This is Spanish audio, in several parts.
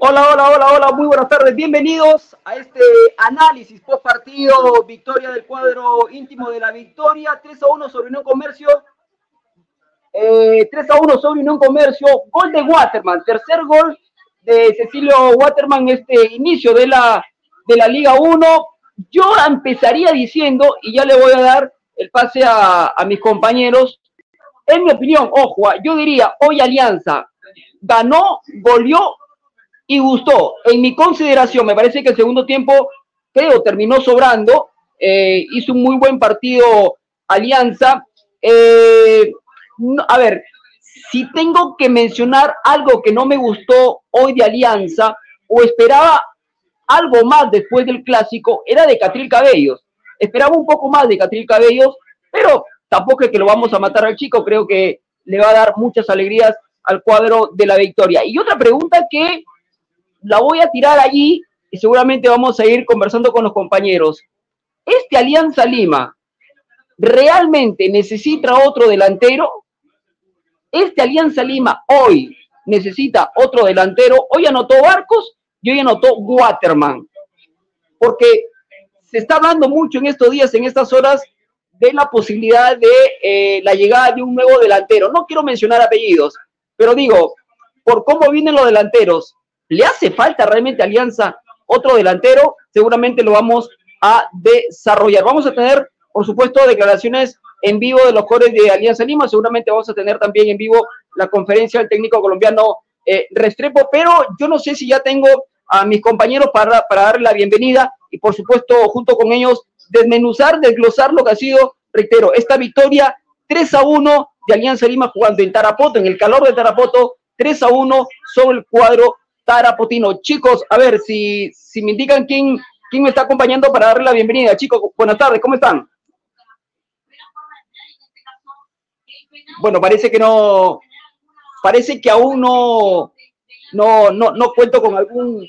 Hola, hola, hola, hola, muy buenas tardes. Bienvenidos a este análisis post partido, victoria del cuadro íntimo de la victoria, 3 a 1 sobre Unión Comercio. 3 eh, a 1 sobre Unión Comercio, gol de Waterman, tercer gol de Cecilio Waterman, este inicio de la, de la Liga 1. Yo empezaría diciendo, y ya le voy a dar el pase a, a mis compañeros, en mi opinión, ojo, yo diría, hoy Alianza ganó, goleó y gustó. En mi consideración, me parece que el segundo tiempo, creo, terminó sobrando. Eh, hizo un muy buen partido Alianza. Eh, a ver, si tengo que mencionar algo que no me gustó hoy de Alianza o esperaba algo más después del clásico, era de Catril Cabellos. Esperaba un poco más de Catril Cabellos, pero tampoco es que lo vamos a matar al chico, creo que le va a dar muchas alegrías al cuadro de la victoria. Y otra pregunta que la voy a tirar allí y seguramente vamos a ir conversando con los compañeros. ¿Este Alianza Lima realmente necesita otro delantero? ¿Este Alianza Lima hoy necesita otro delantero? Hoy anotó Barcos y hoy anotó Waterman. Porque se está hablando mucho en estos días, en estas horas, de la posibilidad de eh, la llegada de un nuevo delantero. No quiero mencionar apellidos, pero digo, por cómo vienen los delanteros, ¿Le hace falta realmente Alianza otro delantero? Seguramente lo vamos a desarrollar. Vamos a tener, por supuesto, declaraciones en vivo de los jugadores de Alianza Lima. Seguramente vamos a tener también en vivo la conferencia del técnico colombiano eh, Restrepo, pero yo no sé si ya tengo a mis compañeros para, para darle la bienvenida y, por supuesto, junto con ellos, desmenuzar, desglosar lo que ha sido, reitero, esta victoria 3 a 1 de Alianza Lima jugando en Tarapoto, en el calor de Tarapoto, 3 a 1 sobre el cuadro Tarapotino. Chicos, a ver si, si me indican quién, quién me está acompañando para darle la bienvenida. Chicos, buenas tardes, ¿cómo están? Bueno, parece que no, parece que aún no, no, no, no cuento con algún.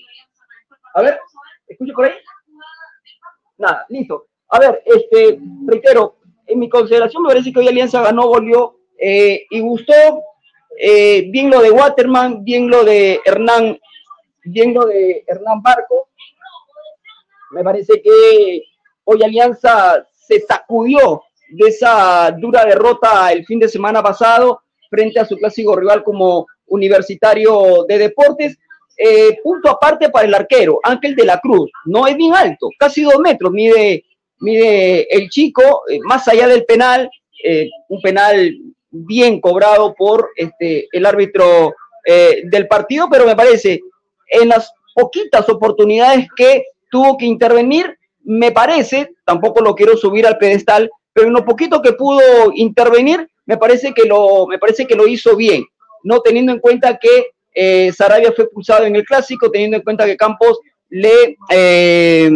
A ver, ¿escucho por ahí? Nada, listo. A ver, este, reitero, en mi consideración me parece que hoy Alianza ganó, volvió eh, y gustó. Eh, bien lo de Waterman, bien lo de Hernán viendo de Hernán Barco, me parece que hoy Alianza se sacudió de esa dura derrota el fin de semana pasado frente a su clásico rival como Universitario de Deportes. Eh, punto aparte para el arquero, Ángel de la Cruz. No es bien alto, casi dos metros mide, mide el chico, eh, más allá del penal, eh, un penal bien cobrado por este, el árbitro del partido, pero me parece en las poquitas oportunidades que tuvo que intervenir, me parece, tampoco lo quiero subir al pedestal, pero en lo poquito que pudo intervenir, me parece que lo, me parece que lo hizo bien, no teniendo en cuenta que eh, Sarabia fue expulsado en el clásico, teniendo en cuenta que Campos le, eh,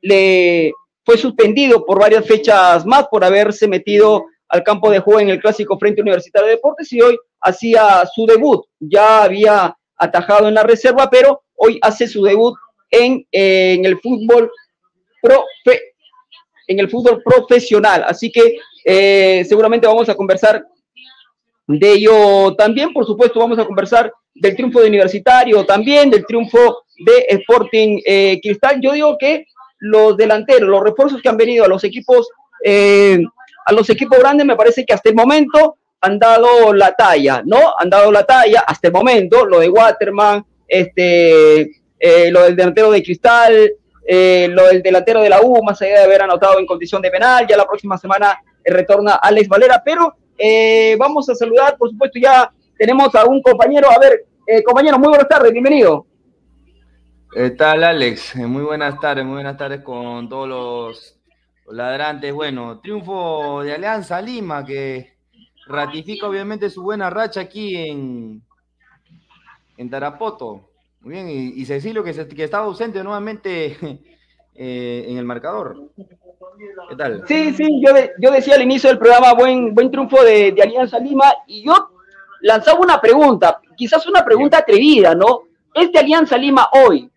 le fue suspendido por varias fechas más por haberse metido al campo de juego en el clásico frente Universitario de Deportes y hoy hacía su debut. Ya había atajado en la reserva, pero hoy hace su debut en, eh, en el fútbol profe, en el fútbol profesional. Así que eh, seguramente vamos a conversar de ello también. Por supuesto, vamos a conversar del triunfo de Universitario, también del triunfo de Sporting eh, Cristal. Yo digo que los delanteros, los refuerzos que han venido a los equipos, a los equipos grandes, me parece que hasta el momento han dado la talla, ¿no? Han dado la talla hasta el momento, lo de Waterman, este, eh, lo del delantero de Cristal, eh, lo del delantero de la U, más allá de haber anotado en condición de penal, ya la próxima semana eh, retorna Alex Valera, pero vamos a saludar, por supuesto, ya tenemos a un compañero, a ver, compañero, muy buenas tardes, bienvenido. ¿Qué tal, Alex? Muy buenas tardes, muy buenas tardes con todos los ladrantes. Bueno, triunfo de Alianza Lima, que ratifica obviamente su buena racha aquí en, en Tarapoto. Muy bien, y, Cecilio que, que, estaba ausente nuevamente eh, en el marcador. ¿Qué tal? Sí, sí, yo, yo decía al inicio del programa buen, buen triunfo de, Alianza Lima y yo lanzaba una pregunta, quizás una pregunta atrevida, ¿no? ¿Este Alianza Lima hoy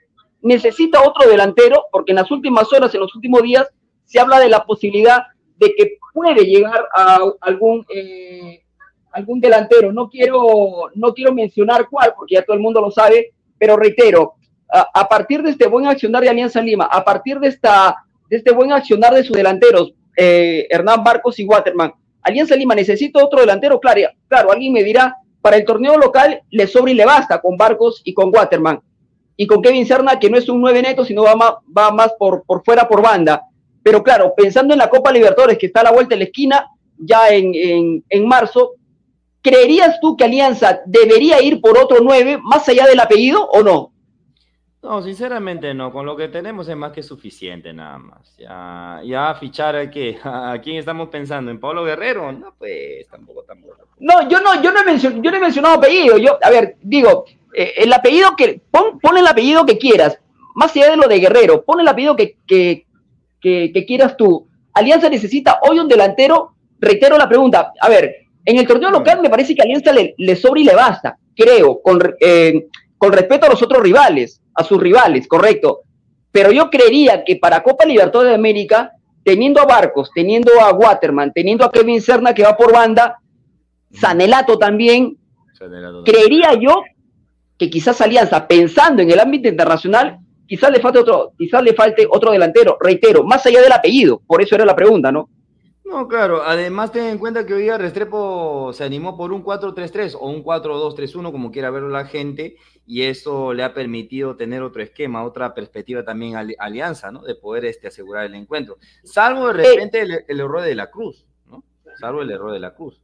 necesita otro delantero? Porque en las últimas horas, en los últimos días, se habla de la posibilidad de que puede llegar a algún, eh, algún delantero. No quiero, no quiero mencionar cuál, porque ya todo el mundo lo sabe, pero reitero, a, partir de este buen accionar de Alianza Lima, a partir de, esta, de este buen accionar de sus delanteros, eh, Hernán Barcos y Waterman, Alianza Lima necesita otro delantero, claro, claro, alguien me dirá, para el torneo local le sobra y le basta con Barcos y con Waterman. Y con Kevin Serna, que no es un nueve neto, sino va más, va más por, por fuera, por banda. Pero claro, pensando en la Copa Libertadores, que está a la vuelta de la esquina, ya en, en, marzo, ¿creerías tú que Alianza debería ir por otro nueve, más allá del apellido o no? No, sinceramente no. Con lo que tenemos es más que suficiente, nada más. Ya, ya fichar a, qué, a quién estamos pensando, ¿en Pablo Guerrero? No, pues tampoco, tampoco. No, yo no, yo no he mencionado, yo no he mencionado apellido. Yo, a ver, digo, eh, el apellido que, pon, pon, el apellido que quieras, más allá de lo de Guerrero, pon el apellido que, que, que, quieras tú. Alianza necesita hoy un delantero, reitero la pregunta, a ver, en el torneo local me parece que Alianza le, le sobra y le basta, creo, con, eh, con respeto a los otros rivales, a sus rivales, correcto. Pero yo creería que para Copa Libertadores de América, teniendo a Barcos, teniendo a Waterman, teniendo a Kevin Serna que va por banda, Sanelato también, creería yo que quizás Alianza, pensando en el ámbito internacional, quizás le falte otro, quizás le falte otro delantero, reitero, más allá del apellido, por eso era la pregunta, ¿no? No, claro, además ten en cuenta que hoy día Restrepo se animó por un 4-3-3 o un 4-2-3-1, como quiera verlo la gente, y eso le ha permitido tener otro esquema, otra perspectiva también alianza, ¿no? De poder este, asegurar el encuentro. Salvo de repente el, error de la Cruz, ¿no? Salvo el error de la Cruz.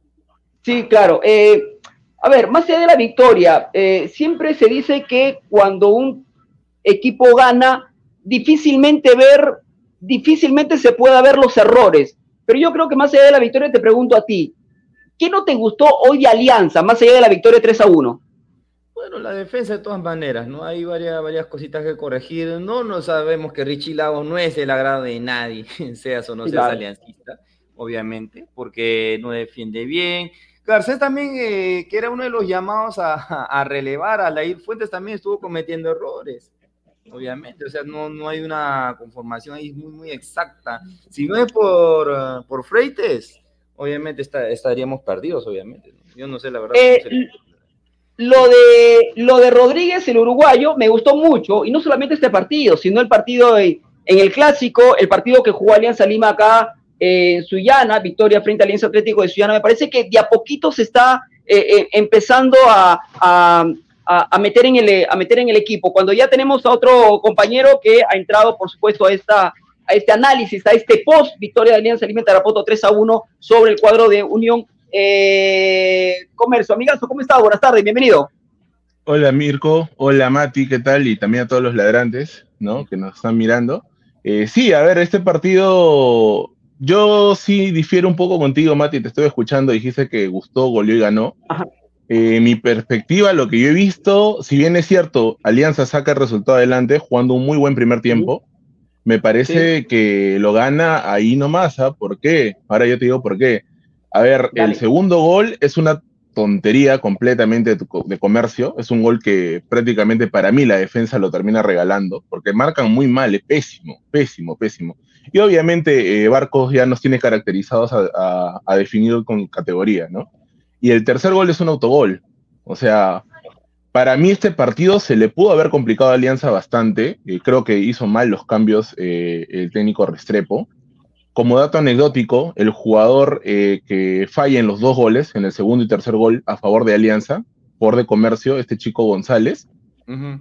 Sí, claro. Eh, a ver, más allá de la victoria, eh, siempre se dice que cuando un equipo gana, difícilmente ver, difícilmente se pueda ver los errores. Pero yo creo que más allá de la victoria, te pregunto a ti, ¿qué no te gustó hoy de Alianza, más allá de la victoria 3 a 1? Bueno, la defensa de todas maneras, ¿no? Hay varias, varias cositas que corregir. No, no sabemos que Richie Lagos no es el agrado de nadie, seas o no seas aliancista, obviamente, porque no defiende bien, Garcés también, eh, que era uno de los llamados a, relevar a Lair Fuentes, también estuvo cometiendo errores, obviamente. O sea, no, no hay una conformación ahí muy, muy exacta. Si no es por, uh, por Freites, obviamente estaríamos perdidos, obviamente. Yo no sé la verdad. Eh, lo, de, lo de Rodríguez, el uruguayo, me gustó mucho, y no solamente este partido, sino el partido en el clásico, el partido que jugó Alianza Lima acá en Suyana, victoria frente al Alianza Atlético de Suyana, me parece que de a poquito se está eh, eh, empezando a, a, meter en el, a meter en el equipo. Cuando ya tenemos a otro compañero que ha entrado, por supuesto, a, esta, a este análisis, a este post victoria de Alianza Lima Tarapoto 3 a 1 sobre el cuadro de Unión eh, Comercio. Amigazo, ¿cómo estás? Buenas tardes, bienvenido. Hola Mirko, hola Mati, ¿qué tal? Y también a todos los ladrantes, ¿no? Que nos están mirando. sí, a ver, este partido yo sí difiero un poco contigo, Mati, te estoy escuchando, dijiste que gustó, goleó y ganó. Eh, mi perspectiva, lo que yo he visto, si bien es cierto, Alianza saca el resultado adelante jugando un muy buen primer tiempo, me parece que lo gana ahí nomás, ¿ah? ¿Por qué? Ahora yo te digo por qué. A ver, el segundo gol es una tontería completamente de, comercio, es un gol que prácticamente para mí la defensa lo termina regalando, porque marcan muy mal, es pésimo, pésimo, pésimo. Y obviamente eh, Barcos ya nos tiene caracterizados a, definir con categoría, ¿no? Y el tercer gol es un autogol. O sea, para mí este partido se le pudo haber complicado a Alianza bastante. Eh, creo que hizo mal los cambios eh, el técnico Restrepo. Como dato anecdótico, el jugador que falla en los dos goles, en el segundo y tercer gol a favor de Alianza, por de comercio, este chico González,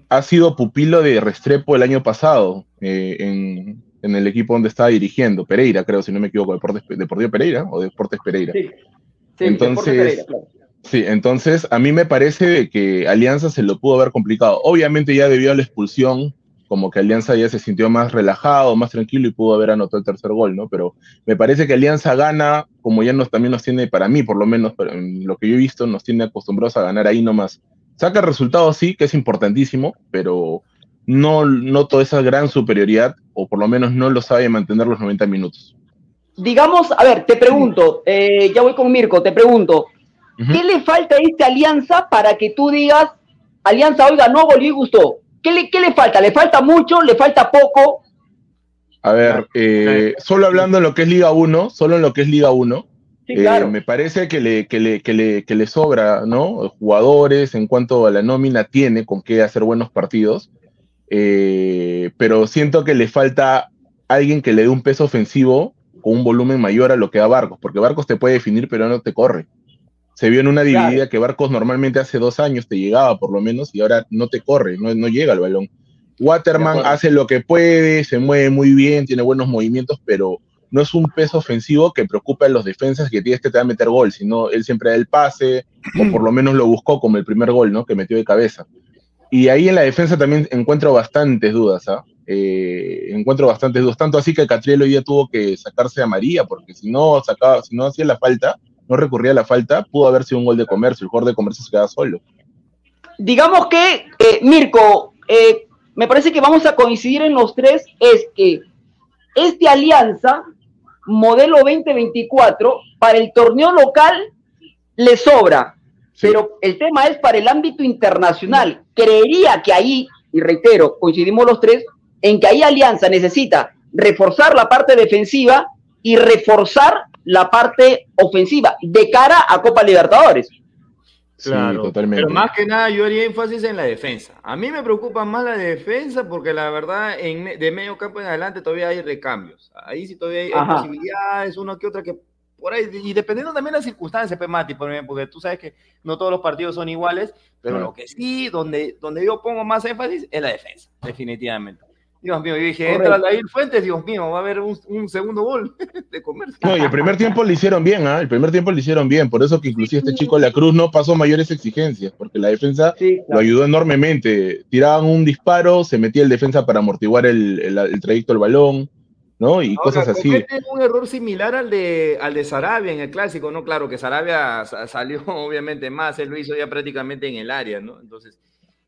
ha sido pupilo de Restrepo el año pasado en, en el equipo donde estaba dirigiendo, Pereira, creo, si no me equivoco, Deportes, Deportivo Pereira o Deportes Pereira. Sí, entonces, sí, entonces a mí me parece que Alianza se lo pudo haber complicado. Obviamente ya debido a la expulsión, como que Alianza ya se sintió más relajado, más tranquilo y pudo haber anotado el tercer gol, ¿no? Pero me parece que Alianza gana, como ya nos, también nos tiene, para mí por lo menos, en lo que yo he visto, nos tiene acostumbrados a ganar ahí nomás. Saca resultados, sí, que es importantísimo, pero no noto esa gran superioridad, o por lo menos no lo sabe mantener los 90 minutos. Digamos, a ver, te pregunto, eh, ya voy con Mirko, te pregunto, ¿qué le falta a esta alianza para que tú digas, alianza, oiga, no volvió y gustó? ¿Qué le, ¿Qué le falta? ¿Le falta mucho? ¿Le falta poco? A ver, eh, solo hablando en lo que es Liga 1, solo en lo que es Liga 1, Eh, me parece que le, que, le, que, le, que le sobra, ¿no? Jugadores en cuanto a la nómina tiene con qué hacer buenos partidos, eh, pero siento que le falta alguien que le dé un peso ofensivo con un volumen mayor a lo que da Barcos, porque Barcos te puede definir, pero no te corre. Se vio en una dividida que Barcos normalmente hace dos años te llegaba por lo menos y ahora no te corre, no, no llega el balón. Waterman hace lo que puede, se mueve muy bien, tiene buenos movimientos, pero no es un peso ofensivo que preocupe a los defensas que tienes que te va a meter gol, sino él siempre da el pase, o por lo menos lo buscó como el primer gol, ¿no? Que metió de cabeza. Y ahí en la defensa también encuentro bastantes dudas, ¿ah? Eh, encuentro bastantes dudas, tanto así que Catriel hoy día tuvo que sacarse a María, porque si no sacaba, si no hacía la falta, no recurría a la falta, pudo haber sido un gol de comercio, el jugador de comercio se queda solo. Digamos que, eh, Mirko, eh, me parece que vamos a coincidir en los tres, es que esta alianza modelo 2024 para el torneo local le sobra, pero el tema es para el ámbito internacional. Creería que ahí, y reitero, coincidimos los tres, en que ahí Alianza necesita reforzar la parte defensiva y reforzar la parte ofensiva de cara a Copa Libertadores. Claro, totalmente. Pero más que nada yo haría énfasis en la defensa. A mí me preocupa más la defensa porque la verdad en, de medio campo en adelante todavía hay recambios. Ahí sí todavía hay, posibilidades, uno que otra que por ahí, y dependiendo también de las circunstancias, pues, Mati, porque tú sabes que no todos los partidos son iguales, pero lo que sí, donde, donde yo pongo más énfasis es la defensa, definitivamente. Dios mío, yo dije, entra David Fuentes, Dios mío, va a haber un, segundo gol de comercio. No, y el primer tiempo le hicieron bien, ¿ah? El primer tiempo le hicieron bien, por eso que inclusive este chico La Cruz no pasó mayores exigencias, porque la defensa lo ayudó enormemente. Tiraban un disparo, se metía el defensa para amortiguar el, trayecto del balón, ¿no? Y cosas así. un error similar al de, al de Sarabia en el clásico, ¿no? Claro que Sarabia salió obviamente más, él lo hizo ya prácticamente en el área, ¿no? Entonces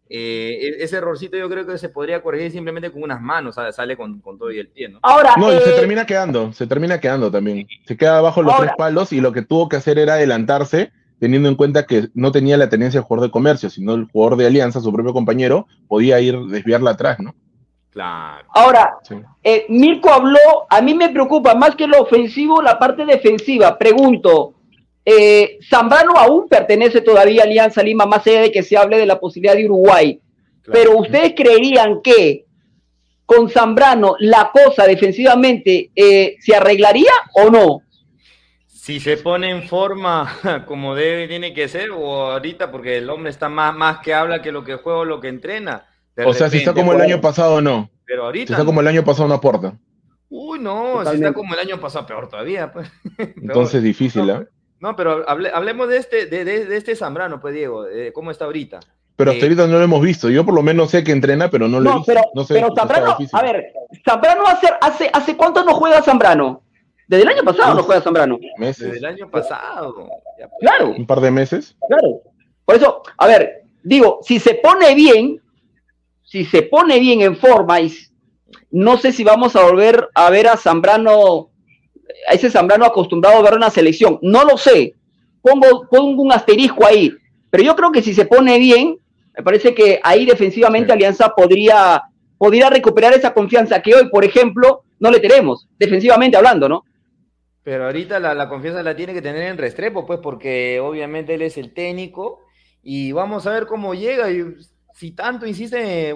eh, e-, ese errorcito yo creo que se podría corregir simplemente con unas manos, sale con, todo y el pie, ¿no? Ahora, no, se eh, termina quedando, se termina quedando también. Se queda abajo los tres palos y lo que tuvo que hacer era adelantarse, teniendo en cuenta que no tenía la tenencia de jugador de comercio, sino el jugador de alianza, su propio compañero, podía ir desviarla atrás, ¿no? Claro. Ahora, eh, Mirko habló, a mí me preocupa más que lo ofensivo, la parte defensiva. Pregunto, eh, Zambrano aún pertenece todavía a Alianza Lima, más allá de que se hable de la posibilidad de Uruguay. Pero ustedes creerían que con Zambrano la cosa defensivamente eh, se arreglaría o no? Si se pone en forma como debe, tiene que ser, o ahorita, porque el hombre está más, más que habla que lo que juega o lo que entrena. O sea, si está como el año pasado, no. Pero ahorita. Si está como el año pasado, no aporta. Uy, no, si está como el año pasado, peor todavía. Pues. Entonces, difícil, ¿eh? No, pero hablemos de este, de, este Zambrano, pues Diego, ¿cómo está ahorita? Pero hasta eh, ahorita no lo hemos visto. Yo por lo menos sé que entrena, pero no lo he visto. Pero, no sé, pero Zambrano, a ver, Zambrano hace, hace, ¿hace cuánto no juega Zambrano? Desde el año pasado no juega Zambrano. Meses. Desde el año pasado. Claro. Un par de meses. Claro. Por eso, a ver, digo, si se pone bien, si se pone bien en forma, y no sé si vamos a volver a ver a Zambrano a ese Zambrano acostumbrado a ver una selección. No lo sé. Pongo, pongo un asterisco ahí. Pero yo creo que si se pone bien, me parece que ahí defensivamente Alianza podría, podría recuperar esa confianza que hoy, por ejemplo, no le tenemos, defensivamente hablando, ¿no? Pero ahorita la, confianza la tiene que tener en Restrepo, pues, porque obviamente él es el técnico y vamos a ver cómo llega. Y si tanto insiste,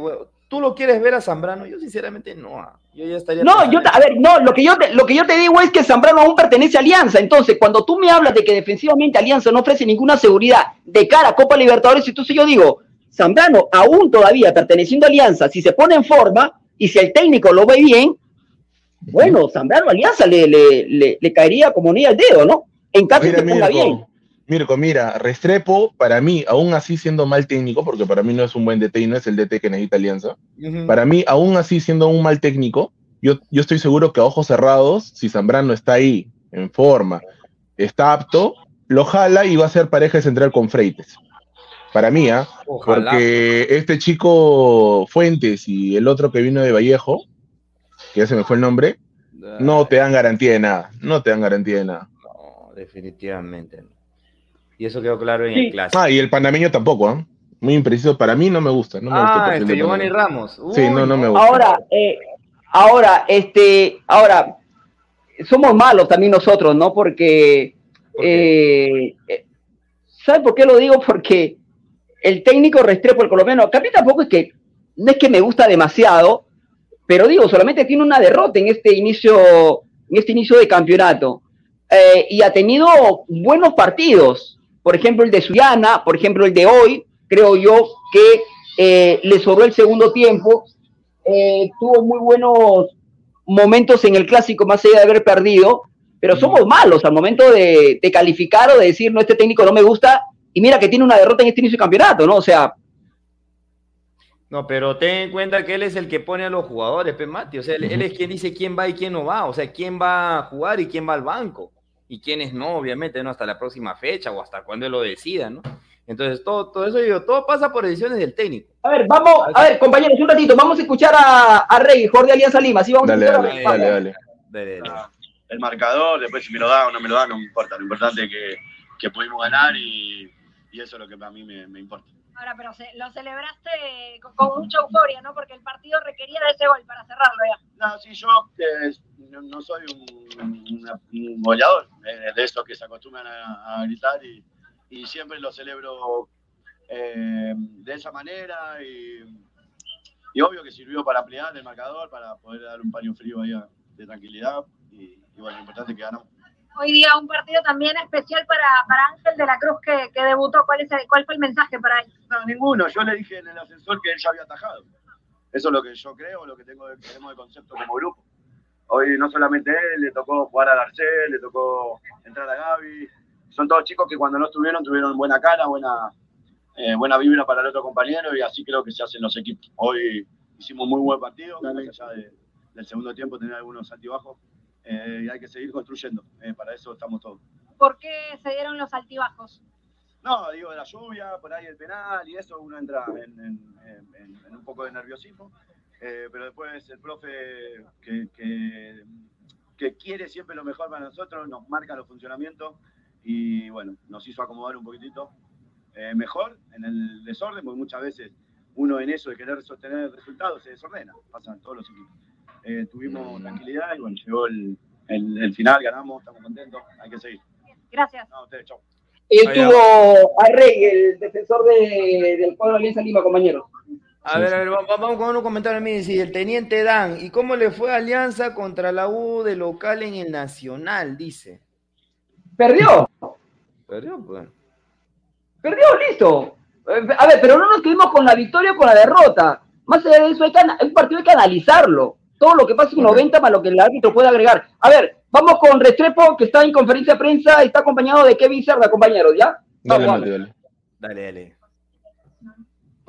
¿Tú lo quieres ver a Zambrano? Yo sinceramente no. Ah, yo ya estaría. No, yo, a ver, no, lo que, yo te, lo que yo te digo es que Zambrano aún pertenece a Alianza. Entonces, cuando tú me hablas de que defensivamente Alianza no ofrece ninguna seguridad de cara a Copa Libertadores, entonces yo digo, Zambrano aún todavía perteneciendo a Alianza, si se pone en forma y si el técnico lo ve bien, bueno, Zambrano Alianza le, le, le, caería como ni al dedo, ¿no? En caso de que ponga bien. Mirko, mira, Restrepo, para mí, aún así siendo mal técnico, porque para mí no es un buen DT y no es el DT que necesita Alianza, para mí, aún así siendo un mal técnico, yo, yo estoy seguro que a ojos cerrados, si Zambrano está ahí, en forma, está apto, lo jala y va a ser pareja central con Freites. Para mí, ¿ah? Porque este chico Fuentes y el otro que vino de Vallejo, que ya se me fue el nombre, no te dan garantía de nada. No te dan garantía de nada. No, definitivamente no. Y eso quedó claro en el clásico. Ah, y el panameño tampoco, ¿eh? Muy impreciso. Para mí no me gusta. No me ah, este Giovanni Ramos. sí, no, no me gusta. Ahora, eh, ahora, este, ahora, somos malos también nosotros, ¿no? Porque Eh, eh, ¿Sabe por qué lo digo? Porque el técnico Restrepo, el colombiano, a mí tampoco es que, no es que me gusta demasiado, pero digo, solamente tiene una derrota en este inicio, en este inicio de campeonato. Eh, y ha tenido buenos partidos. Por ejemplo, el de Suyana, por ejemplo, el de hoy, creo yo que le sobró el segundo tiempo. tuvo muy buenos momentos en el clásico, más allá de haber perdido, pero somos malos al momento de, calificar o de decir, no, este técnico no me gusta, y mira que tiene una derrota en este inicio de campeonato, ¿no? O sea... No, pero ten en cuenta que él es el que pone a los jugadores, Mati. O sea, él, es quien dice quién va y quién no va. O sea, quién va a jugar y quién va al banco. Y quiénes no, obviamente, no hasta la próxima fecha o hasta cuando él lo decida, ¿no? Entonces, todo, todo eso, digo, todo pasa por decisiones del técnico. A ver, vamos, a ver, compañeros, un ratito, vamos a escuchar a, a Rey, Jorge Alianza Lima. Sí, vamos dale, a dale, dale, dale, dale, dale el marcador, después si me lo da o no me lo da, no me importa. Lo importante es que, que pudimos ganar y, y, eso es lo que a mí me, me importa. Ahora, pero se, lo celebraste con, mucha euforia, ¿no? Porque el partido requería de ese gol para cerrarlo ya. No, sí, yo eh, no, soy un, un goleador eh, de esos que se acostumbran a, gritar y, y, siempre lo celebro eh, de esa manera y, y, obvio que sirvió para ampliar el marcador, para poder dar un paño frío ahí de tranquilidad y, bueno, lo importante es que ganamos. Hoy día un partido también especial para, para Ángel de la Cruz que, que debutó. ¿Cuál, es ¿Cuál fue el mensaje para él? No, ninguno. Yo le dije en el ascensor que él ya había atajado. Eso es lo que yo creo, lo que tengo, tenemos de concepto como grupo. Hoy no solamente él, le tocó jugar a Arcel, le tocó entrar a Gaby. Son todos chicos que cuando no estuvieron tuvieron buena cara, buena, eh, buena vibra para el otro compañero y así creo que se hacen los equipos. Hoy hicimos muy buen partido, más allá del segundo tiempo tener algunos altibajos eh, y hay que seguir construyendo. Eh, para eso estamos todos. ¿Por qué se dieron los altibajos? No, digo, de la lluvia, por ahí el penal y eso, uno entra en, un poco de nerviosismo. Eh, pero después el profe que, que, quiere siempre lo mejor para nosotros, nos marca los funcionamientos y bueno, nos hizo acomodar un poquitito mejor en el desorden, porque muchas veces uno en eso de querer sostener resultados se desordena, pasan todos los equipos eh, tuvimos tranquilidad y bueno, llegó el, el, final, ganamos, estamos contentos, hay que seguir. Gracias. No, ustedes, chau. Y estuvo a Rey, el defensor de, del cuadro Alianza Lima, compañero. A ver, a ver, vamos con un comentario a mí. Dice, el teniente Dan, ¿y cómo le fue Alianza contra la U de local en el Nacional? Dice. Perdió. Perdió, pues. Perdió, listo. Eh, a ver, pero no nos quedemos con la victoria o con la derrota. Más allá de eso, hay que, un partido hay que analizarlo todo lo que pasa en 90 más lo que el árbitro puede agregar. A ver, vamos con Restrepo, que está en conferencia de prensa, está acompañado de Kevin Cerda, compañeros, ¿ya? Dale, dale, dale. dale,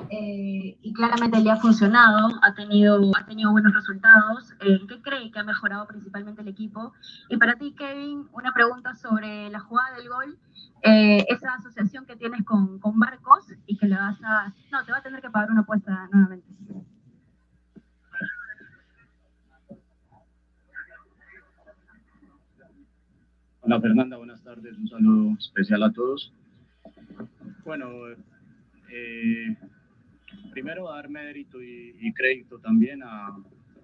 eh, y claramente le ha funcionado, ha tenido, ha tenido buenos resultados. Eh, ¿Qué cree que ha mejorado principalmente el equipo? Y para ti, Kevin, una pregunta sobre la jugada del gol, eh, esa asociación que tienes con, con Barcos y que le vas a... No, te va a tener que pagar una apuesta nuevamente. Hola Fernanda, buenas tardes, un saludo especial a todos. Bueno, eh, primero dar mérito y, crédito también a,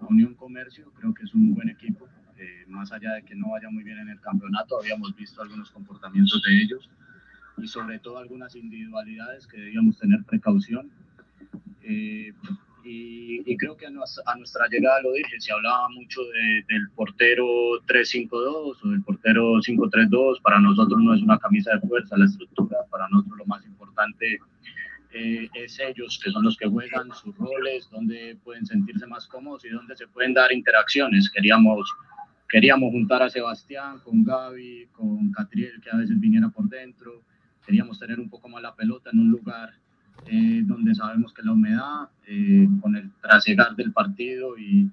Unión Comercio, creo que es un buen equipo, eh, más allá de que no vaya muy bien en el campeonato, habíamos visto algunos comportamientos de ellos y sobre todo algunas individualidades que debíamos tener precaución. Eh, y, creo que a nuestra, llegada, lo dije, se hablaba mucho del portero 3-5-2 o del portero 5-3-2. Para nosotros no es una camisa de fuerza la estructura, para nosotros lo más importante eh, es ellos, que son los que juegan sus roles, donde pueden sentirse más cómodos y donde se pueden dar interacciones. Queríamos, queríamos juntar a Sebastián con Gaby, con Catriel, que a veces viniera por dentro. Queríamos tener un poco más la pelota en un lugar eh, donde sabemos que la humedad, eh, con el trasegar del partido y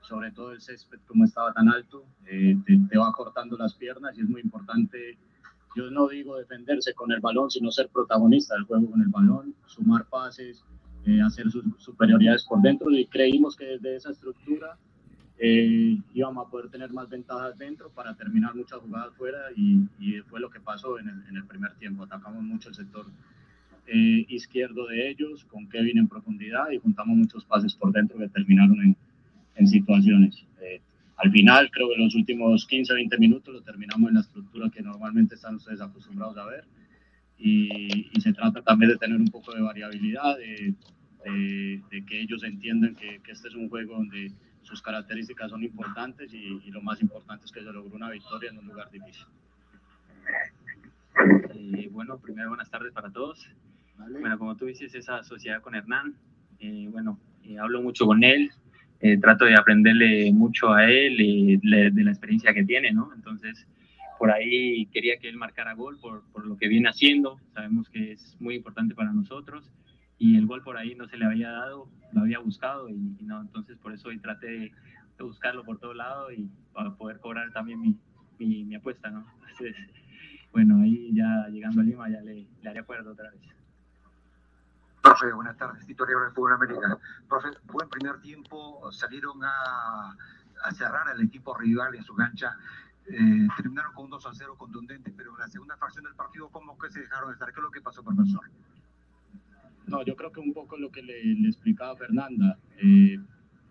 sobre todo el césped como estaba tan alto, eh, te, va cortando las piernas y es muy importante, yo no digo defenderse con el balón, sino ser protagonista del juego con el balón, sumar pases, hacer sus superioridades por dentro y creímos que desde esa estructura íbamos a poder tener más ventajas dentro para terminar muchas jugadas fuera y, fue lo que pasó en el, en el primer tiempo, atacamos mucho el sector eh, izquierdo de ellos, con Kevin en profundidad y juntamos muchos pases por dentro que terminaron en, en situaciones. Eh, al final, creo que los últimos 15, 20 minutos lo terminamos en la estructura que normalmente están ustedes acostumbrados a ver. Y, se trata también de tener un poco de variabilidad, de, de, que ellos entiendan que, que, este es un juego donde sus características son importantes y, y, lo más importante es que se logró una victoria en un lugar difícil. Eh, bueno, primero buenas tardes para todos. Bueno, como tú dices, esa sociedad con Hernán, eh, bueno, eh, hablo mucho con él, eh, trato de aprenderle mucho a él y de la experiencia que tiene, ¿no? Entonces, por ahí quería que él marcara gol por, por, lo que viene haciendo, sabemos que es muy importante para nosotros y el gol por ahí no se le había dado, lo había buscado y, no, entonces por eso hoy traté de, buscarlo por todo lado y para poder cobrar también mi, mi, mi apuesta, ¿no? Entonces, bueno, ahí ya llegando a Lima ya le, le haré acuerdo otra vez. Profe, buenas tardes. Tito Rivera del Fútbol América. Profe, buen primer tiempo. Salieron a, a cerrar al equipo rival en su cancha. Eh, terminaron con un 2 a 0 contundente, pero en la segunda fracción del partido, ¿cómo que se dejaron de estar? ¿Qué es lo que pasó, profesor? No, yo creo que un poco lo que le, le explicaba Fernanda. Eh,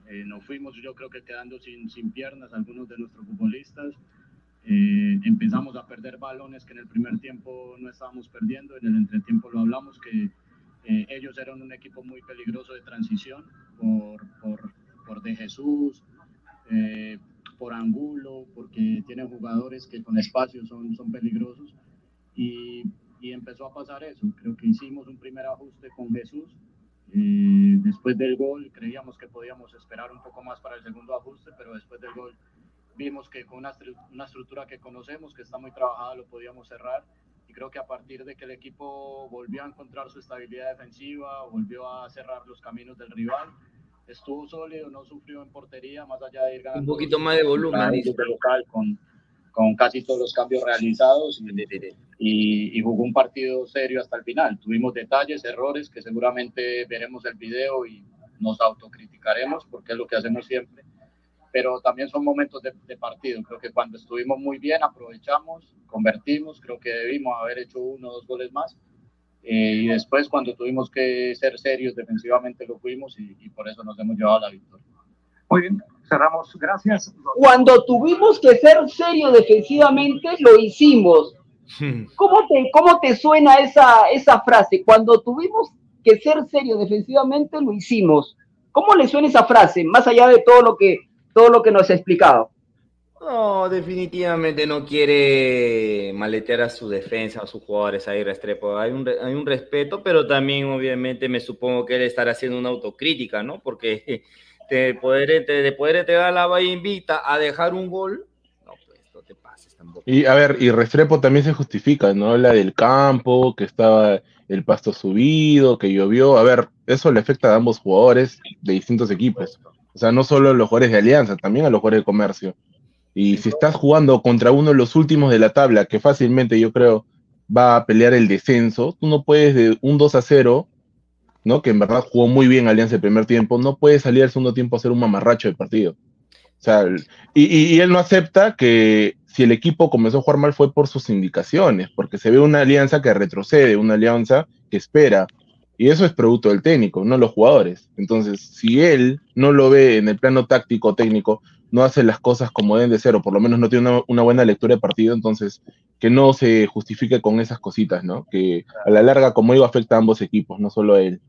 eh, nos fuimos, yo creo que quedando sin, sin piernas algunos de nuestros futbolistas. Eh, empezamos a perder balones que en el primer tiempo no estábamos perdiendo. En el entretiempo lo hablamos que eh, ellos eran un equipo muy peligroso de transición por, por, por De Jesús, eh, por Angulo, porque tienen jugadores que con espacio son, son peligrosos. Y, y, empezó a pasar eso. Creo que hicimos un primer ajuste con Jesús. Eh, después del gol creíamos que podíamos esperar un poco más para el segundo ajuste, pero después del gol vimos que con una, una estructura que conocemos, que está muy trabajada, lo podíamos cerrar y creo que a partir de que el equipo volvió a encontrar su estabilidad defensiva, volvió a cerrar los caminos del rival, estuvo sólido, no sufrió en portería, más allá de ir ganando. Un poquito más de volumen. local con, con casi todos los cambios realizados y, y, jugó un partido serio hasta el final. Tuvimos detalles, errores que seguramente veremos el video y nos autocriticaremos porque es lo que hacemos siempre pero también son momentos de, partido. Creo que cuando estuvimos muy bien aprovechamos, convertimos, creo que debimos haber hecho uno o dos goles más. Eh, y después cuando tuvimos que ser serios defensivamente lo fuimos y, y, por eso nos hemos llevado la victoria. Muy bien, cerramos, gracias. Cuando tuvimos que ser serios defensivamente lo hicimos. ¿Cómo te, cómo te suena esa, esa frase? Cuando tuvimos que ser serios defensivamente lo hicimos. ¿Cómo le suena esa frase? Más allá de todo lo que todo lo que nos ha explicado. No, definitivamente no quiere maletear a su defensa, a sus jugadores ahí, Restrepo. Hay un, hay un respeto, pero también obviamente me supongo que él estará haciendo una autocrítica, ¿no? Porque de poder, de poder entregar la valla invita a dejar un gol, no, pues no te pases tampoco. Y a ver, y Restrepo también se justifica, ¿no? La del campo, que estaba el pasto subido, que llovió. A ver, eso le afecta a ambos jugadores de distintos equipos. O sea, no solo a los jugadores de Alianza, también a los jugadores de comercio. Y si estás jugando contra uno de los últimos de la tabla, que fácilmente yo creo va a pelear el descenso, tú no puedes de un 2 a 0, ¿no? Que en verdad jugó muy bien Alianza el primer tiempo, no puedes salir al segundo tiempo a hacer un mamarracho de partido. O sea, y, y, él no acepta que si el equipo comenzó a jugar mal fue por sus indicaciones, porque se ve una alianza que retrocede, una alianza que espera, y eso es producto del técnico, no los jugadores. Entonces, si él no lo ve en el plano táctico técnico, no hace las cosas como deben de ser, o por lo menos no tiene una, buena lectura de partido, entonces que no se justifique con esas cositas, ¿no? Que a la larga, como digo, afecta a ambos equipos, no solo a él.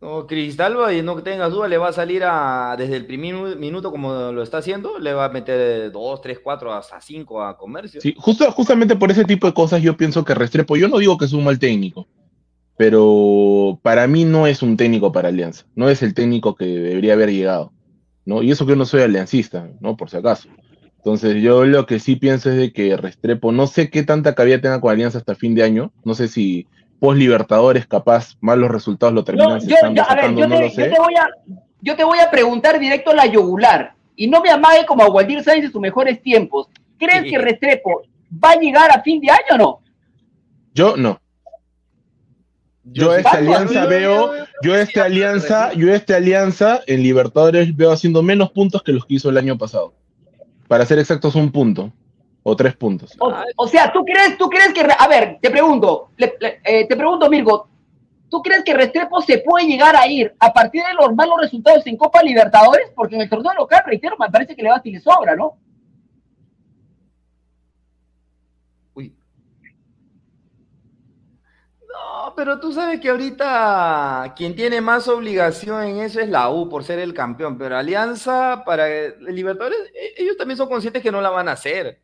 No, Cristalba, y no tengas duda, le va a salir a, desde el primer minuto como lo está haciendo, le va a meter dos, tres, cuatro, hasta cinco a comercio. Sí, justo, justamente por ese tipo de cosas yo pienso que Restrepo, yo no digo que es un mal técnico, pero para mí no es un técnico para Alianza, no es el técnico que debería haber llegado, ¿no? Y eso que yo no soy aliancista, ¿no? Por si acaso. Entonces yo lo que sí pienso es de que Restrepo, no sé qué tanta cabida tenga con Alianza hasta fin de año, no sé si post Libertadores capaz malos resultados lo terminan no, yo, sacando, yo, no te, lo sé. Yo te, voy a, yo te voy a preguntar directo a la yugular, y no me amague como a Waldir Sáenz en sus mejores tiempos. ¿Crees que Restrepo va a llegar a fin de año o no? Yo no. Yo esta alianza veo, yo esta alianza, yo esta alianza en Libertadores veo haciendo menos puntos que los que hizo el año pasado. Para ser exactos, un punto o tres puntos. O, sea, ¿tú crees, tú crees que, a ver, te pregunto, eh, te pregunto, Mirko, ¿Tú crees que Restrepo se puede llegar a ir a partir de los malos resultados en Copa Libertadores? Porque en el torneo local, reitero, me parece que le va a le sobra, ¿no? Uy. No, pero tú sabes que ahorita quien tiene más obligación en eso es la U por ser el campeón, pero Alianza para el Libertadores, e-, ellos también son conscientes que no la van a hacer.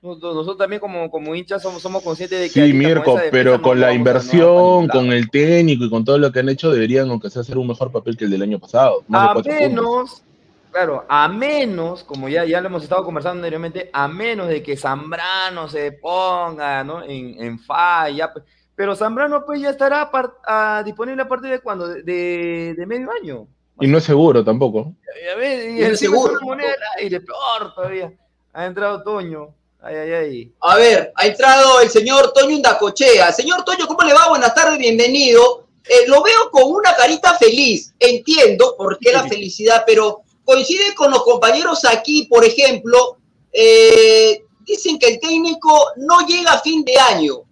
Nosotros también como, como hinchas somos, somos conscientes de que... Sí, Mirko, pero con la inversión, con el técnico y con todo lo que han hecho, deberían, aunque sea, hacer un mejor papel que el del año pasado. a menos, claro, a menos, como ya, ya lo hemos estado conversando anteriormente, a menos de que Zambrano se ponga ¿no? en, en falla, pues, pero Zambrano pues ya estará a, disponible a partir de cuando, de, de, medio año. Y no es seguro tampoco. Y, el seguro. moneda aire, peor todavía. Ha entrado Toño. A ver, ha entrado el señor Toño Indacochea. Señor Toño, ¿cómo le va? Buenas tardes, bienvenido. Eh, lo veo con una carita feliz. Entiendo por qué la felicidad, pero coincide con los compañeros aquí, por ejemplo, eh, dicen que el técnico no llega a fin de año.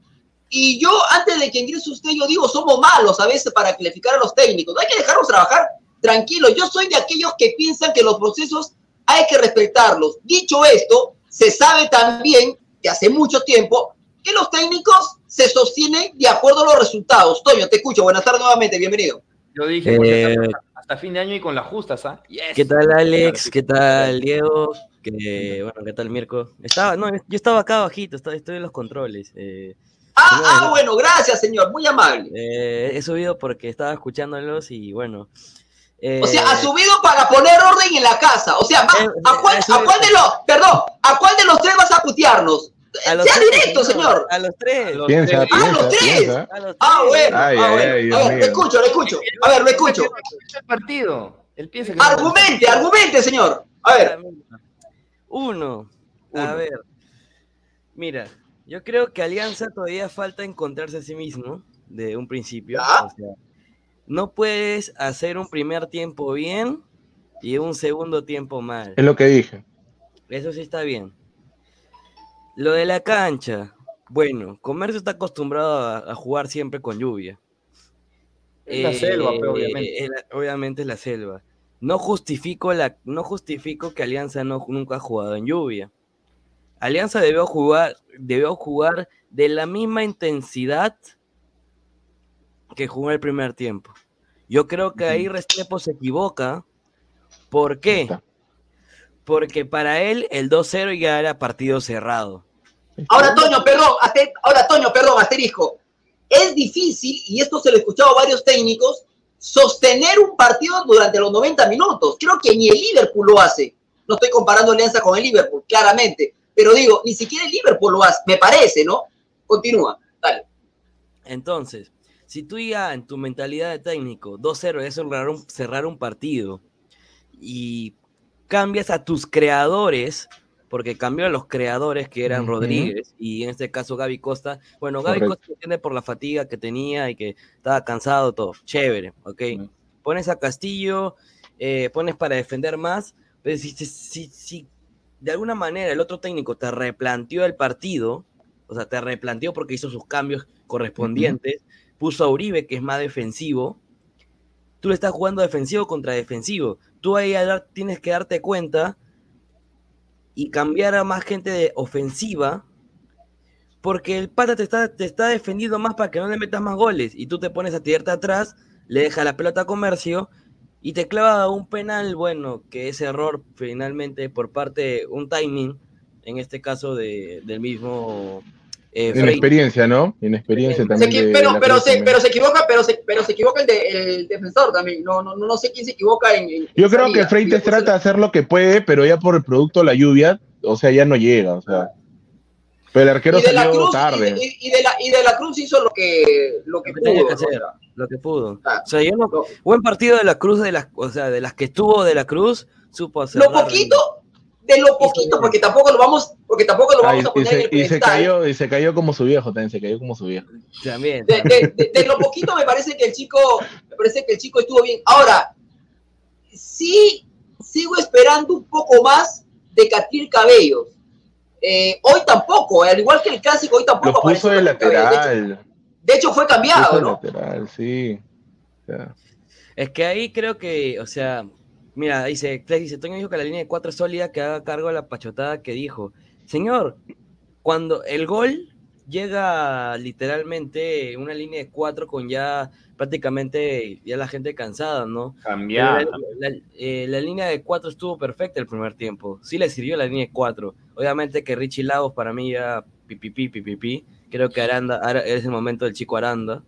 Y yo, antes de que ingrese usted, yo digo, somos malos a veces para calificar a los técnicos. No hay que dejarlos trabajar tranquilos. Yo soy de aquellos que piensan que los procesos hay que respetarlos. Dicho esto, se sabe también que hace mucho tiempo que los técnicos se sostienen de acuerdo a los resultados. Toño, te escucho. Buenas tardes nuevamente, bienvenido. Yo dije, eh, hasta fin de año y con las justas, ¿ah? ¿Qué tal, Alex? ¿Qué tal, Diego? ¿Qué, bueno, ¿qué tal, Mirko? Estaba, no, yo estaba acá abajito, estoy, en los controles. Eh, ah, ah, bueno, gracias, señor, muy amable. Eh, he subido porque estaba escuchándolos y bueno, o sea, ha subido para poner orden en la casa. O sea, eh, ¿a, cuál, de los, perdón, ¿a cuál de los tres vas a putearnos? sea directo, señor. A los tres. Piensa, ah, a los tres. Ah, bueno. a ver, lo escucho, lo escucho. A ver, lo escucho. El partido. argumente, argumente, señor. A ver. Uno. A ver. Mira, yo creo que Alianza todavía falta encontrarse a sí mismo de un principio. O sea, no puedes hacer un primer tiempo bien y un segundo tiempo mal. Es lo que dije. Eso sí está bien. Lo de la cancha. Bueno, Comercio está acostumbrado a, jugar siempre con lluvia. Es la selva, pues, obviamente. Eh, obviamente es la selva. No justifico, la, no justifico que Alianza no, nunca ha jugado en lluvia. Alianza debió jugar, debió jugar de la misma intensidad que jugó el primer tiempo. Yo creo que ahí Restrepo se equivoca. ¿Por qué? Porque para él el 2-0 ya era partido cerrado. Ahora, Toño, perdón, ahora, Toño, perdón, asterisco. Es difícil, y esto se lo he escuchado a varios técnicos, sostener un partido durante los 90 minutos. Creo que ni el Liverpool lo hace. No estoy comparando Alianza con el Liverpool, claramente. Pero digo, ni siquiera el Liverpool lo hace, me parece, ¿no? Continúa, dale. Entonces, si tú ya en tu mentalidad de técnico 2-0 es cerrar un, cerrar un partido y cambias a tus creadores, porque cambió a los creadores que eran Rodríguez y en este caso Gaby Costa. Bueno, Gaby Costa entiende por la fatiga que tenía y que estaba cansado, todo. Chévere, ok. Pones a Castillo, eh, pones para defender más, pero si, si, si de alguna manera el otro técnico te replanteó el partido, o sea, te replanteó porque hizo sus cambios correspondientes, puso a Uribe, que es más defensivo, tú le estás jugando defensivo contra defensivo. Tú ahí tienes que darte cuenta y cambiar a más gente de ofensiva, porque el pata te está, te está defendiendo más para que no le metas más goles, y tú te pones a tirarte atrás, le deja la pelota a comercio, y te clava un penal, bueno, que es error finalmente por parte, un timing, en este caso de, del mismo eh, experiencia, ¿no? En experiencia también. pero, pero, se, pero se equivoca, pero se, pero se equivoca el, el defensor también. No, no, no sé quién se equivoca en. Yo creo que Freites trata de hacer lo que puede, pero ya por el producto la lluvia, o sea, ya no llega, o sea. Pero el arquero salió tarde. Y, de la, y de la Cruz hizo lo que, lo que, pudo. hacer, lo que pudo. Ah, o sea, yo no, buen partido de la Cruz, de las, o sea, de las que estuvo de la Cruz, supo hacer. Lo poquito, de lo poquito, porque tampoco lo vamos, porque tampoco lo vamos a poner y se, en el y se cayó Y se cayó como su viejo también, se cayó como su viejo. También. De, lo poquito me parece que el chico, me parece que el chico estuvo bien. Ahora, sí sigo esperando un poco más de Catil Cabellos. Eh, hoy tampoco, al igual que el clásico, hoy tampoco. Lo puso de lateral. De hecho, fue cambiado, ¿no? Lateral, sí. Es que ahí creo que, o sea, mira, dice, dice, Toño dijo que la línea de cuatro es sólida, que haga cargo de la pachotada que dijo. Señor, cuando el gol llega literalmente una línea de cuatro con ya prácticamente ya la gente cansada, ¿no? Cambiar. La, eh, la, línea de cuatro estuvo perfecta el primer tiempo. Sí le sirvió la línea de cuatro. Obviamente que Richie Lagos para mí ya pipipi, pipipi. Creo que Aranda, es el momento del chico Aranda.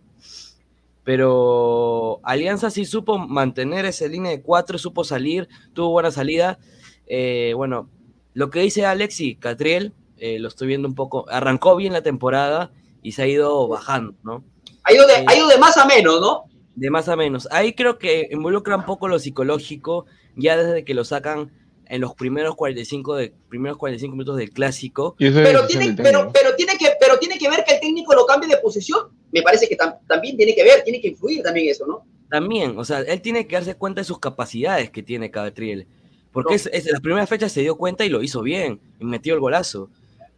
Pero Alianza sí supo mantener esa línea de cuatro, supo salir, tuvo buena salida. Eh, bueno, lo que dice Alexi Catriel, eh, lo estoy viendo un poco, arrancó bien la temporada y se ha ido bajando, ¿no? Ha ido, de, ha ido de más a menos, ¿no? De más a menos. Ahí creo que involucra un poco lo psicológico, ya desde que lo sacan en los primeros 45, de, primeros 45 minutos del clásico. Pero tiene, pero, pero, tiene que, pero tiene que ver que el técnico lo cambie de posición. Me parece que también tiene que ver, tiene que influir también eso, ¿no? También, o sea, él tiene que darse cuenta de sus capacidades que tiene Cabatriel. Porque es, es, la primera fecha se dio cuenta y lo hizo bien, y metió el golazo.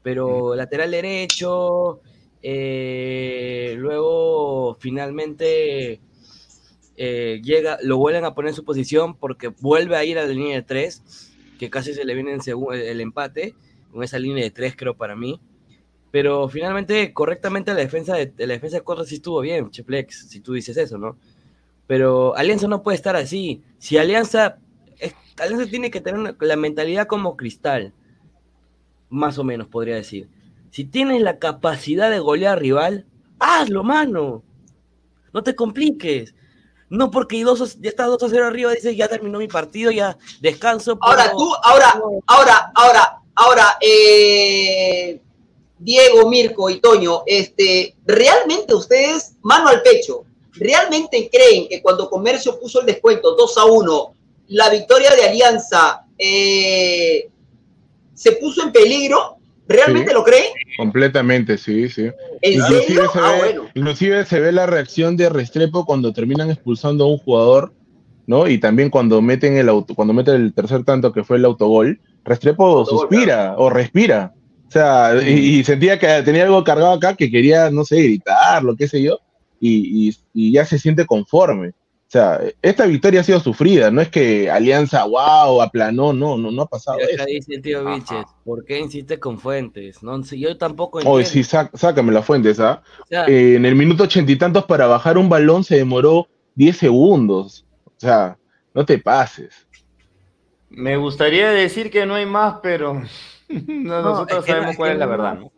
Pero lateral derecho, eh, luego finalmente eh, llega, lo vuelven a poner en su posición porque vuelve a ir a la línea de tres, que casi se le viene en el empate, con esa línea de tres creo para mí. Pero finalmente, correctamente, la defensa de, la defensa de sí estuvo bien, Cheplex, si tú dices eso, ¿no? Pero Alianza no puede estar así. Si Alianza, Alianza tiene que tener la mentalidad como cristal, más o menos podría decir si tienes la capacidad de golear al rival, hazlo, mano. No te compliques. No porque dos, ya estás 2 a 0 arriba, dices ya terminó mi partido, ya descanso. Ahora tú, ahora, ahora, ahora, ahora, eh, Diego, Mirko y Toño, este, ¿realmente ustedes, mano al pecho, realmente creen que cuando Comercio puso el descuento 2 a 1, la victoria de Alianza eh, se puso en peligro? ¿Realmente lo cree? Completamente, sí, sí. inclusive, Se ah, ve, inclusive se ve la reacción de Restrepo cuando terminan expulsando a un jugador, ¿no? Y también cuando meten el auto, cuando meten el tercer tanto que fue el autogol, Restrepo suspira o respira. O sea, y, sentía que tenía algo cargado acá que quería, no sé, gritar, lo que sé yo, y, y ya se siente conforme. O sea, esta victoria ha sido sufrida, no es que Alianza, wow, aplanó, no, no, no ha pasado eso. dice el tío Biches, ¿por qué insiste con Fuentes? No, yo tampoco entiendo. sí, sácame la Fuentes, ¿ah? Eh, en el minuto ochenta y tantos para bajar un balón se demoró diez segundos. O sea, no te pases. Me gustaría decir que no hay más, pero nosotros sabemos cuál es la verdad, ¿no?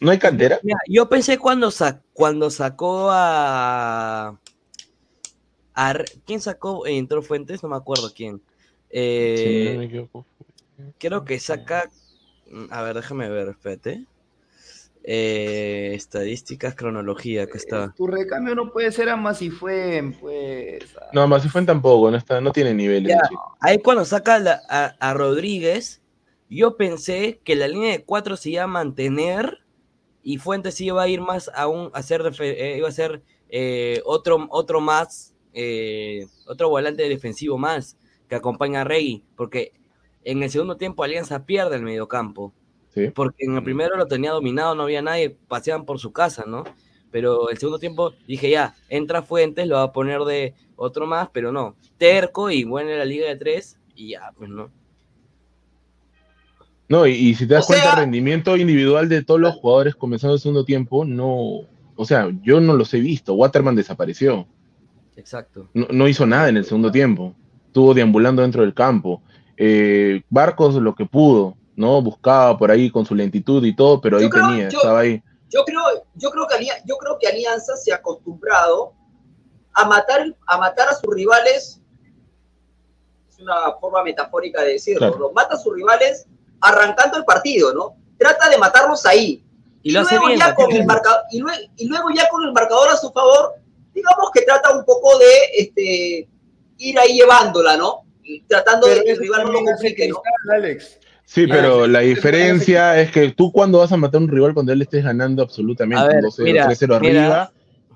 ¿No hay cantera? yo pensé cuando, cuando sacó a ¿Quién sacó? Eh, entró Fuentes, no me acuerdo quién. Eh, creo que saca. Mm, a ver, déjame ver, espérate. Eh, estadísticas, cronología, que está. Tu recambio no puede ser a Masifuen, pues. No, Masifuen tampoco, no, está, no tiene niveles. ahí cuando saca a, Rodríguez, yo pensé que la línea de cuatro se iba a mantener y Fuentes iba a ir más a un, a ser, iba a ser otro, otro más eh, otro volante defensivo más que acompaña a Rey, porque en el segundo tiempo Alianza pierde el mediocampo. Porque en el primero lo tenía dominado, no había nadie, paseaban por su casa, ¿no? Pero el segundo tiempo dije ya, entra Fuentes, lo va a poner de otro más, pero no. Terco y bueno en la liga de tres, y ya, pues no. No, y, si te das cuenta, el rendimiento individual de todos los jugadores comenzando el segundo tiempo, no. O sea, yo no los he visto. Waterman desapareció. Exacto. No, hizo nada en el segundo tiempo. Estuvo deambulando dentro del campo. Eh, Barcos lo que pudo, ¿no? Buscaba por ahí con su lentitud y todo, pero ahí tenía, estaba ahí. Yo creo, yo, creo que, yo creo que Alianza se ha acostumbrado a matar, a matar a sus rivales, es una forma metafórica de decirlo, mata a sus rivales arrancando el partido, ¿no? Trata de matarlos ahí. Y, luego ya con el y, luego, ya con el marcador a su favor, digamos que trata un poco de este, ir ahí llevándola, ¿no? Tratando de que el rival no lo complique, ¿no? Sí, pero la diferencia es que tú cuando vas a matar a un rival cuando él estés ganando absolutamente 2-0, arriba,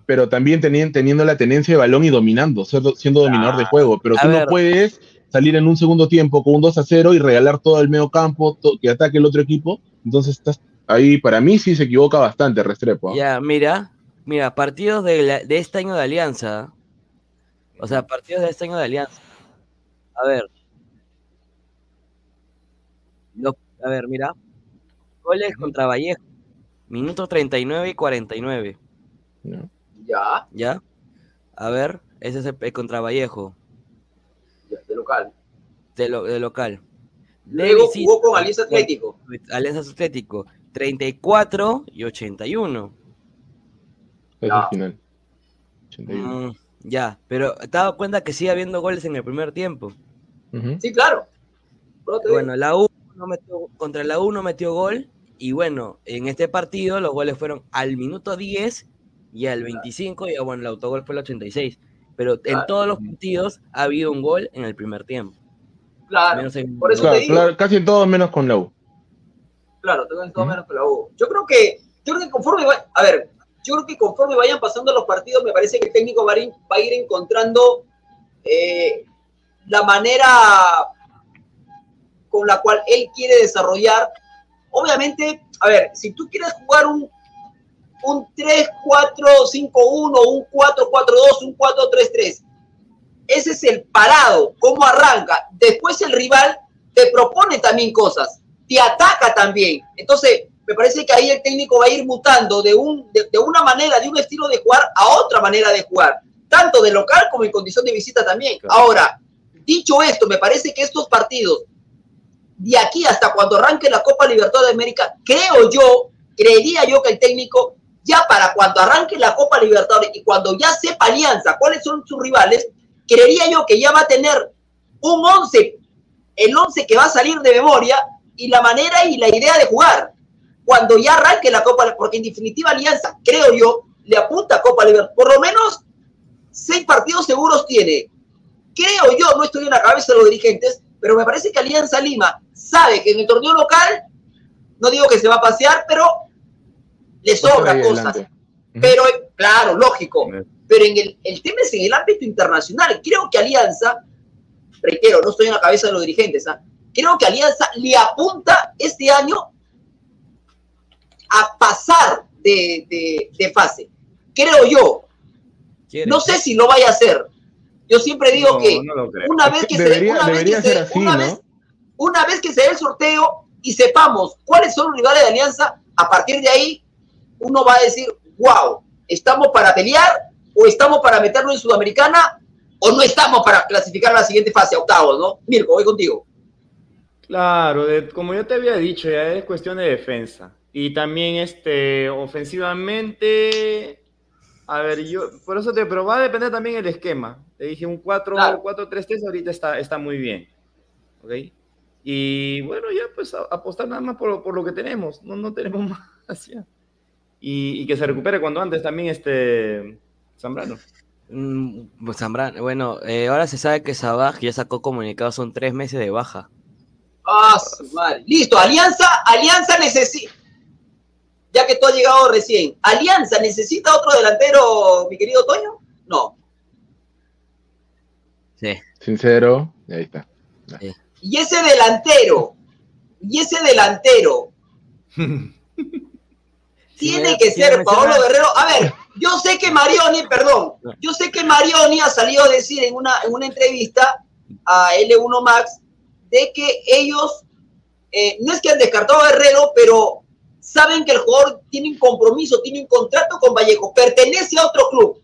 pero también teniendo, la tenencia de balón y dominando, siendo, dominador de juego, pero tú no puedes salir en un segundo tiempo con un 2 a 0 y regalar todo el medio campo, que ataque el otro equipo, entonces estás ahí, para mí sí se equivoca bastante Restrepo. ¿ah? Ya, mira, Mira, partidos de, la- de este año de Alianza. O sea, partidos de este año de Alianza. A ver. Los- a ver, mira. Goles contra Vallejo. Minutos 39 y 49. ¿no? Ya, ¿Ya? A ver, ese es el, el contra Vallejo. ya, de local. De, lo- de local. De Luego visita, jugó con Alianza Atlético. Alianza Atlético. 34 y 81. El final. 81. Mm, ya, pero te has dado cuenta que sigue habiendo goles en el primer tiempo. Sí, claro. Bueno, la U no metió, contra la U no metió gol. Y bueno, en este partido los goles fueron al minuto 10 y al 25. Y bueno, el autogol fue el 86. Pero en todos los partidos ha habido un gol en el primer tiempo. claro, en- por eso Claro, te digo. claro, casi en todo menos con la U. Claro, tengo todo Ujú. menos que la U. Yo creo que, yo creo que conforme va- a ver, yo creo que conforme vayan pasando los partidos, me parece que el técnico va a ir, va a ir encontrando eh, la manera con la cual él quiere desarrollar. Obviamente, a ver, si tú quieres jugar un, un 3-4-5-1, un 4-4-2, un 4-3-3, ese es el parado, cómo arranca. Después el rival te propone también cosas, te ataca también. Entonces, me parece que ahí el técnico va a ir mutando de, un, de, de una manera, de un estilo de jugar a otra manera de jugar, tanto de local como en condición de visita también. Claro. Ahora, dicho esto, me parece que estos partidos, de aquí hasta cuando arranque la Copa Libertadores de América, creo yo, creería yo que el técnico, ya para cuando arranque la Copa Libertadores y cuando ya sepa Alianza cuáles son sus rivales, creería yo que ya va a tener un 11, el 11 que va a salir de memoria y la manera y la idea de jugar. Cuando ya arranque la Copa, porque en definitiva Alianza, creo yo, le apunta a Copa Libertadores. Por lo menos seis partidos seguros tiene. Creo yo, no estoy en la cabeza de los dirigentes, pero me parece que Alianza Lima sabe que en el torneo local, no digo que se va a pasear, pero le sobra cosas. Pero, claro, lógico. Pero en el, el tema es en el ámbito internacional. Creo que Alianza, reitero, no estoy en la cabeza de los dirigentes, ¿ah? creo que Alianza le apunta este año a pasar de, de- de fase. Creo yo. No sé si lo vaya a hacer. Yo siempre digo No, que no una vez que Debería- se, una vez debería que se- ser así, una ¿no? vez- una vez que se dé el sorteo y sepamos cuáles son los rivales de Alianza, a partir de ahí uno va a decir, wow, estamos para pelear o estamos para meternos en Sudamericana o no estamos para clasificar a la siguiente fase, a octavos, ¿no? Mirko, voy contigo. Claro, de- como yo te había dicho, ya es cuestión de defensa. Y también este, ofensivamente, a ver, yo, por eso te, pero va a depender también el esquema. Te dije un 4, Claro. 4-3-3, ahorita está, está muy bien. ¿Ok? Y bueno, ya pues a- apostar nada más por, por lo que tenemos. No, no tenemos más ya. Y, y que se recupere cuando antes también este Zambrano. Mm, pues Zambrano, bueno, eh, ahora se sabe que Sabaj ya sacó comunicado, son tres meses de baja. Ah, madre. Listo, Alianza, Alianza necesita. Ya que tú has llegado recién, ¿Alianza necesita otro delantero, mi querido Toño? No. Sí. Sincero, y ahí está. Y ese delantero, y ese delantero, tiene que ser Paolo Guerrero. A ver, yo sé que Marioni, perdón, yo sé que Marioni ha salido a decir en una, en una entrevista a L1 Max de que ellos, eh, no es que han descartado a Guerrero, pero saben que el jugador tiene un compromiso, tiene un contrato con Vallejo, pertenece a otro club.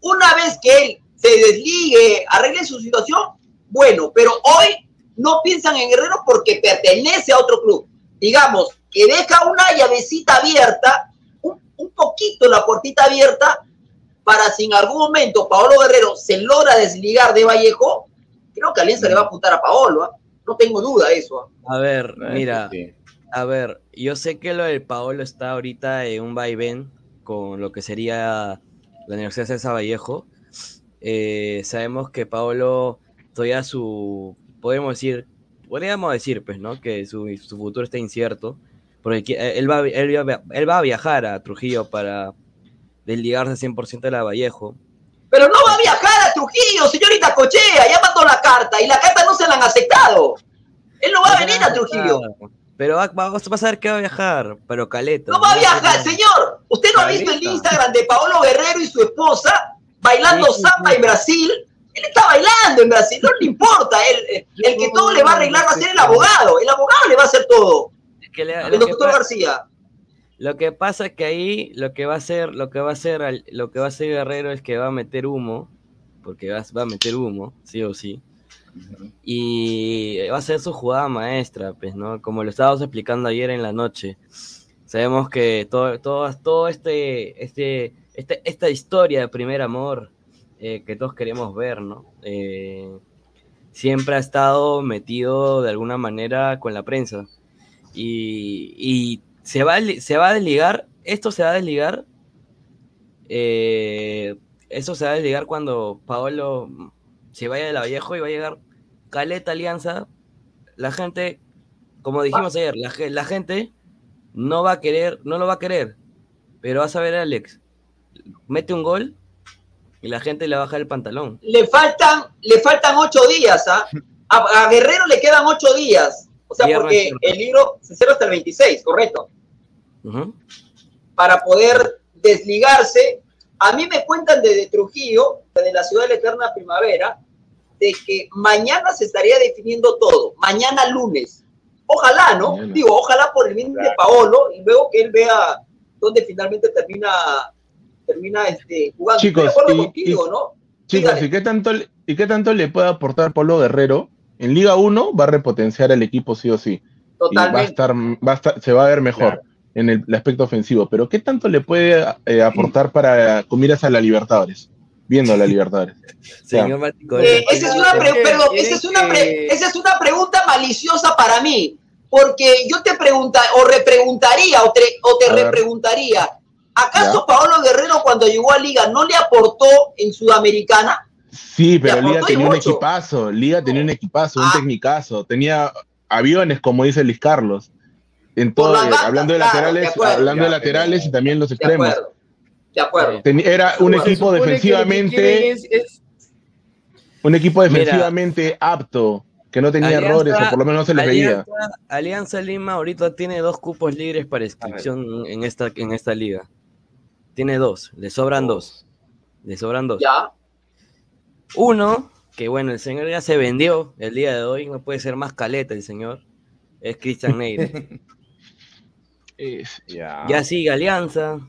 Una vez que él se desligue, arregle su situación, bueno, pero hoy no piensan en Guerrero porque pertenece a otro club. Digamos, que deja una llavecita abierta, un, un poquito la puertita abierta, para si en algún momento Paolo Guerrero se logra desligar de Vallejo, creo que Alianza le va a apuntar a Paolo, ¿ah? no tengo duda de eso. ¿ah? A ver, mira, sí. A ver, yo sé que lo del Paolo está ahorita en un vaivén con lo que sería la Universidad César Vallejo. Eh, sabemos que Paolo todavía su, podemos decir, podríamos decir, pues, ¿no? Que su, su futuro está incierto, porque eh, él va, él, él va a viajar a Trujillo para desligarse 100% de la Vallejo. Pero no va a viajar a Trujillo, señorita Cochea, ya mandó la carta y la carta no se la han aceptado. Él no va a venir a Trujillo. Pero va- va- vas a ver que va a viajar, pero caleta. No va a viajar, señor. ¿Usted no ha visto el Instagram de Paolo Guerrero y su esposa bailando Sí, samba sí. en Brasil? Él está bailando en Brasil, no le importa. Él, el que todo le va a arreglar va a ser el abogado. El abogado le va a hacer todo. Que le- El doctor García. lo que pasa es que ahí lo que va a hacer, lo que va a hacer, lo que va a hacer Guerrero es que va a meter humo, porque va, va a meter humo, sí o sí. Y va a ser su jugada maestra, pues, ¿no? Como lo estábamos explicando ayer en la noche. Sabemos que todo, todo, todo este, este, este, esta historia de primer amor eh, que todos queremos ver, ¿no? Eh, siempre ha estado metido de alguna manera con la prensa. Y, y se, va, se va a desligar, esto se va a desligar, eh, eso se va a desligar cuando Paolo se vaya de la Vallejo y va a llegar Caleta Alianza. La gente, como dijimos ayer, la, ge- la gente no va a querer, no lo va a querer, pero vas a ver a Alex, mete un gol y la gente le baja el pantalón. Le faltan, le faltan ocho días, ¿ah? A, a Guerrero le quedan ocho días. O sea, Viernes, porque el libro se cierra hasta el 26, correcto. Para poder desligarse. A mí me cuentan desde Trujillo, desde la ciudad de la eterna primavera, de que mañana se estaría definiendo todo, mañana lunes. Ojalá, ¿no? Mañana. Digo, ojalá por el bien de Paolo y luego que él vea dónde finalmente termina, termina este, jugando. Chicos, Estoy de acuerdo y- contigo, y- ¿no? Chicos, Dígale. ¿y qué, tanto, le- ¿y qué tanto le puede aportar Polo Guerrero? En Liga 1 va a repotenciar al equipo sí o sí. Y va a Totalmente. estar, va a estar, se va a ver mejor en el, el aspecto ofensivo. Pero ¿qué tanto le puede eh, aportar para con miras a la Libertadores? Viendo la Libertadores. Señor Matico, Eh, esa, es una pre- Es que- perdón, es esa, es una que- pre- esa es una pregunta maliciosa para mí, porque yo te pregunta o repreguntaría o te, o repreguntaría, ¿acaso Ya. Paolo Guerrero cuando llegó a Liga no le aportó en Sudamericana? Sí, pero Liga tenía un equipazo. Liga tenía un equipazo, un Ah. tecnicazo. Tenía aviones, como dice Luis Carlos. En todo, hablando de claro, laterales, de acuerdo. hablando de Ya, laterales y también los De extremos. acuerdo, de acuerdo. Ten- Era un equipo defensivamente, quieren es- es- un equipo Mira. defensivamente apto, que no tenía Alianza- errores, o por lo menos no se les veía. Alianza, Lima ahorita tiene dos cupos libres para inscripción en esta, en esta liga. Tiene dos, le sobran dos. Le sobran dos. Ya, Uno, que bueno, el señor ya se vendió el día de hoy, no puede ser más caleta el señor, es Cristian Neira. Es- Ya. ya sigue Alianza.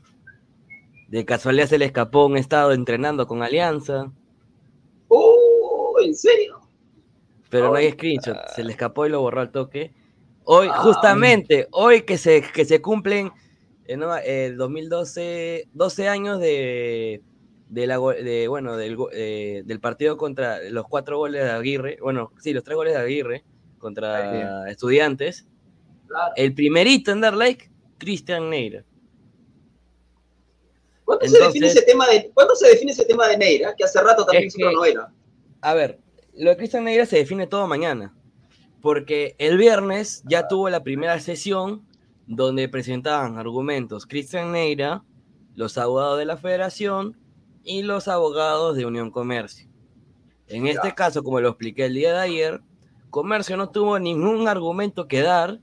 De casualidad se le escapó un estado entrenando con Alianza, uh, ¿en serio? pero no hay screenshot. Se le escapó y lo borró al toque. Hoy, justamente, hoy que se, que se cumplen eh, no, el 2012, 12 años de, de la, go- de, bueno, del, eh, del partido contra los cuatro goles de Aguirre, bueno, sí, los tres goles de Aguirre contra estudiantes. Claro. El primerito en dar like, Cristian Neira. ¿Cuándo, se define ese tema de, ¿Cuándo se define ese tema de Neira? Que hace rato también que- no era. A ver, lo de Cristian Neira se define todo mañana. Porque el viernes ya tuvo la primera sesión donde presentaban argumentos Cristian Neira, los abogados de la federación y los abogados de Unión Comercio. En este caso, como lo expliqué el día de ayer, Comercio no tuvo ningún argumento que dar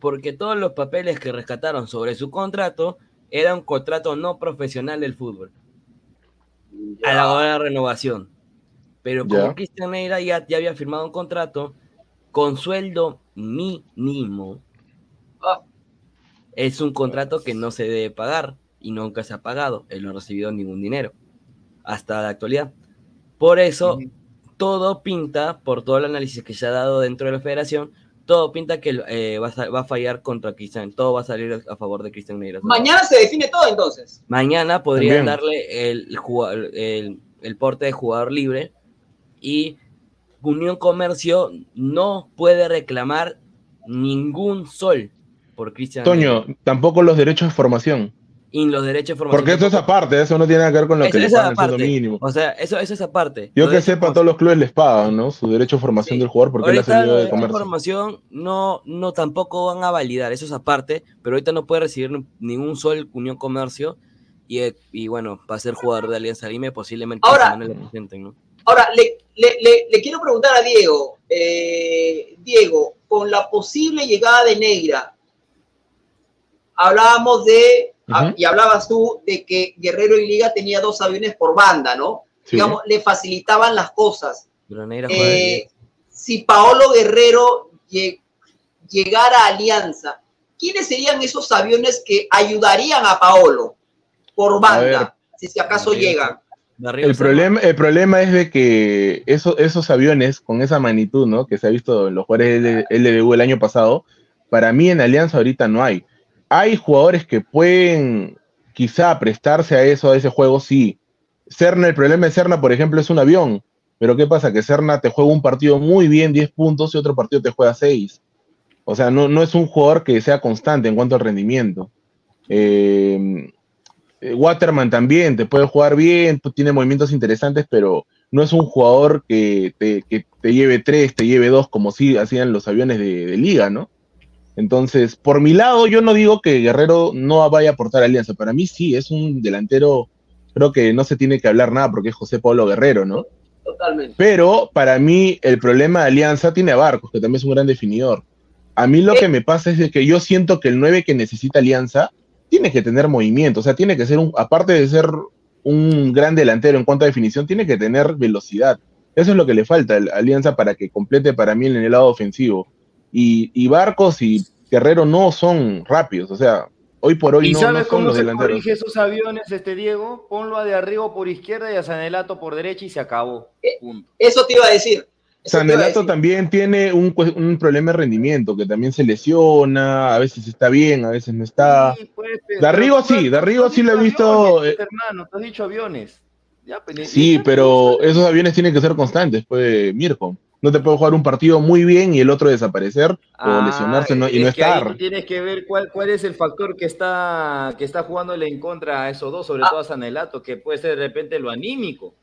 porque todos los papeles que rescataron sobre su contrato era un contrato no profesional del fútbol a la hora de renovación. Pero como. Cristian Neira ya, ya había firmado un contrato con sueldo mínimo, Ah, es un contrato que no se debe pagar y nunca se ha pagado. Él no ha recibido ningún dinero hasta la actualidad. Por eso, todo pinta, por todo el análisis que se ha dado dentro de la federación, todo pinta que eh, va, a, sa- va a fallar contra Cristian. Todo va a salir a favor de Cristian Neira. mañana se define todo entonces. Mañana podrían También. darle el, el, el porte de jugador libre y Unión Comercio no puede reclamar ningún sol por Cristian Toño, Neira. tampoco los derechos de formación. Y los derechos de formación. Porque eso es aparte, eso no tiene nada que ver con lo Eso- que le pagan el sueldo mínimo. O sea, eso, eso es aparte. Yo Los que sepa, todos los clubes les pagan, ¿no? Su derecho de formación Sí. del jugador porque él ha Ahorita salido lo de de comercio. formación no, no tampoco van a validar, eso es aparte, pero ahorita no puede recibir ni- ningún sol Unión Comercio y, eh, y bueno, va a ser jugador de Alianza Lima posiblemente Ahora- le presenten, ¿no? Ahora, le, le- le- le quiero preguntar a Diego. eh, Diego, con la posible llegada de Negra, hablábamos de, Ujú. y hablabas tú de que Guerrero y Liga tenía dos aviones por banda, ¿no? Sí. Digamos, le facilitaban las cosas. Eh, si Paolo Guerrero lle- llegara a Alianza, ¿quiénes serían esos aviones que ayudarían a Paolo por banda, si, si acaso llegan? El problema, el problema es de que esos, esos aviones con esa magnitud, ¿no? Que se ha visto en los jugadores L- LDU el año pasado, para mí en Alianza ahorita no hay. Hay jugadores que pueden quizá prestarse a eso, a ese juego, sí. Serna, el problema de Serna, por ejemplo, es un avión. Pero ¿qué pasa? Que Serna te juega un partido muy bien, 10 puntos, y otro partido te juega 6. O sea, no, no es un jugador que sea constante en cuanto al rendimiento. Eh, eh, Waterman también te puede jugar bien, tiene movimientos interesantes, pero no es un jugador que te, que te lleve tres, te lleve dos, como sí hacían los aviones de liga, ¿no? Entonces, por mi lado, yo no digo que Guerrero no vaya a aportar alianza. Para mí sí, es un delantero, creo que no se tiene que hablar nada porque es José Pablo Guerrero, ¿no? Totalmente. Pero para mí el problema de Alianza tiene a Barcos, que también es un gran definidor. A mí lo Eh. que me pasa es de que yo siento que el 9 que necesita Alianza tiene que tener movimiento, o sea, tiene que ser un, aparte de ser un gran delantero en cuanto a definición, tiene que tener velocidad. Eso es lo que le falta a Alianza para que complete para mí en el lado ofensivo. Y, y Barcos y Guerrero no son rápidos, o sea, hoy por hoy ¿Y no, no sabes son cómo los se delanteros. corrige esos aviones, este Diego? Ponlo a de arriba por izquierda y a Sanelato por derecha y se acabó. Eh, Punto. Eso te iba a decir. Te Sanelato también tiene un, un problema de rendimiento, que también se lesiona, a veces está bien, a veces no está. Sí, pues, Darrigo sí, Darrigo sí lo he visto, aviones, eh, hermano, tú has dicho aviones. Ya, pues, Sí, pero esos aviones tienen que ser constantes, pues, Mirko. No te puede jugar un partido muy bien y el otro desaparecer o Ah, lesionarse no- y es no que ahí estar. tú tienes que ver cuál, cuál es el factor que está, que está jugándole en contra a esos dos, sobre Ah. todo a Sanelato, que puede ser de repente lo anímico.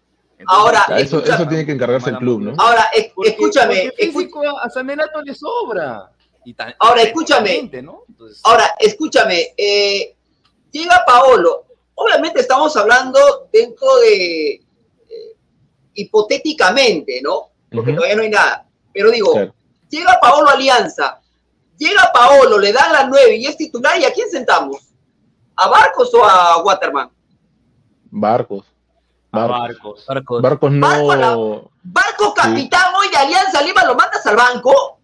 Ahora, Ah, Eso, eso tiene que encargarse el club, ¿no? Ahora, es- Porque- escúchame, porque físico a Sanelato le sobra. Y tan- Ahora, escúchame. técnicamente, ¿no? Entonces, ahora, escúchame, eh, llega Paolo. Obviamente estamos hablando dentro de, eh, hipotéticamente, ¿no? Porque todavía no hay nada. Pero digo, Claro. llega Paolo Alianza, llega Paolo, le dan la 9 y es titular, ¿y a quién sentamos? ¿A Barcos o a Waterman? Barcos. Barcos. Barcos. Barcos. Barcos Barcos, no. Barcos, capitán hoy de Alianza Lima, ¿lo mandas al banco?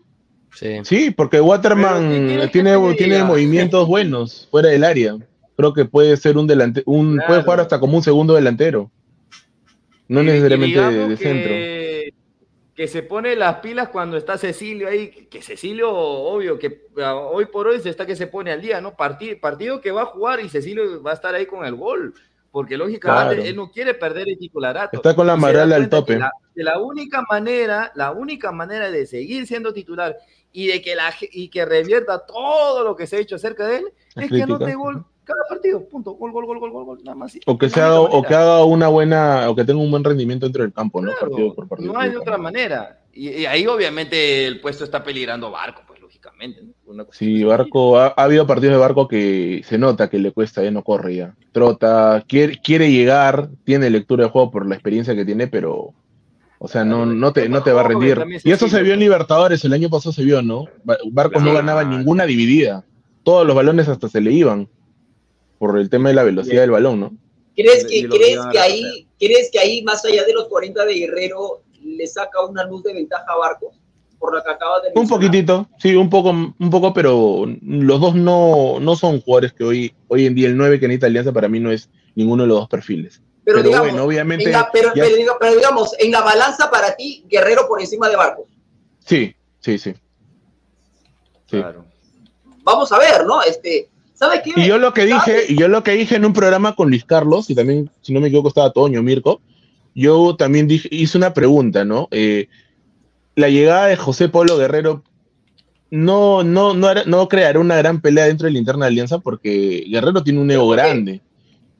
Sí. Sí, porque Pero, ¿qué Waterman tiene, tiene movimientos buenos fuera del área. Creo que puede ser un delante, un, Claro. puede jugar hasta como un segundo delantero. No Y- y necesariamente de, de centro. Que, se pone las pilas cuando está Cecilio ahí, que Cecilio, obvio, que ah, hoy por hoy se está que se pone al día, ¿no? Partido, partido que va a jugar y Cecilio va a estar ahí con el gol, porque lógicamente Claro. él no quiere perder el titularato. Está con la Amaral al tope. que La, que la única manera, la única manera de seguir siendo titular y de que la y que revierta todo lo que se ha hecho acerca de él Las es que anote gol cada partido, punto, gol, gol, gol, gol, gol, gol, nada más. O que, Es se la haga, única o que haga una buena, o que tenga un buen rendimiento dentro del campo, ¿no? Partido por partido. no hay de otra manera. Y, y ahí obviamente el puesto está peligrando Barco, pues lógicamente. ¿no? Una cosa Sí. Barco, ha, ha habido partidos de Barco que se nota que le cuesta, ya no corre ya. Trota, quiere, quiere llegar, tiene lectura de juego por la experiencia que tiene, pero, o sea, no, no, te, no te va a rendir. Y eso se vio en. Libertadores, el año pasado se vio, ¿no? Ba- Barcos no ganaba ninguna dividida. Todos los balones hasta se le iban por el tema de la velocidad del balón, ¿no? ¿Crees que, crees ahí, crees que ahí, más allá de los 40 de Guerrero, le saca una luz de ventaja a Barcos? Por lo que acabas de Un mencionar. poquitito, sí, un poco, un poco, pero los dos no, no son jugadores que hoy, hoy en día el 9 que necesita Alianza para mí no es ninguno de los dos perfiles. Pero, Pero, digamos, bueno, obviamente. en la- pero, ya- pero diga- pero digamos, en la balanza para ti, Guerrero por encima de Barcos. Sí, sí, sí. Sí. Claro. Vamos a ver, ¿no? Este, Y yo lo que dije, y yo lo que dije en un programa con Luis Carlos, y también, si no me equivoco, estaba Toño, Mirko, yo también dije, hice una pregunta, ¿no? Eh, la llegada de José Pablo Guerrero no, no, no, no creará una gran pelea dentro de la interna de Alianza porque Guerrero tiene un ego grande.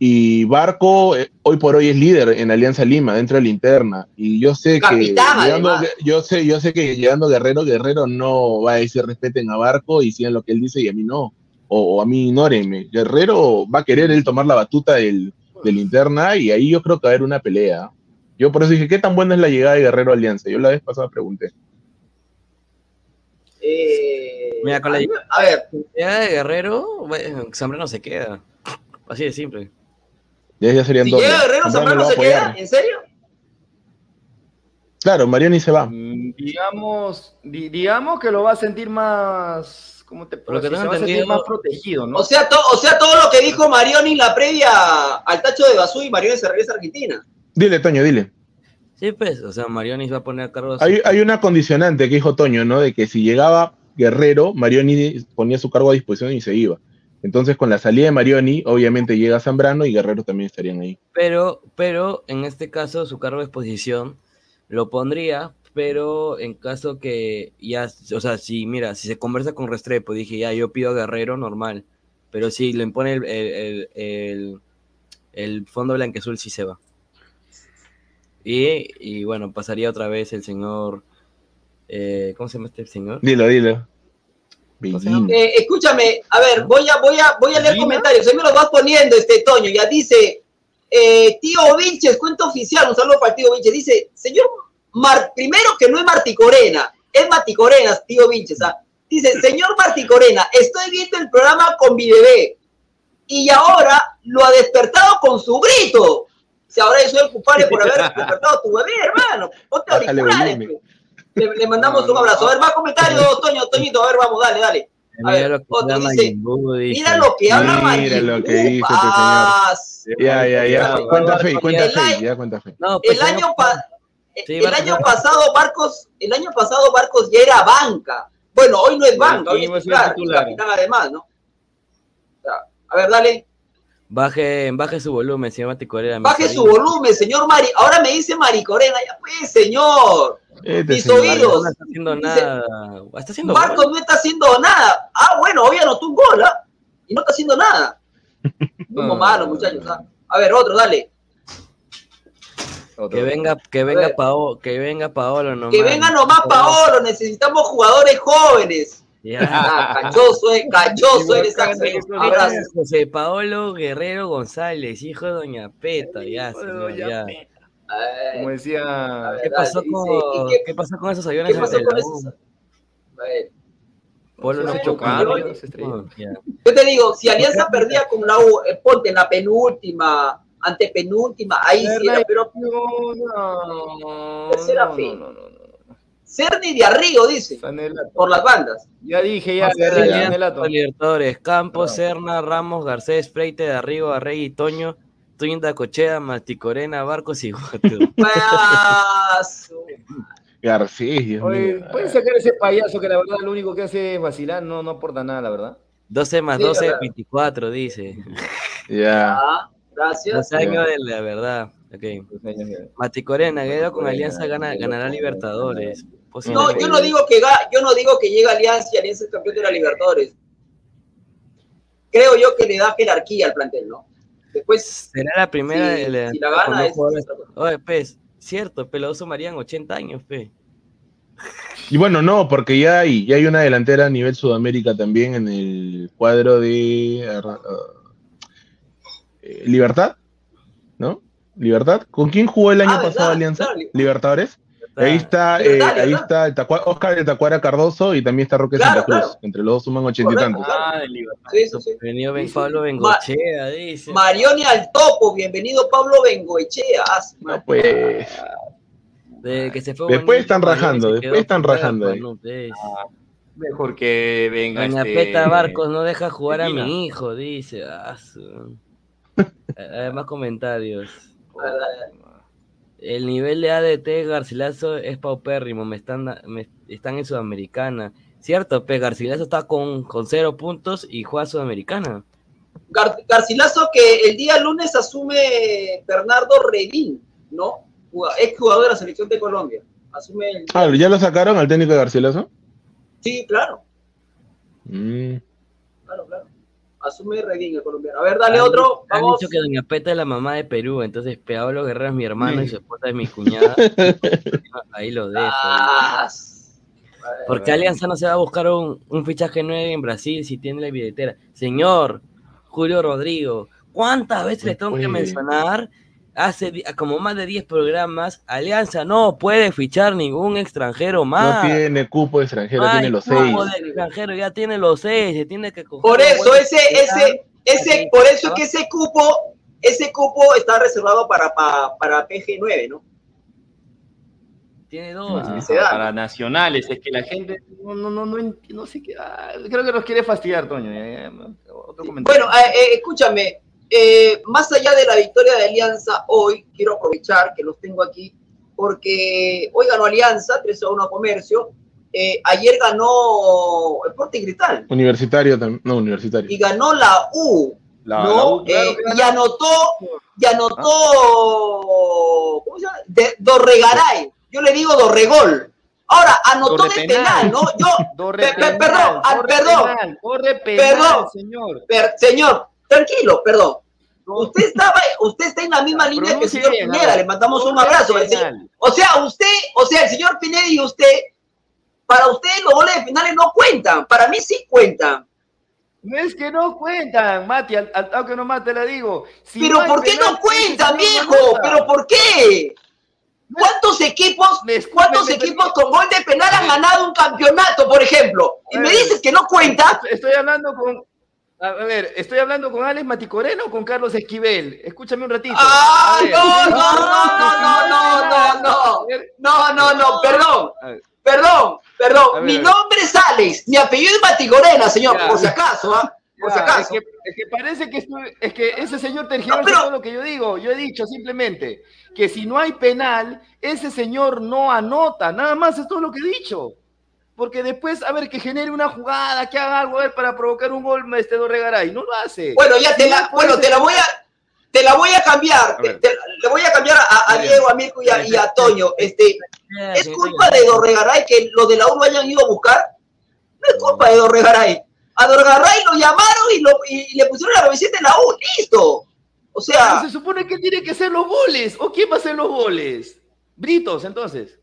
Y Barco eh, hoy por hoy es líder en Alianza Lima, dentro de la interna. Y yo sé Capitán, que llegando, yo sé, yo sé que llegando Guerrero, Guerrero no va a decir respeten a Barco y sigan lo que él dice y a mí no. O, o a mí ignórenme. Guerrero va a querer él tomar la batuta del, de la interna y ahí yo creo que va a haber una pelea. Yo por eso dije, ¿qué tan buena es la llegada de Guerrero a Alianza? Yo la vez pasada pregunté. Eh, Mira, con la a, ver, llegada de Guerrero, bueno, Zambrano se queda. Así de simple. Ya, ya serían si dos. llega Guerrero, Zambrano lo va a se queda. ¿en serio? Claro, Marioni se va. Mm, Digamos, di- digamos que lo va a sentir más, ¿cómo te puedo Lo que decir? Se va a sentir más protegido, ¿no? O sea, to- o sea, todo lo que dijo Marioni en la previa al tacho de Basú y Marioni se regresa a Argentina. Dile, Toño, dile. Sí, pues, o sea, Marioni se va a poner a cargo su- Hay, hay una condicionante que dijo Toño, ¿no? De que si llegaba Guerrero, Marioni ponía su cargo a disposición y se iba. Entonces, con la salida de Marioni, obviamente llega Zambrano y Guerrero también estarían ahí. Pero, pero en este caso su cargo de exposición lo pondría, pero en caso que ya, o sea, si mira, si se conversa con Restrepo, dije ya, yo pido a Guerrero normal, pero si le impone el, el, el, el- el fondo blanqueazul sí se va. Y, y bueno, pasaría otra vez el señor, eh, ¿cómo se llama este señor? Dilo, dilo. Eh, escúchame, a ver, voy a, voy a, voy a leer comentarios. Ahí me los vas poniendo, este Toño. Ya dice, eh, tío Vinches, cuento oficial, un saludo para el tío Vinches. Dice, señor, Mar, primero que no es Marti Corena, es Mati Corena, tío Vinches. ¿ah? Dice, señor Marti Corena, estoy viendo el programa con mi bebé y ahora lo ha despertado con su grito. Si ahora yo soy el culpable por haber despertado a tu bebé, hermano. Ponte auriculares, pues. Le, le mandamos un abrazo. A ver, más comentarios, Toño, Toñito. A ver, vamos, dale, dale. A mira ver, lo que otro dice. Mira lo que habla Mira lo que dice este Ah, Ya, ya, ya. El Cuenta fe, cuenta El fe, año- ya cuenta fe. No, pues, El año, pa- Sí, el Barcos año pasado Barcos, el año pasado Barcos ya era banca. Bueno, hoy no es banca, hoy es titular, titular. capitán además, ¿no? A ver, dale. Baje, baje su volumen, señor Mati Correa. mi Baje su volumen, señor Mari. Ahora me dice Maricorena, ya pues, señor. Este Mis señor. oídos. No está haciendo Dice- nada. Está haciendo Barcos gol. no está haciendo nada. Ah, bueno, hoy anotó un gol, ¿ah? Y no está haciendo nada. Como malo, muchachos. ¿ah? A ver, otro, dale. Otro. Que venga, que venga. Paolo, que venga Paolo nomás. Que venga nomás Paolo, necesitamos jugadores jóvenes. Ya. Ah, cachoso, eh, cachoso eres, Axel. Abrazo. José Paolo Guerrero González, hijo de Doña Peta, ya, señor, ya. Como decía, ¿Qué pasó, con, ¿y qué- qué pasó con esos aviones? ¿Qué pasó con esos? Polo no chocaron. Ya. Yo te digo, si Alianza perdía con la U, eh, ponte en la penúltima, antepenúltima, ahí sí era, pero no, no, Tercera no, fin. no, no, no. Cerny de Arrigo, dice, Sanelato. por las bandas. Ya dije, ya, Sanelato. Libertadores, Campos, No. Serna, Ramos, Garcés, Freite, de Arrigo, Arregui, Toño, Tuñda, Cochea, Maticorena, Barcos y Guato. Pues, Garcés, Dios Oye, mío. pueden sacar ese payaso que la verdad lo único que hace es vacilar, no, no aporta nada, la verdad. 12 más Sí, 12, verdad. 24, dice. Ya. ah, gracias. Dos años de la verdad. Ok. Maticorena, Guedo con Alianza gana, ganará Libertadores. No, Posiblemente. yo no digo que ga- yo no digo que llega Alianza y Alianza es campeón de la Libertadores. Creo yo que le da jerarquía al plantel, ¿no? Después, Será la primera. si, de la- si la gana, es jugadores. Oye, pues, cierto, Peloso Marían, 80 años, pe. Y bueno, no, porque ya hay, ya hay una delantera a nivel Sudamérica también en el cuadro de ah, eh, Libertad, ¿no? Libertad. ¿Con quién jugó el año Ah, pasado ¿verdad? Alianza? Claro, Libertadores. Ahí está, Libertad, eh, ahí está Oscar de Tacuara Cardoso y también está Roque Claro, Santa Cruz. claro. Entre los dos suman ochenta y tantos. Ah, de libertad. Sí, sí, sí. Venido Ben Sí, sí. Pablo Bengochea, dice. Marioni al topo, bienvenido Pablo Bengoechea. Ah, su No, madre. pues. De que se fue Después están rajando, se después están rajando pues. Mejor que venga Doña este... Peta Barcos no deja jugar a mi hijo, dice. Ah, su- Eh, Más comentarios. El nivel de ADT Garcilaso es paupérrimo, me están, me- están en Sudamericana. Cierto, pues Garcilaso está con, con cero puntos y juega Sudamericana. Gar- Garcilaso que el día lunes asume Bernardo Redín, ¿no? Ex jugador de la selección de Colombia. Asume el... Ah, ¿ya lo sacaron al técnico de Garcilaso? Sí, claro, Mm. claro, claro. Asume el colombiano. A ver, dale Han- otro. Han Vamos. dicho que Doña Peta es la mamá de Perú, entonces Pablo Guerrero es mi hermano y su esposa es mi cuñada. Ahí lo dejo. Ah, Porque Alianza no se va a buscar un, un fichaje nuevo en Brasil si tiene la billetera. Señor Julio Rodrigo, ¿cuántas veces le tengo que mencionar hace como más de 10 programas, Alianza no puede fichar ningún extranjero No más. tiene cupo extranjero, Ay, tiene los cupo seis. de extranjero, ya tiene los seis, se tiene que coger Por eso, ese, ese, ese, por eso es que ese cupo, ese cupo está reservado para, para, para PG9, ¿no? Tiene dos. Ah, se da. para nacionales, es que la gente no, no, no, no, no sé qué. ah, creo que nos quiere fastidiar, Toño. otro comentario. Bueno, eh, eh, escúchame, eh, más allá de la victoria de Alianza hoy, quiero aprovechar que los tengo aquí, porque hoy ganó Alianza, 3 a 1 a Comercio, eh, ayer ganó Sporting Cristal Universitario también. No, universitario. y ganó la U, La- ¿no? la U, claro Eh, y anotó, y anotó, ¿cómo se llama? De- Dorregaray, yo le digo Dorregol. Ahora, anotó de penal. penal, ¿no? Yo, pe- pe- penal, perdón, ah, corre perdón. penal, corre penal, Perdón. señor. Per- señor, tranquilo, perdón. Usted estaba, usted está en la misma línea que el señor Pineda, le mandamos un abrazo. O sea, usted, o sea, el señor Pineda y usted, para usted los goles de finales no cuentan, para mí sí cuentan. No es que no cuentan, Mati, al, al toque nomás te la digo. Si Pero ¿por qué penal, no cuentan, no viejo? ¿Pero por qué? ¿Cuántos equipos, cuántos equipos con gol de penal han ganado un campeonato, por ejemplo? Y me dices que no cuenta. Estoy hablando con. A ver, estoy hablando con Alex Maticoreno o con Carlos Esquivel. Escúchame un ratito. Ah, no, no, no, no, no, no, no. No, no, no, perdón. Perdón, perdón. ver, Mi nombre es Alex, mi apellido es Batigorena, señor, Ya. por si acaso, ¿ah? Por si acaso. Es que, es que parece que, estoy- es que ese señor tergiversa No, pero- todo lo que yo digo. Yo he dicho simplemente que si no hay penal, ese señor no anota. Nada más es todo lo que he dicho. Porque después, a ver, que genere una jugada, que haga algo a ver, para provocar un gol este Dorregaray. No lo hace. Bueno, ya te la, no, bueno, te la voy a, te la voy a cambiar. A te- ver. te- le voy a cambiar a. Diego, a Mirko y a, y a Toño. Este, ¿es culpa de Dorregaray que los de la U lo hayan ido a buscar? No es culpa de Dorregaray. A Dorregaray lo llamaron y, lo, y le pusieron la revisita en la U. Listo. O Pero sea, se supone que tiene que hacer los goles. ¿O quién va a hacer los goles? Britos, entonces.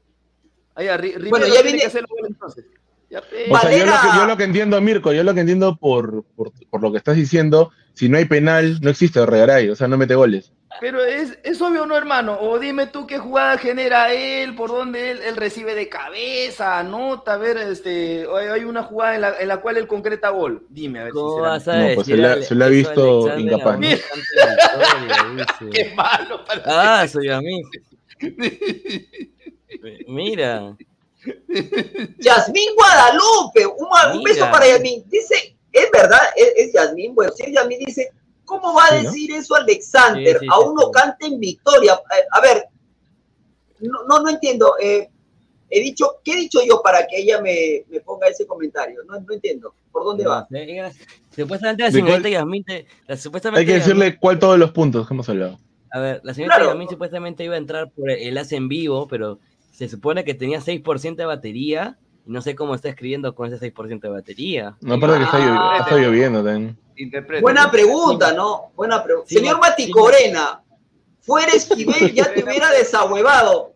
Rivero Bueno, ya tiene viene- que hacer los goles entonces. Ya, pe- O sea, yo lo, que, yo lo que entiendo, Mirko, yo lo que entiendo por, por, por lo que estás diciendo, si no hay penal, no existe Regaray, o sea, no mete goles. Pero es, es obvio, ¿no, hermano? O dime tú qué jugada genera él, por dónde él, él recibe de cabeza, anota, a ver, este, hay hay una jugada en la, en la cual él concreta gol. Dime, a ver, ¿Cómo sinceramente. vas a No, pues decir se le ha- Ale- se le ha visto Alexander incapaz, ¿no? Victoria, Qué malo para Ah, soy a mí. Mira, Yasmín Guadalupe, un, un beso para Yasmín. Dice, es verdad, es, es Yasmín, bueno, si es Yasmín dice, ¿cómo va a Sí, ¿no? decir eso Alexander? Sí, sí, Aún sí, no sí. canta en victoria. Eh, a ver, no, no, no entiendo. eh, he dicho, ¿qué he dicho yo para que ella me, me ponga ese comentario? No, no entiendo. ¿Por dónde va? no sé, ella- supuestamente la señorita Yasmín, te- la, supuestamente Hay que Yasmín- decirle cuál todos los puntos que hemos hablado. a ver, la señorita Claro. Yasmín supuestamente iba a entrar por el enlace en vivo, pero se supone que tenía 6% de batería y no sé cómo está escribiendo con ese 6% de batería. No, aparte que está, llovi- Ah. está lloviendo también. Buena pregunta, ¿no? Buena pregunta. Sí, Señor ma- Mati sí, Corena, fuera Esquivel ya te hubiera desahuevado.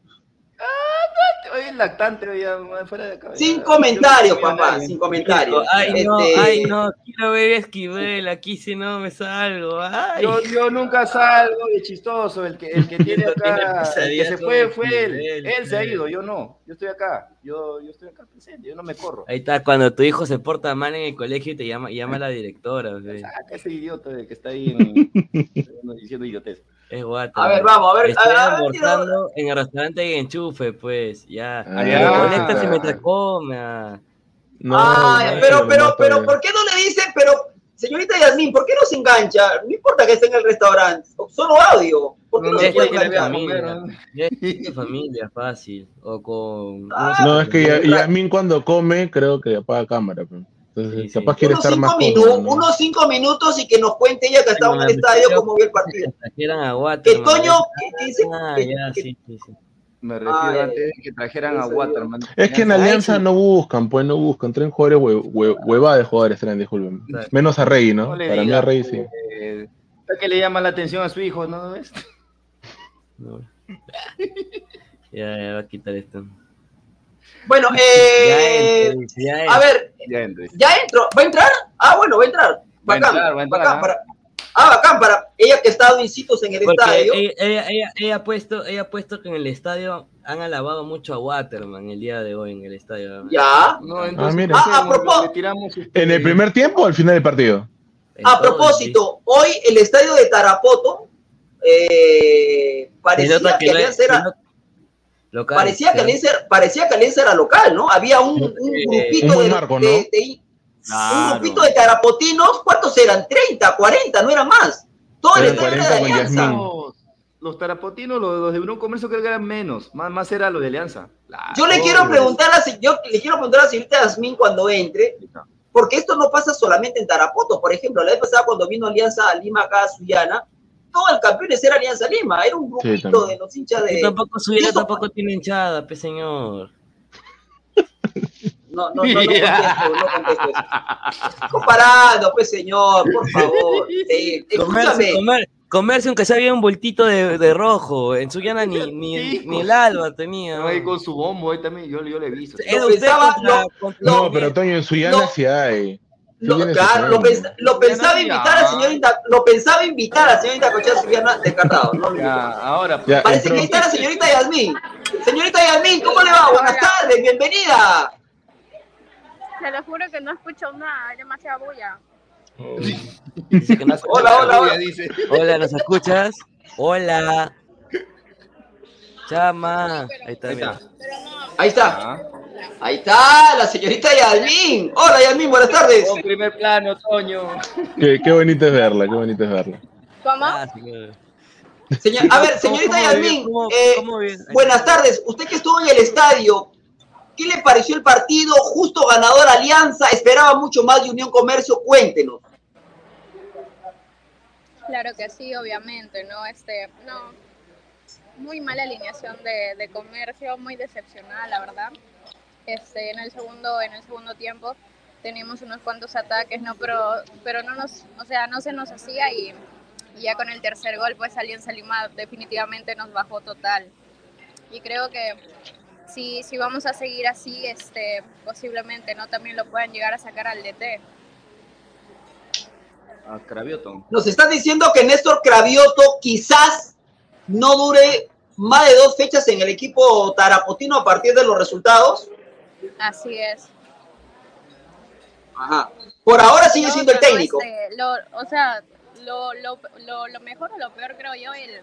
Oye, lactante, oye, fuera de acá. Sin comentarios, papá, sin comentarios. Ay, no, Este, ay, no, quiero ver Esquivel, aquí si no me salgo. Ay. Yo, yo nunca salgo de chistoso, el que, el que tiene acá, el que se fue fue él, él se ha ido, yo no, yo estoy acá, yo, yo estoy acá presente, yo no me corro. Ahí está, cuando tu hijo se porta mal en el colegio y te llama, y llama a la directora. o sea, Saca ese idiota de que está ahí en- diciendo idiotez. Es guato. A ver, vamos, a ver. Estoy a- a- almorzando en el restaurante de enchufe, pues, ya. Ah, ya. Conéctase mientras come. No, Ay, no, pero, no, pero, no, pero, todavía. ¿por qué no le dice, pero, señorita Yasmín, ¿por qué no se engancha? No importa que esté en el restaurante, solo audio. ¿Por qué no, No, se puede comer, familia. Ya es familia, fácil. O con. Ah, no No, es que con- Ya- Yasmín cuando come, creo que apaga cámara. pues. Entonces, Sí, sí. capaz quiere Unos estar más cinco, cómodo, minu- ¿no? unos cinco minutos y que nos cuente ella que estaba en el estadio cómo vio el partido. a Que. Toño, que, dice Ah, que- ya, que- sí, sí, sí. Me refiero Ay, antes de que trajeran a Waterman. Es que en Ay, Alianza no buscan, pues no buscan. Traen jugadores hue, hue- huevada de jugadores, traen, disculpen. Menos a Rey, ¿no? Para mí a Rey sí. eh, que le llama la atención a su hijo, ¿no ves? No. Ya, ya va a quitar esto. Bueno, eh, ya a ver, Ya entré. ¿ya entro? ¿Va a entrar? Ah, bueno, va a entrar. Va a Bacán, entrar, va a entrar, bacán, ¿ah? para- Ah, bacán, para ella que ha estado in situ en el Porque estadio. ella, ella, ella- ella ha puesto, ella ha puesto que en el estadio han alabado mucho a Waterman el día de hoy en el estadio. Ya. No, Ah, entonces, mira. Ah, a hacemos? propós- Le tiramos, este, ¿En el primer tiempo o al final del partido? En A propósito, hoy el estadio de Tarapoto eh, parecía que, no es- Alianza era, se nota- local, parecía, que se- Alianza, parecía que Alianza era local, ¿no? Había un, un grupito un de, marco, de- ¿no? de- un Claro. grupito de tarapotinos, ¿cuántos eran? 30, 40, no eran más. Todo el estadio era 40 de Alianza. Los, los tarapotinos, los, los de Unión Comercio creo que eran menos, más, más era los de Alianza. Claro. Yo le quiero preguntar a, yo le quiero preguntar a la señorita Yasmín cuando entre, porque esto no pasa solamente en Tarapoto. Por ejemplo, la vez pasada cuando vino Alianza a Lima acá a Suyana, todo el campeones era Alianza Lima, era un grupito de los hinchas Y de... tampoco Suyana Eso- tampoco tiene hinchada, pe señor. No, no, no, no contesto, no contesto eso. Comparando, pues señor, por favor. Eh, escúchame, comer- comercio, aunque sea había un voltito de, de rojo. En Suyana ni, ni, ni el alba tenía. No, ahí con su bombo, ahí también, yo, yo le he visto. Era Lo usted pensaba- contra- lo- contra- No, pero Toño, en Suyana No. sí hay. Lo, claro, lo, pens- lo pensaba invitar a la señorita, lo pensaba invitar a la señorita Cochea descartado. ¿no? Ya, ahora, Ya, Parece entró- que ahí está la señorita Yasmín. Señorita Yasmín, ¿cómo le va? Buenas tardes, bienvenida. Se lo juro que no escucho nada, hay demasiada bulla. Dice que no- Hola, hola, hola. Dice. Hola, ¿nos escuchas? Hola. Chama. Ahí está, Ahí mira. está. Ahí está, Ah. Ahí está la señorita Yasmín. Hola Yasmín, buenas tardes. Primer plano, Toño. Qué, qué bonito es verla, qué bonito es verla. ¿Cómo? Ah, señor. A ver, ¿Cómo- señorita cómo Yasmín, bien? ¿Cómo- eh, cómo bien? buenas tardes. Usted que estuvo en el estadio, ¿qué le pareció el partido? Justo ganador Alianza, esperaba mucho más de Unión Comercio, cuéntenos. Claro que sí, obviamente, ¿no? Este, no, muy mala alineación de, de comercio, muy decepcionada, la verdad. Este, en el segundo, en el segundo tiempo teníamos unos cuantos ataques, ¿no? Pero, pero no nos, o sea, no se nos hacía y, y ya con el tercer gol, pues Alianza Lima definitivamente nos bajó total. Y creo que si, si vamos a seguir así, este, posiblemente, ¿no? También lo puedan llegar a sacar al DT. A Cravioto. Nos están diciendo que Néstor Cravioto quizás no dure más de dos fechas en el equipo tarapotino a partir de los resultados. Así es. Ajá. Por ahora sigue No, siendo el técnico. este, lo, o sea, lo, lo, lo, lo mejor o lo peor creo yo, el,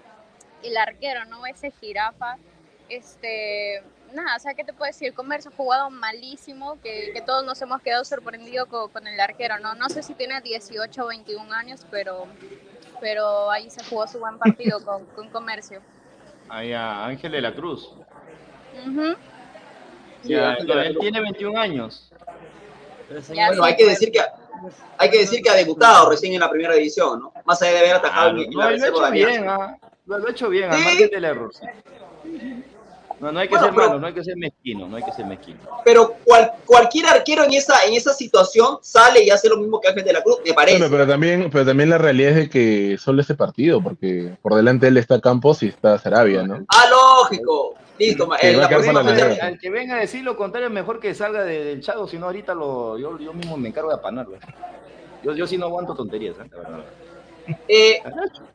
el arquero, ¿no? Ese jirafa. Este, nada, o sea, ¿qué te puedo decir? Comercio ha jugado malísimo, que, que todos nos hemos quedado sorprendidos con, con el arquero, ¿no? No sé si tiene 18 o 21 años, pero, pero ahí se jugó su buen partido con, con Comercio. Ahí a Ángel de la Cruz. Ujú. Ya, él tiene 21 años. Ya Bueno, hay que decir que hay que decir que ha debutado recién en la primera división, ¿no? Más allá de haber atajado Claro, en, en no, la lo reserva hecho de Alianza. bien, ah. lo, lo ha hecho bien, Sí. margen del error. sí. No, no hay que Bueno, ser pero- malo, no hay que ser mezquino, no hay que ser mezquino. Pero cual- cualquier arquero en esa, en esa situación sale y hace lo mismo que Ángel de la Cruz, me parece. Bueno, pero también, pero también la realidad es de que solo este partido, porque por delante de él está Campos y está Sarabia, ¿no? Ah, lógico. Listo, Que la próxima fecha- liga. Al que venga a decir lo contrario, mejor que salga de- del Chago, si no ahorita lo, yo, yo mismo me encargo de apanarlo. Yo, yo sí no aguanto tonterías, ¿eh? la verdad. Eh,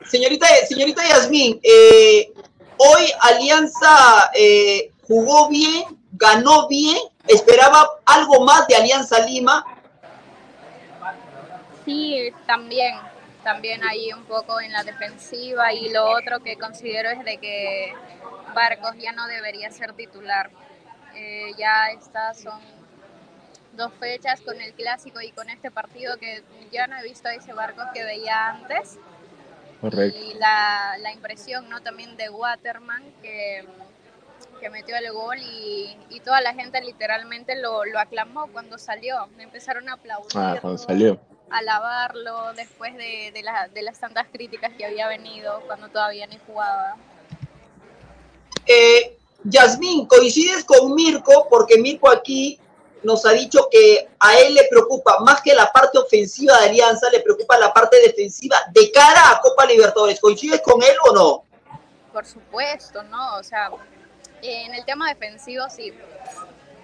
señorita, señorita Yasmín, eh, hoy Alianza eh, jugó bien, ganó bien, esperaba algo más de Alianza Lima. Sí, también, también ahí un poco en la defensiva y lo otro que considero es de que Barcos ya no debería ser titular. Eh, ya estas son dos fechas con el clásico y con este partido que ya no he visto a ese Barcos que veía antes Correcto. y la, la impresión no también de Waterman que, que metió el gol y, y toda la gente literalmente lo, lo aclamó cuando salió, empezaron a aplaudir Ah, cuando salió. alabarlo después de, de, la- de las tantas críticas que había venido cuando todavía ni jugaba. Eh, Yasmín, coincides con Mirko porque Mirko aquí nos ha dicho que a él le preocupa más que la parte ofensiva de Alianza, le preocupa la parte defensiva de cara a Copa Libertadores. ¿Coincides con él o no? Por supuesto, ¿no? O sea, en el tema defensivo sí.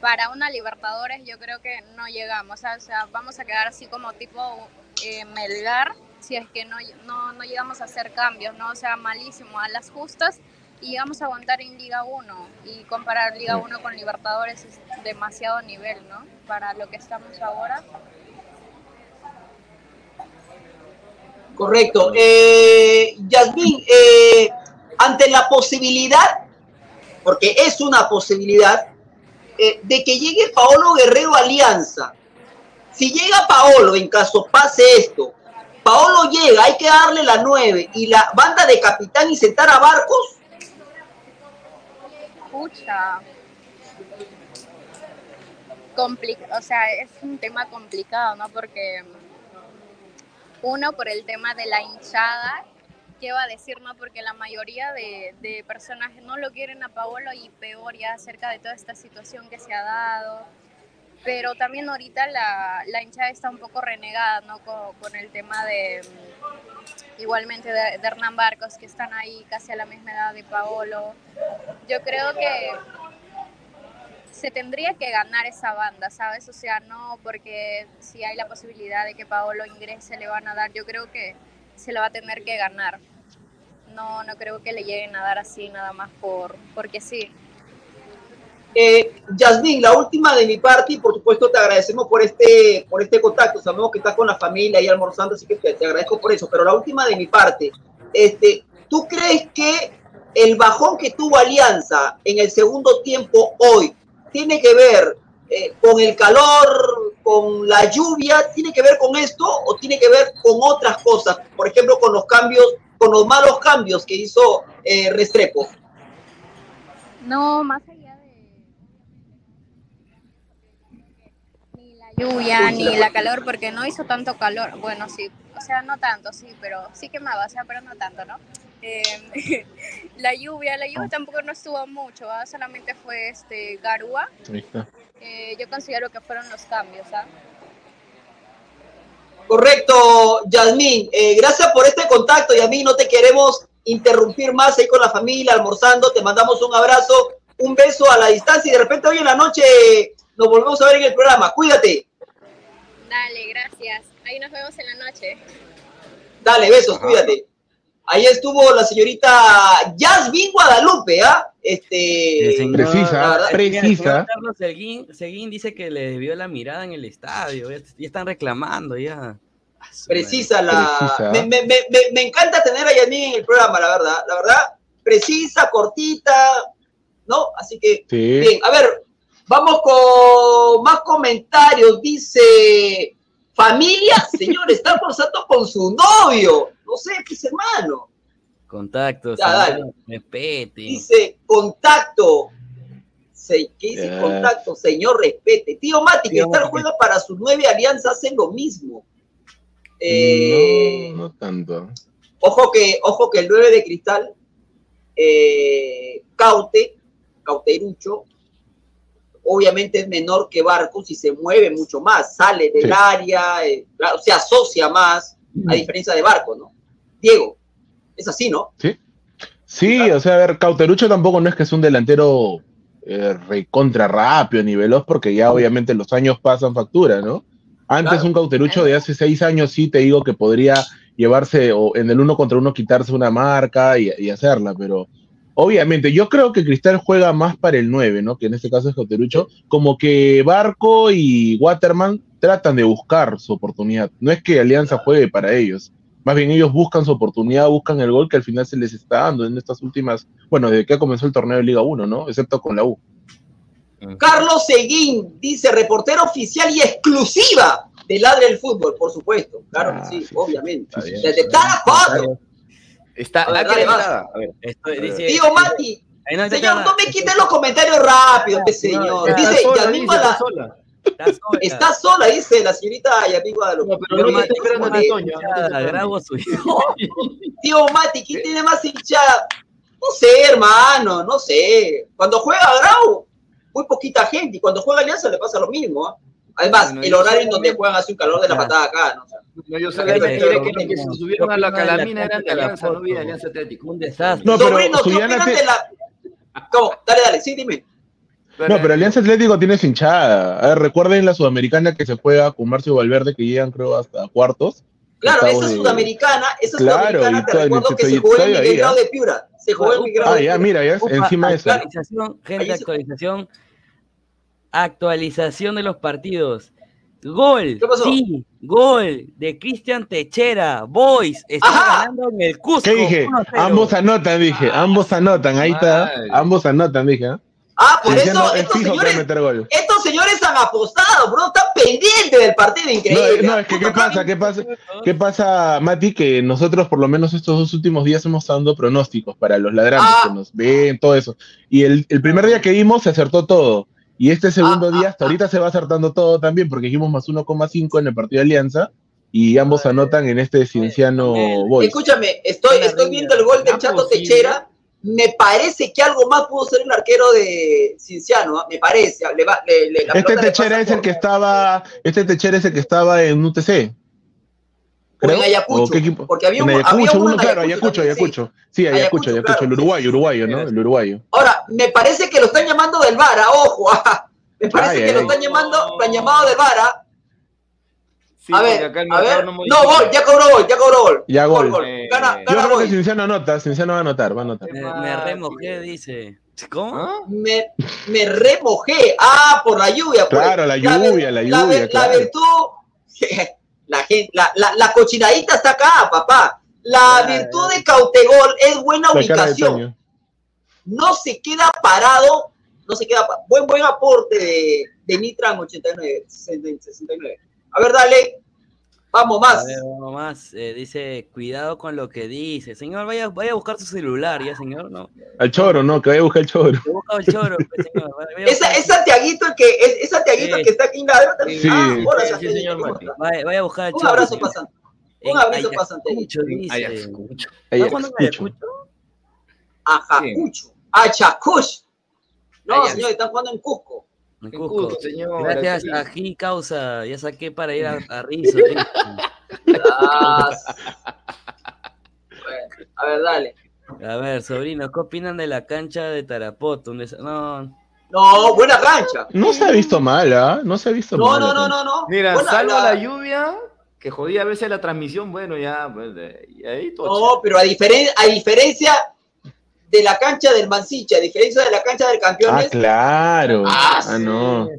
Para una Libertadores yo creo que no llegamos. O sea, vamos a quedar así como tipo eh, Melgar, si es que no, no, no llegamos a hacer cambios, ¿no? O sea, malísimo, a las justas y llegamos a aguantar en Liga 1 y comparar Liga 1 con Libertadores es demasiado nivel, ¿no? Para lo que estamos ahora. Correcto. Eh, Yasmín, eh, ante la posibilidad, porque es una posibilidad, eh, de que llegue Paolo Guerrero Alianza. Si llega Paolo, en caso pase esto, Paolo llega, hay que darle la 9 y la banda de capitán y sentar a Barcos. Pucha. Complica o sea, es un tema complicado, ¿no? Porque uno, por el tema de la hinchada, ¿qué va a decir, no? Porque la mayoría de, de personas no lo quieren a Paolo y peor ya acerca de toda esta situación que se ha dado. Pero también ahorita la, la hinchada está un poco renegada, ¿no? Con, el tema de, igualmente, de, Hernán Barcos, que están ahí casi a la misma edad de Paolo. Yo creo que se tendría que ganar esa banda, ¿sabes? O sea, no porque si hay la posibilidad de que Paolo ingrese le van a dar, yo creo que se lo va a tener que ganar. No, no creo que le lleguen a dar así nada más por porque sí. Eh, Yasmín, la última de mi parte, y por supuesto te agradecemos por este, por este contacto. Sabemos que estás con la familia ahí almorzando, así que te, te agradezco por eso. Pero la última de mi parte, este, ¿tú crees que el bajón que tuvo Alianza en el segundo tiempo hoy tiene que ver eh, con el calor, con la lluvia, tiene que ver con esto o tiene que ver con otras cosas? Por ejemplo, con los cambios, con los malos cambios que hizo eh, Restrepo. No, más allá de ni la lluvia ni la calor, porque no hizo tanto calor. Bueno, sí, o sea, no tanto, sí, pero sí quemaba, o sea, pero no tanto, ¿no? Eh, la lluvia, la lluvia tampoco no estuvo mucho, ¿ah? solamente fue este Garúa. Eh, yo considero que fueron los cambios, ¿ah? Correcto, Yasmín. Eh, gracias por este contacto, Yasmín. No te queremos interrumpir más ahí con la familia, almorzando. Te mandamos un abrazo, un beso a la distancia y de repente hoy en la noche nos volvemos a ver en el programa. Cuídate. Dale, gracias. Ahí nos vemos en la noche. Dale, besos, cuídate. Ahí estuvo la señorita Yasmín Guadalupe, ¿ah? Este, Precisa, verdad, precisa. Carlos Seguín, Seguín dice que le debió la mirada en el estadio. Ya, ya están reclamando, ya. Precisa la. Precisa. Me, me, me, me- me encanta tener a Yasmín en el programa, la verdad. La verdad, precisa, cortita, ¿no? Así que, Sí. bien, a ver, vamos con más comentarios. Dice, familia, señor, está almorzando con su novio. No sé, pues hermano. Contacto, Ya, señor, dale. respete. Dice, contacto. Se, ¿Qué dice contacto? Señor, respete. Tío Mati, Cristal Mati. juega para sus nueve alianzas, hacen lo mismo. Eh, No, no tanto. Ojo que, ojo que el 9 de cristal, eh, Caute, Cauterucho, obviamente es menor que Barcos y se mueve mucho más, sale del Sí. área, eh, se asocia más, a diferencia de Barcos, ¿no? Diego, es así, ¿no? Sí, o sea, a ver, Cauterucho tampoco no es que es un delantero eh, recontra rápido ni veloz, porque ya obviamente los años pasan factura, ¿no? Antes Claro. un Cauterucho de hace seis años sí te digo que podría llevarse o en el uno contra uno quitarse una marca y, y hacerla, pero obviamente yo creo que Cristal juega más para el 9, ¿no? Que en este caso es Cauterucho, como que Barco y Waterman tratan de buscar su oportunidad. No es que Alianza juegue para ellos. Más bien ellos buscan su oportunidad, buscan el gol que al final se les está dando en estas últimas, bueno, desde que comenzó el torneo de Liga 1, ¿no? Excepto con la U. Carlos Seguín dice, reportero oficial y exclusiva de Ladre del Fútbol, por supuesto, claro Ah, que sí, sí, obviamente. Desde. Está A ver, dale, acreditada. A ver, Estoy, dice, Tío Mati, no, señor, no me quiten los comentarios rápido, señor. ya, Dice, está sola, dice, Guada- está sola. Está sola. está sola, dice la señorita Yasmín Guadalupe. No, pero no estoy esperando grabo su Tío Mati, ¿quién tiene más hinchada? No sé, hermano, no sé. Cuando juega Grau, muy poquita gente. Y cuando juega Alianza le pasa lo mismo. ¿ah? Además, Bueno, el horario en donde juegan hace un calor de la patada acá. ¿no? No, yo solamente diré que los que se subieron a la ¿qué opina de la calamina eran de Alianza, no vi de? Alianza Atlético. Un desastre. No, pero Sobrino, ¿qué Suyana opinan te- de la...? ¿Cómo? Dale, dale, sí, dime. No, pero Alianza Atlético tiene su hinchada. A ver, recuerden la sudamericana que se juega con Marcio Valverde, que llegan creo hasta cuartos. Claro, esa es de- sudamericana, esa es Claro, sudamericana, y te todo el recuerdo que se jugó en Miguel ¿ah? Grau de Piura. Se jugó en Miguel Grau Ah, de ya, Piura. mira, ya encima de eso. actualización, gente, actualización. Actualización de los partidos. Gol, ¿Qué pasó? sí, gol de Cristian Techera. Boys, está Ajá. ganando en el Cusco. ¿Qué dije? 1-0. Ambos anotan, dije. Ambos anotan. Ahí está. Ambos anotan, dije. ¿ah? Ah, por Cristiano eso es estos señores, meter gol. estos señores han apostado, bro, están pendientes del partido No, increíble. eh, no, es que ¿qué pasa? ¿Qué pasa? ¿Qué pasa, Mati? Que nosotros, por lo menos estos dos últimos días, hemos estado dando pronósticos para los ladrantes Ah. que nos ven, todo eso. Y el, el primer día que vimos se acertó todo. Y este segundo Ah, día, ah, hasta ahorita se va acertando todo también, porque dijimos más 1,5 en el partido de Alianza. Y ambos anotan en este Cienciano Boys. Escúchame, estoy, estoy viendo el gol del ¿Será Chato posible? Techera. Me parece que algo más pudo ser el arquero de Cinciano, ¿ah? me parece. Le va- le- le- la Este Techera es el que estaba, este Techera es el que estaba en UTC. O en creo. Ayacucho, ¿O qué equipo? porque había En un- había Ayacucho, uno uno, en claro, Ayacucho Ayacucho, sí. Ayacucho. Sí, Ayacucho, Ayacucho, Ayacucho, claro. el uruguayo, uruguayo, ¿no? El uruguayo. Ahora, me parece que lo están llamando del Vara, ojo. ah. Me parece Ay, que ay, lo están llamando, lo han llamado del Vara. Sí, a ver, acá el a ver. no No, gol, ya cobró gol, ya cobró gol. Ya gol. Gana, Eh, Yo gana creo que gol. Cienciano anota, Cienciano va a anotar, va a anotar. Me, me remojé, dice. ¿Cómo? ¿Ah? Me, me remojé. Ah, por la lluvia. pues. Claro, la ver- lluvia, la ver- lluvia, La, claro. virtud. La, gente, la, la, la cochinadita está acá, papá. La virtud de Cautegol es buena ubicación. No se queda parado. No se queda pa- Buen, buen aporte de, de Nitran 89, 69. A ver, dale. Vamos más. ver, vamos más. Eh, dice, cuidado con lo que dice. Señor, vaya, vaya a buscar su celular, ya, señor. No. Al choro, ¿no? Que vaya a buscar el choro. El choro, pues, señor. Vaya, Esa, buscar- es Santiaguito el que, es, es Santiaguito que está aquí en la Sí. Ah, hola, Sí, Santiaguito, señor. Vaya, vaya a buscar el Un choro. abrazo para. En Un abrazo para Ayacucho, dice. Ayacucho. Ahí, ¿Estás jugando en escucho. Ayacucho? Ajacucho. Achacuch. No, señor, están jugando en Cusco. En Cusco. Cusco, señor. Gracias a G Causa. Ya saqué para ir a, a Rizo. Ah, bueno, a ver, dale. A ver, sobrino, ¿qué opinan de la cancha de Tarapoto? No, No, buena cancha. No se ha visto mal, ¿ah? No se ha visto No, mal. no, no, no, no. Mira, Buena- salvo la- la lluvia, que jodía a veces la transmisión, bueno, ya, pues, de- y ahí todo No, pero a, diferen- a diferencia de la cancha del Mancicha, a diferencia de la cancha del Ah, Campeones, claro. Ah, Ah, sí. no.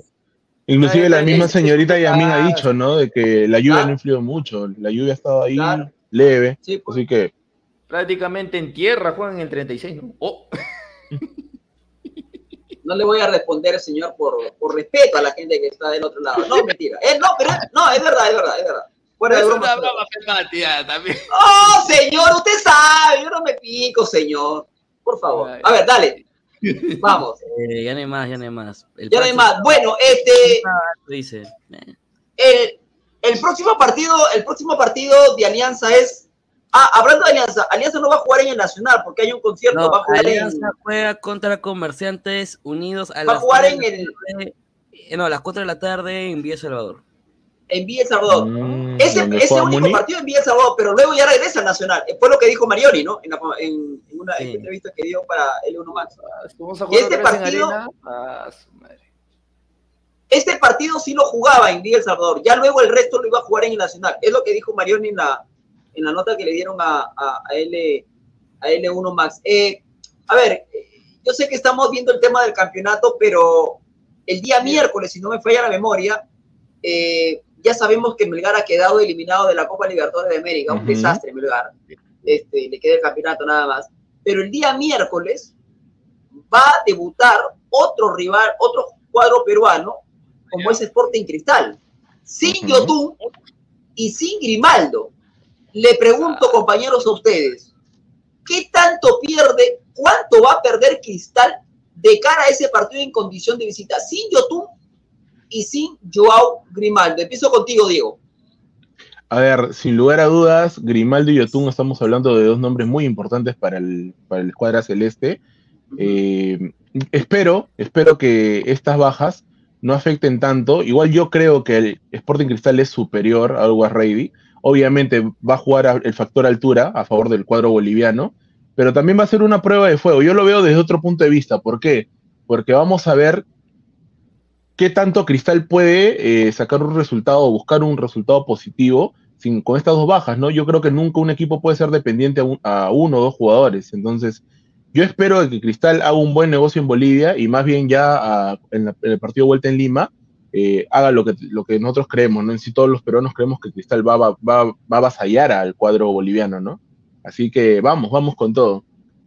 Inclusive la misma señorita Yamin ha ah. dicho, ¿no? De que la lluvia Claro. no influyó mucho. La lluvia ha estado ahí Claro. leve. sí, pues. Así que, prácticamente en tierra juegan en el 36, ¿no? Oh, no le voy a responder, señor, por, por respeto a la gente que está del otro lado. No, mentira. Eh, no, pero no, es verdad, es verdad, es verdad. Fuera de es broma. una broma, también. Oh, señor, usted sabe, yo no me pico, señor. Por favor. A ver, dale. Vamos. eh, ya no hay más, ya no hay más. El Ya no hay más. Bueno, este, Dice. eh, el, el próximo partido, el próximo partido de Alianza es. Ah, hablando de Alianza, Alianza no va a jugar en el Nacional porque hay un concierto, No, va a jugar en, Alianza juega contra Comerciantes Unidos a va a jugar en el eh, No, a las 4 de la tarde en Villa Salvador. En Villa El Salvador. mm, Ese ¿dónde es el juega único Muni? partido en Villa El Salvador, pero luego ya regresa al Nacional. Fue lo que dijo Marioni, ¿no? En, la- en- en una Sí. entrevista que dio para L1 Max. Vamos a Y este partido-. Ah, su madre. Este partido sí lo jugaba en Villa El Salvador, ya luego el resto lo iba a jugar en el Nacional. Es lo que dijo Marioni en la, en la nota que le dieron a, a, a L, a L1 Max. Eh, a ver, eh, yo sé que estamos viendo el tema del campeonato, pero el día miércoles, si no me falla la memoria, eh, ya sabemos que Melgar ha quedado eliminado de la Copa Libertadores de América, un desastre Melgar. Este, le queda el campeonato nada más. Pero el día miércoles va a debutar otro rival, otro cuadro peruano, como es Sporting Cristal, sin. Yotun y sin Grimaldo. Le pregunto, compañeros, a ustedes, ¿qué tanto pierde, cuánto va a perder Cristal de cara a ese partido en condición de visita, sin Yotun y sin Joao Grimaldo? Empiezo contigo, Diego. A ver, sin lugar a dudas, Grimaldo y Yotun estamos hablando de dos nombres muy importantes para el, para el escuadra celeste. Eh, espero, espero que estas bajas no afecten tanto. Igual yo creo que el Sporting Cristal es superior al Always Ready. Obviamente va a jugar el factor altura a favor del cuadro boliviano, pero también va a ser una prueba de fuego. Yo lo veo desde otro punto de vista. ¿Por qué? Porque vamos a ver qué tanto Cristal puede eh, sacar un resultado o buscar un resultado positivo sin, con estas dos bajas, ¿no? Yo creo que nunca un equipo puede ser dependiente a, un- a uno o dos jugadores. Entonces, yo espero que Cristal haga un buen negocio en Bolivia y más bien ya ah, en, la- en el partido de vuelta en Lima eh, haga lo que, lo que nosotros creemos, ¿no? En sí todos los peruanos creemos que Cristal va a avasallar al cuadro boliviano, ¿no? Así que vamos, vamos con todo.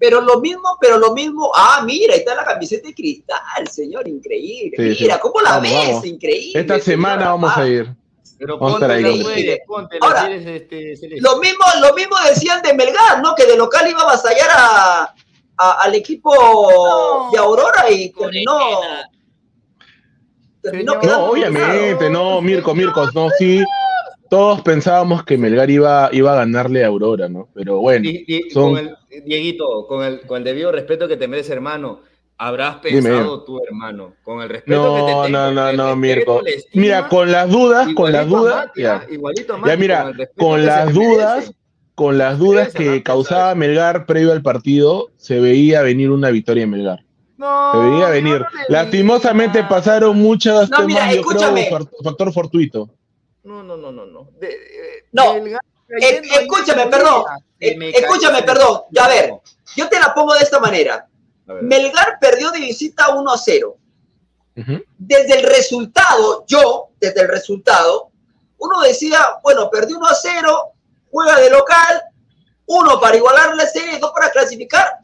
Pero lo mismo, pero lo mismo. Ah, mira, ahí está la camiseta de cristal, señor, increíble. Sí, mira, sí. ¿cómo la Vamos, ves? vamos. Increíble. Esta semana vamos a ir. Pero póntela, póntela, Ahora, eres, este, Celeste. Lo mismo, lo mismo decían de Melgar, ¿no? Que de local iba a avasallar a, a- al equipo de Aurora y terminó. No, quedando obviamente, no, Mirko, Mirko, no, sí. Todos pensábamos que Melgar iba, iba a ganarle a Aurora, ¿no? Pero bueno, son- con el, Dieguito, con el, con el debido respeto que te merece, hermano, habrás Dime. pensado tu hermano, con el respeto que te no, tengo. no, no, el no, Mirko. estima, Mira, con las dudas, con las dudas, ya. ¿ah? igualito a Ya mira, con las merece. dudas, con las dudas que causaba Melgar previo al partido, se veía venir una victoria en Melgar. se veía venir. Lastimosamente pasaron muchas No, mira, temas, yo creo, escúchame. far- factor fortuito. No, no, no, no, no. De- eh, No, Melgar eh, escúchame, perdón. Eh, escúchame, perdón. Ya a ver, yo te la pongo de esta manera. Melgar perdió de visita 1 a 0. Desde el resultado, yo, desde el resultado, uno decía, bueno, perdió 1 a 0, juega de local, uno para igualar la serie, dos para clasificar.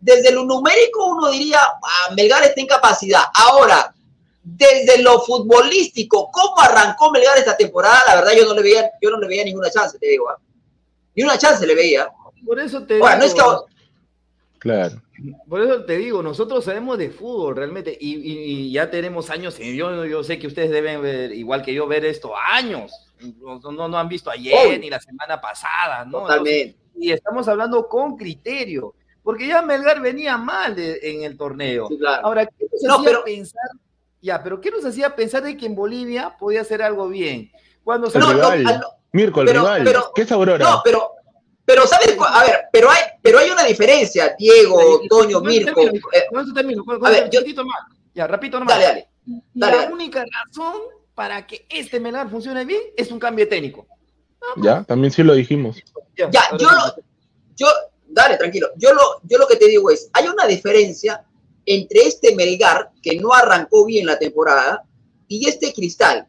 Desde lo numérico uno diría, ah, Melgar está en capacidad. Ahora, desde lo futbolístico, ¿cómo arrancó Melgar esta temporada? La verdad yo no le veía, yo no le veía ninguna chance, te digo. ¿ah? Ni una chance le veía. Por eso te Bueno, no es digo, que Claro. Por eso te digo, nosotros sabemos de fútbol realmente y, y- y ya tenemos años. Y yo, yo sé que ustedes deben ver, igual que yo, ver esto años. No, no, no han visto ayer ni la semana pasada, ¿no? Entonces, y estamos hablando con criterio, porque ya Melgar venía mal de- en el torneo. Sí, claro. Ahora, ¿qué nos No, hacía pero- pensar? Ya, pero ¿qué nos hacía pensar de que en Bolivia podía hacer algo bien? Cuando El No, no, rival. ah, no. Mirko, el Pero- rival. pero- ¿Qué es Aurora? No, pero, pero ¿sabes? A ver, pero hay, pero hay una diferencia, Diego, Toño, Mirko. termino, eh, con eso termino, con- a ver, yo- chiquitito más. Ya, rapidito nomás. Dale, dale. Dale, la dale. única razón para que este Melgar funcione bien es un cambio técnico. Ya, también sí lo dijimos. Ya, yo lo, yo, dale, tranquilo. Yo lo, yo lo que te digo es, hay una diferencia entre este Melgar, que no arrancó bien la temporada, y este Cristal.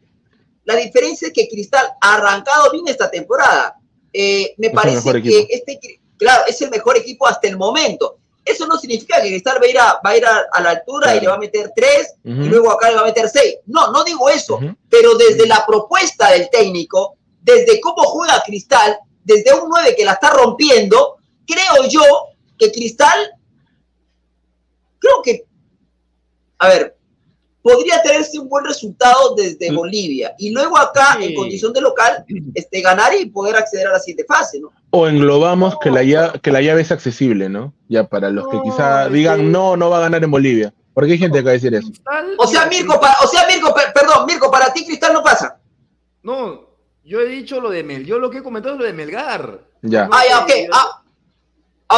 La diferencia es que Cristal ha arrancado bien esta temporada. Eh, me parece que equipo. este, claro, es el mejor equipo hasta el momento. Eso no significa que Cristal va a ir a, va a, ir a, a la altura y le va a meter tres y luego acá le va a meter seis. No, no digo eso, pero desde la propuesta del técnico, desde cómo juega Cristal, desde un 9 que la está rompiendo, creo yo que Cristal, creo que, a ver, podría tenerse un buen resultado desde Mm. Bolivia y luego acá, Sí. en condición de local, este, ganar y poder acceder a la siguiente fase, ¿no? O englobamos que, la llave, que la llave es accesible, ¿no? Ya para los que quizá digan no, no va a ganar en Bolivia. Porque hay gente que va a decir eso. Cristal- O sea, Mirko, pa- o sea, Mirko, per- perdón, Mirko, para ti Cristal no pasa. No, yo he dicho lo de Mel, yo lo que he comentado es lo de Melgar. Ya. Ah, ya, ok. Ah,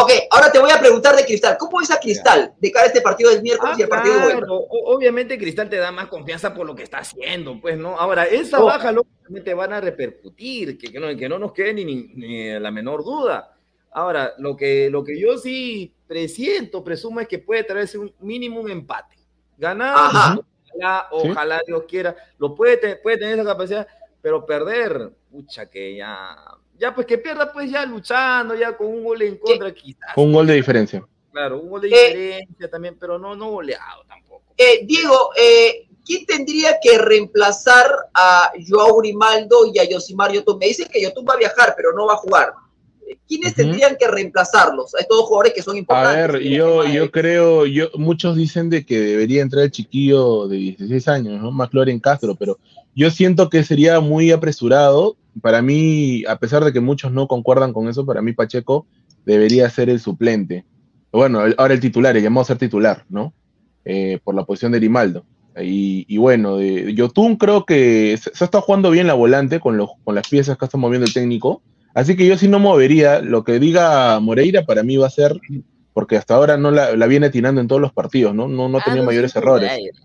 ok, ahora te voy a preguntar de Cristal. ¿Cómo es a Cristal de cara a este partido del miércoles Ah, y el partido de claro, o- obviamente Cristal te da más confianza por lo que está haciendo, pues, ¿no? Ahora, esa Oh. baja lógicamente van a repercutir, que, que no, que no nos quede ni, ni- ni la menor duda. Ahora, lo que, lo que yo sí presiento, presumo, es que puede traerse un mínimo un empate. Ganar, Ajá. ojalá, Sí. ojalá Dios quiera, lo puede, puede tener esa capacidad, pero perder, pucha, que ya, ya pues que pierda pues ya luchando, ya con un gol en contra, quizás. Un gol de diferencia. Claro, un gol de Eh, diferencia también, pero no, no goleado tampoco. Eh, Diego, eh, ¿quién tendría que reemplazar a Joao Grimaldo y a Yosimar Yotun? Me dicen que Yotun va a viajar, pero no va a jugar. ¿Quiénes Ujú. tendrían que reemplazarlos? A estos dos jugadores que son A importantes. ver, en el yo, yo creo, yo, muchos dicen de que debería entrar el chiquillo de 16 años, ¿no? McLaren Castro, pero yo siento que sería muy apresurado. Para mí, a pesar de que muchos no concuerdan con eso, para mí Pacheco debería ser el suplente. Bueno, ahora el titular, el llamado a ser titular, ¿no? Eh, por la posición de Grimaldo. Y, y bueno, de Yotun creo que se, se está jugando bien la volante con, los, con las piezas que está moviendo el técnico. Así que yo sí no movería. Lo que diga Moreira para mí va a ser, porque hasta ahora no la, la viene atinando en todos los partidos, ¿no? No, no ha tenido Ah, mayores errores. Moreira.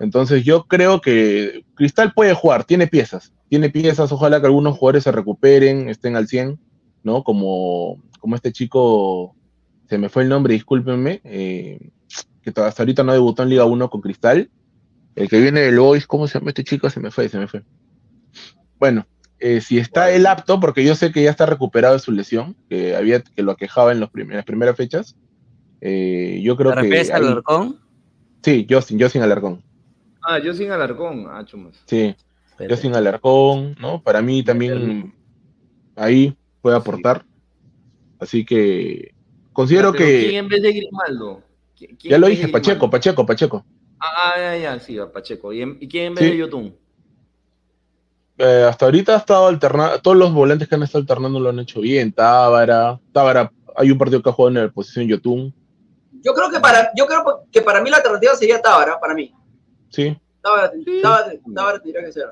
Entonces yo creo que Cristal puede jugar, tiene piezas, tiene piezas, ojalá que algunos jugadores se recuperen, estén al 100, ¿no? Como, como este chico, se me fue el nombre, discúlpenme, eh, que hasta ahorita no debutó en Liga 1 con Cristal, el que viene del Boys, ¿cómo se llama este chico? Se me fue, se me fue. Bueno, eh, si está el apto, porque yo sé que ya está recuperado de su lesión, que había que lo aquejaba en, los prim- en las primeras fechas, eh, yo creo ¿Te que... ahí- Alarcón? Sí, yo sin Alarcón. Ah, yo sin Alarcón. Ah, chumas. Sí, yo sin Alarcón, ¿no? Para mí también ahí puede aportar. Así que considero Ah, pero ¿Quién que... en vez de Grimaldo? ¿Qui- quién Ya lo dije, Pacheco? Pacheco, Pacheco. Ah, ah, ya, ya, sí, Pacheco. ¿Y, en- y quién en vez Sí. de Yotun? Eh, hasta ahorita ha estado alternando, todos los volantes que han estado alternando lo han hecho bien. Tábara, Tábara, hay un partido que ha jugado en la posición Yotun, Yo creo que para, yo creo que para mí la alternativa sería Tábara, para mí. Sí. Tábara, Tábara, tendría que ser.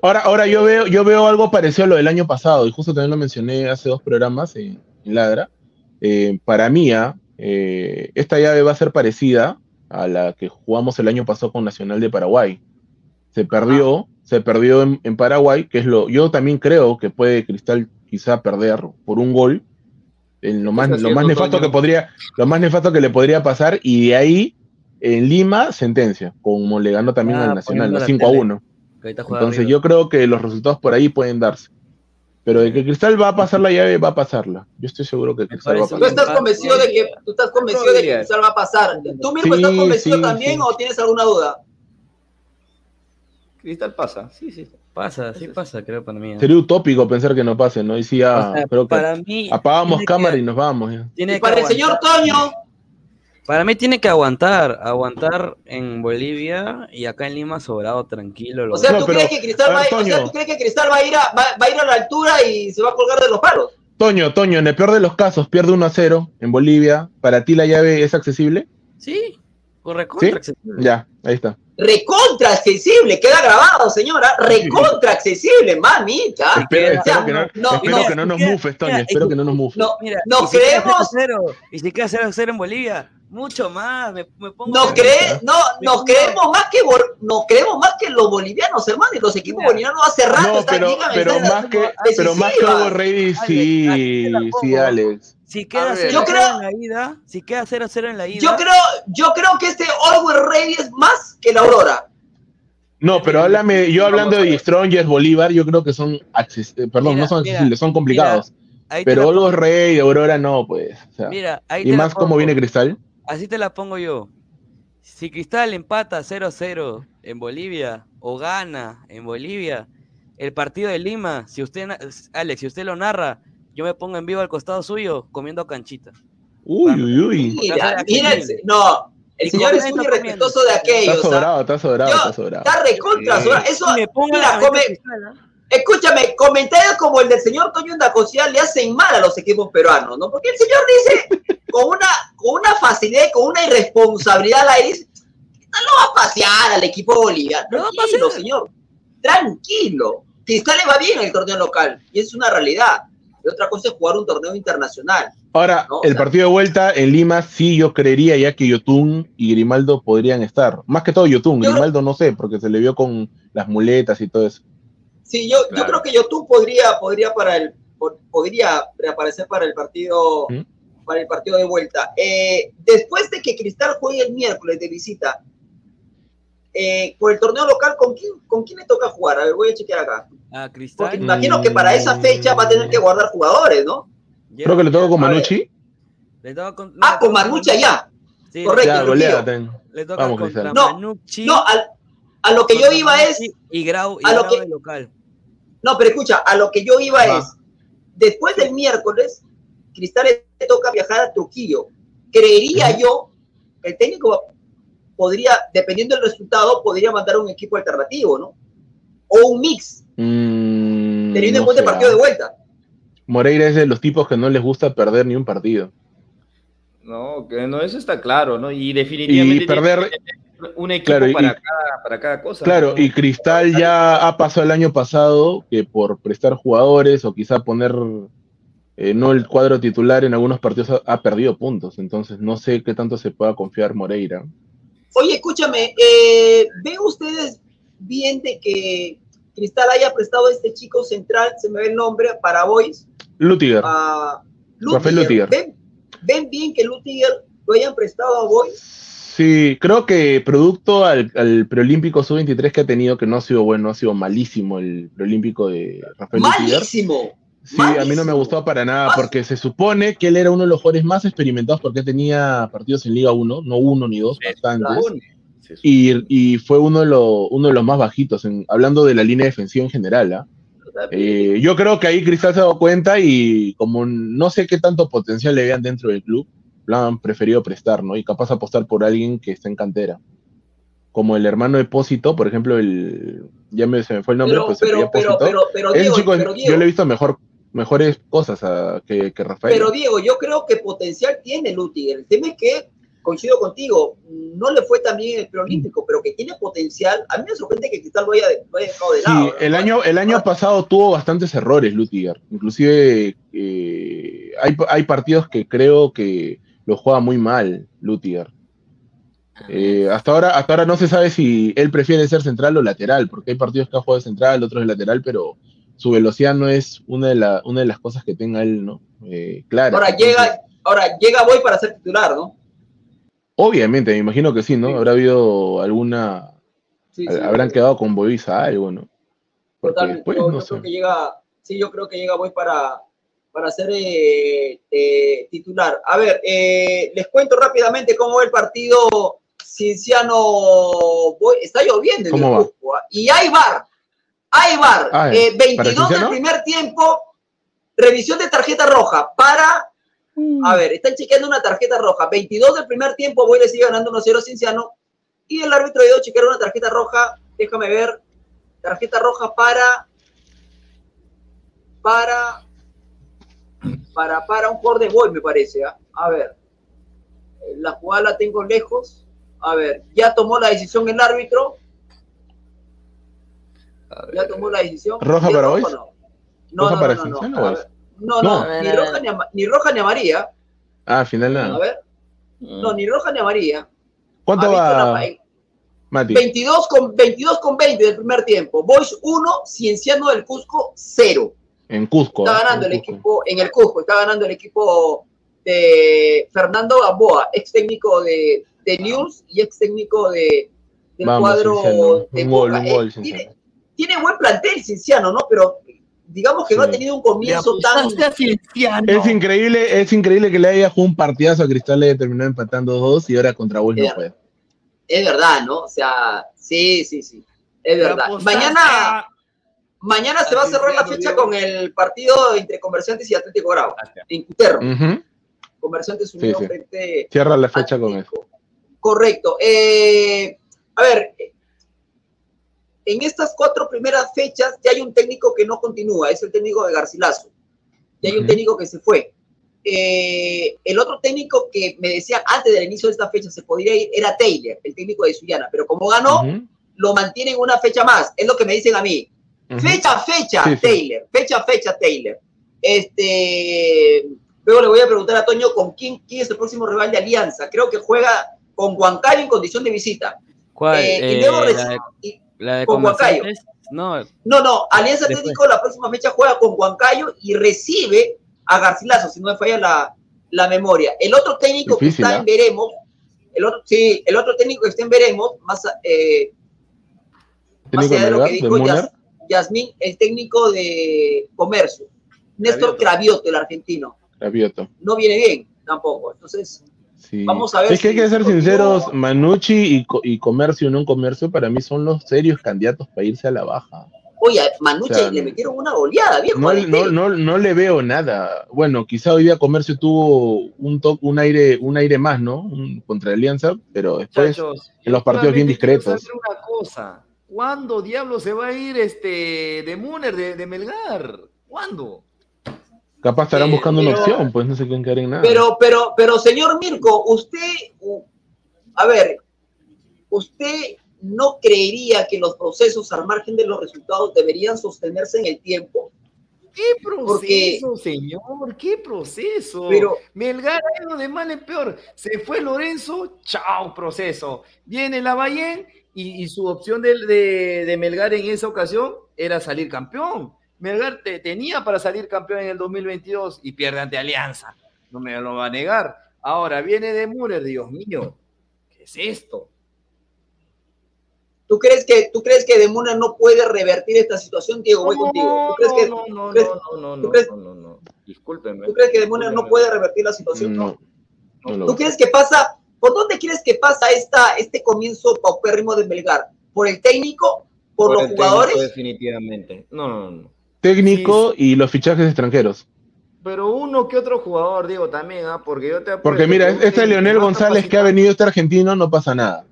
Ahora, ahora yo veo, yo veo algo parecido a lo del año pasado, y justo también lo mencioné hace dos programas en, en Ladra. Eh, para mí, ah, eh, esta llave va a ser parecida a la que jugamos el año pasado con Nacional de Paraguay. Se perdió, se perdió en, en Paraguay, que es lo, yo también creo que puede Cristal quizá perder por un gol. En lo más, lo más nefasto que podría, lo más nefasto que le podría pasar, y de ahí en Lima, sentencia, como le ganó también Ah, al Nacional, ¿no? la 5 a tele. 1. Que ahorita juega Entonces arriba. yo creo que los resultados por ahí pueden darse. Pero de que Cristal va a pasar la llave, va a pasarla. Yo estoy seguro que Cristal va a Tú pasar. estás convencido de que tú estás convencido de que Cristal va a pasar. ¿Tú mismo Sí, estás convencido sí, también sí. o tienes alguna duda? Cristal pasa, sí, sí. Pasa, sí pasa, creo para mí. ¿eh? Sería utópico pensar que no pase, ¿no? Y sí, ya, O sea, creo que para mí apagamos cámara que- y nos vamos. ya. Tiene Y que para el señor. Toño, Para mí tiene que aguantar, aguantar en Bolivia y acá en Lima sobrado, tranquilo. lo o sea, No, ¿tú, pero, crees que Cristal a va, ver, o sea. ¿tú crees que Cristal va a ir a, va, va a ir a la altura y se va a colgar de los palos? Toño, Toño, en el peor de los casos, pierde 1 a 0 en Bolivia. ¿Para ti la llave es accesible? Sí, corre ¿Sí? contra accesible. Ya, ahí está. Recontra accesible, queda grabado, señora. Recontra accesible, mamita. Espero, O sea, espero que no, no, espero no, que no nos mufes, mira, Espero que no nos mufes. no, Mira, nos si creemos, 0-0, y si queda 0-0 en Bolivia, mucho más. Me, me pongo nos, cree, no, nos creemos más que nos creemos más que los bolivianos, hermano, y los equipos Mira. bolivianos hace rato No, están pero, ligan, pero están más que, pero más que Hugo Reyes, sí, sí. Alex. Si queda A ver. 0-0 Yo creo- en la ida, si queda 0-0 en la ida, Yo creo, yo creo que este Orwell Rey es más que la Aurora. No, pero háblame, yo hablando de Strongers, Bolívar, yo creo que son eh, perdón, Mira, no son mira, accesibles, son complicados. pero Olgo. Rey y Aurora no, pues. o sea, Mira, ahí y te más como viene Cristal. Así te la pongo yo. Si Cristal empata 0-0 en Bolivia o gana en Bolivia, el partido de Lima, si usted, Alex, si usted lo narra, yo me pongo en vivo al costado suyo comiendo canchita. Uy, uy, uy. Mira, mira, el se- no, el señor es muy respetuoso de Está aquellos. ¿ah? sobrado, está sobrado, está sobrado. Está recontra, sobrado. Eso, mira, come- escúchame, comentarios como el del señor Toño Indacocía le hacen mal a los equipos peruanos, ¿no? Porque el señor dice con una, con una facilidad con una irresponsabilidad al aire, dice, no lo va a pasear al equipo boliviano. No Tranquilo, señor. Tranquilo. Cristal le va bien en el torneo local y es una realidad. Y otra cosa es jugar un torneo internacional. Ahora, No, o el sea- partido de vuelta en Lima, sí, yo creería ya que Yotun y Grimaldo podrían estar. Más que todo Yotun, Yo- Grimaldo no sé, porque se le vio con las muletas y todo eso. Sí, yo, yo creo que Yotun podría, podría para el po- podría reaparecer para el partido ¿Mm? para el partido de vuelta. Eh, después de que Cristal juegue el miércoles de visita, eh, por el torneo local, ¿con quién, ¿con quién le toca jugar? A ver, voy a chequear acá. A Porque Cristal. me imagino que para esa fecha va a tener que guardar jugadores, ¿no? Creo que le toca con. Manucci. Le toca con- Ah, le con Marmucha ya. Sí, Correcto. Ya, Trujillo. golea. ten. Le toca Vamos, contra Cristal. No, Manucci, No, al- a lo que yo iba es, Manucci y Grau, y a lo Grau que- de local. no, pero escucha, a lo que yo iba es, después del miércoles, Cristal le toca viajar a Trujillo. Creería yo que el técnico podría, dependiendo del resultado, podría mandar un equipo alternativo, ¿no? O un mix, Mm, teniendo en cuenta el partido de vuelta. Moreira es de los tipos que no les gusta perder ni un partido. No, que no, eso está claro, ¿no? Y definitivamente Y perder, un equipo Claro, y- para, cada, para cada cosa. claro, ¿no? y Cristal ya ha pasado el año pasado que por prestar jugadores o quizá poner eh, no el cuadro titular en algunos partidos ha, ha perdido puntos. Entonces no sé qué tanto se pueda confiar Moreira. Oye, escúchame, eh, ¿ven ustedes bien de que Cristal haya prestado a este chico central, se me ve el nombre, para Boys? Lutiger. A Rafael Lutiger. ¿Ven, ven bien que Lutiger lo hayan prestado a Boys? Sí, creo que producto al, al preolímpico sub-23 que ha tenido, que no ha sido bueno, ha sido malísimo el preolímpico de Rafael Lutiger. ¡Malísimo! Sí, a mí no me gustó para nada, porque se supone que él era uno de los jugadores más experimentados porque tenía partidos en Liga 1, no uno ni dos, bastantes. Y, y fue uno de, los, uno de los más bajitos, en- hablando de la línea defensiva en general. ¿ah? Eh, yo creo que ahí Cristal se ha dado cuenta y como no sé qué tanto potencial le vean dentro del club, lo han preferido prestar, ¿no? Y capaz apostar por alguien que está en cantera. Como el hermano de Pósito, por ejemplo, el. Ya me, se me fue el nombre, Pero, pues se pero, pero, Pósito. pero, Diego, chico, pero yo le he visto mejor, mejores cosas a- que, que Rafael. pero Diego, yo creo que potencial tiene Lutiger. El tema es que, coincido contigo, no le fue tan bien en el preolímpico, pero que tiene potencial. A mí me sorprende que Cristal lo haya, lo haya dejado de Sí, lado. el año, el año pasado tuvo bastantes errores Lutiger. Inclusive eh, hay, hay partidos que creo que lo juega muy mal Lutiger. Eh, hasta, ahora, hasta ahora no se sabe si él prefiere ser central o lateral, porque hay partidos que ha jugado de central, otros de lateral, pero su velocidad no es una de, la- una de las cosas que tenga él, ¿no? Eh, clara. Ahora Entonces, llega, ahora llega Boy para ser titular, ¿no? Obviamente, me imagino que sí, ¿no? Habrá habido alguna... Sí, sí, habrán quedado con Boisa algo, ¿no? Porque después, yo, no yo sé. creo que llega, sí, yo creo que llega Boy para, para ser eh, eh, titular. A ver, eh, les cuento rápidamente cómo va el partido Cinciano Boy. Está lloviendo en el ¿Cómo va? Cusco, ¿ah? Y hay bar, hay bar. Eh, ¿para 22 del primer tiempo, revisión de tarjeta roja para... A ver, están chequeando una tarjeta roja. 22 del primer tiempo, Boy le sigue ganando 1-0 a Cinciano. Y el árbitro a chequear una tarjeta roja. Déjame ver. Tarjeta roja para. Para. Para, para un jugador de Boy, me parece. ¿ah? A ver. Eh, La jugada la tengo lejos. A ver, ya tomó la decisión el árbitro. Ya tomó la decisión. ¿Roja ¿Sí es para o No, no, ¿Roja no, para no, no, ver, no, no, No. ni, roja ni, ni roja ni amarilla. Ah, al final nada. A ver. No, ni roja ni amarilla. ¿Cuánto va, Mati? 22 con, 22 con 20 del primer tiempo. Boys 1, Cienciano del Cusco 0. En Cusco. Está ganando En el Cusco. equipo, en el Cusco, está ganando el equipo de Fernando Gamboa, ex técnico de, de News y ex técnico de, del Vamos, cuadro Cienciano. de Un gol, un Eh, gol, tiene, Cienciano. Tiene buen plantel Cienciano, ¿no? Pero digamos que no ha tenido un comienzo tan... Es increíble, es increíble que le haya jugado un partidazo a Cristal, le haya terminado empatando dos y ahora contra Boys no juega. Es verdad, ¿no? O sea, sí, sí, sí. Es verdad. Mañana, mañana se va a cerrar la fecha con el partido entre Comerciantes y Atlético Grau. En Cuterro. Ujú. Comerciantes Sí, Unión sí. frente Cierra la fecha con eso. Correcto. Eh, a ver, en estas cuatro primeras fechas ya hay un técnico que no continúa, es el técnico de Garcilaso. Ya hay un Ujú. técnico que se fue. Eh, el otro técnico que me decía antes del inicio de esta fecha se podría ir era Taylor, el técnico de Suyana, pero como ganó, lo mantienen una fecha más, es lo que me dicen a mí. Ujú. Fecha, fecha, Sí, sí. Taylor, fecha, fecha, Taylor. Este, luego le voy a preguntar a Toño con quién, quién es el próximo rival de Alianza. Creo que juega con Huancayo en condición de visita. ¿Cuál? Eh, y Eh, luego la, de, y- la de con Huancayo. No, no, no, Alianza Después. Atlético la próxima fecha juega con Huancayo y recibe a Garcilaso, si no me falla la, la memoria. El otro técnico Difícil, que está ¿ah? en veremos, el otro, sí, el otro técnico que está en veremos, más, eh, más allá de lo que dijo. Yas- Yasmín, el técnico de comercio, Néstor Cravioto, el argentino, Rabioto. no viene bien tampoco. Entonces, Sí. Vamos a ver Es que hay que ser sinceros, Manucci y, y Comercio, no Comercio, para mí son los serios candidatos para irse a la baja. oye, a Manucci O sea, le metieron una goleada, viejo. No, no, no, no le veo nada. Bueno, quizá hoy día Comercio tuvo un, to- un, aire, un aire más, ¿no? Un- contra Alianza, pero después en los partidos bien discretos. una cosa. ¿Cuándo diablo se va a ir este de Muner, de, de Melgar? ¿Cuándo? Capaz estarán Eh, buscando una opción, pues no se quieren quedar en nada. Pero, pero, pero, señor Mirko, usted, a ver, usted no creería que los procesos al margen de los resultados deberían sostenerse en el tiempo. ¿Qué proceso, señor? ¿Qué proceso? Pero- Melgar ha ido de mal en peor. Se fue Lorenzo, chao, proceso. Viene Lavallén y, y su opción de, de- de Melgar en esa ocasión era salir campeón. Melgar te- tenía para salir campeón en el 2022 y pierde ante Alianza. No me lo va a negar. Ahora viene de Müller, Dios mío. ¿Qué es esto? ¿Tú crees que, tú crees que Demuna no puede revertir esta situación, Diego? Voy contigo. ¿Tú crees que, no, no, crees- no, no, no, tú crees- no, no, no. Discúlpeme. ¿tú crees que Demuna no puede revertir la situación? No, no ¿Tú crees que pasa? ¿Por dónde crees que pasa esta, este comienzo paupérrimo de Melgar? ¿Por el técnico? ¿Por, los el técnico, jugadores? definitivamente. No, no, no. Técnico y los fichajes extranjeros. Pero uno que otro jugador, digo, también, ¿ah? Porque yo te apuesto Porque mira, este Leonel González que ha venido este argentino no pasa nada.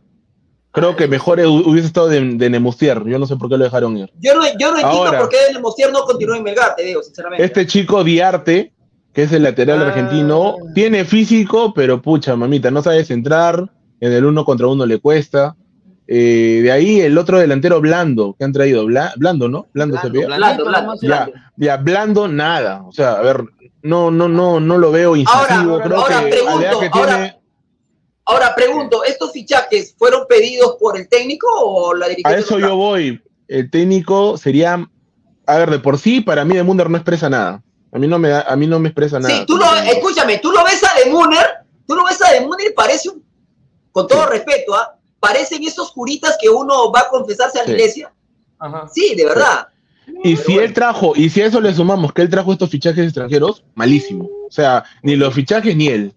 Creo que mejor hu- hubiese estado de, de Nemustier. Yo no sé por qué lo dejaron ir. Yo no, yo no entiendo Ahora. por qué el Mosier no continúa en Melgar, te digo, sinceramente. Este chico Diarte, que es el lateral Ah. argentino, tiene físico, pero pucha, mamita, no sabe centrar. En el uno contra uno le cuesta. Eh, de ahí el otro delantero blando que han traído. Bla- blando, ¿no? Blando, se ve. Blando, Blando. Ya, ya, blando nada. O sea, a ver, no, no, no, no lo veo incisivo. Ahora, Creo ahora que pregunto, a que ahora- tiene, Ahora pregunto, ¿estos fichajes fueron pedidos por el técnico o la a dirigencia? eso local? yo voy. El técnico sería, a ver, de por sí, para mí de Munder no expresa nada. A mí no me da, a mí no me expresa nada. Sí, tú lo, escúchame, tú lo ves a De Munner, tú lo ves a De Munner y parece un, con todo respeto, ¿ah? Parecen esos curitas que uno va a confesarse a la Sí. iglesia. Ajá. Sí, de verdad. Y si él trajo, y si a eso le sumamos que él trajo estos fichajes extranjeros, malísimo. O sea, ni los fichajes ni él.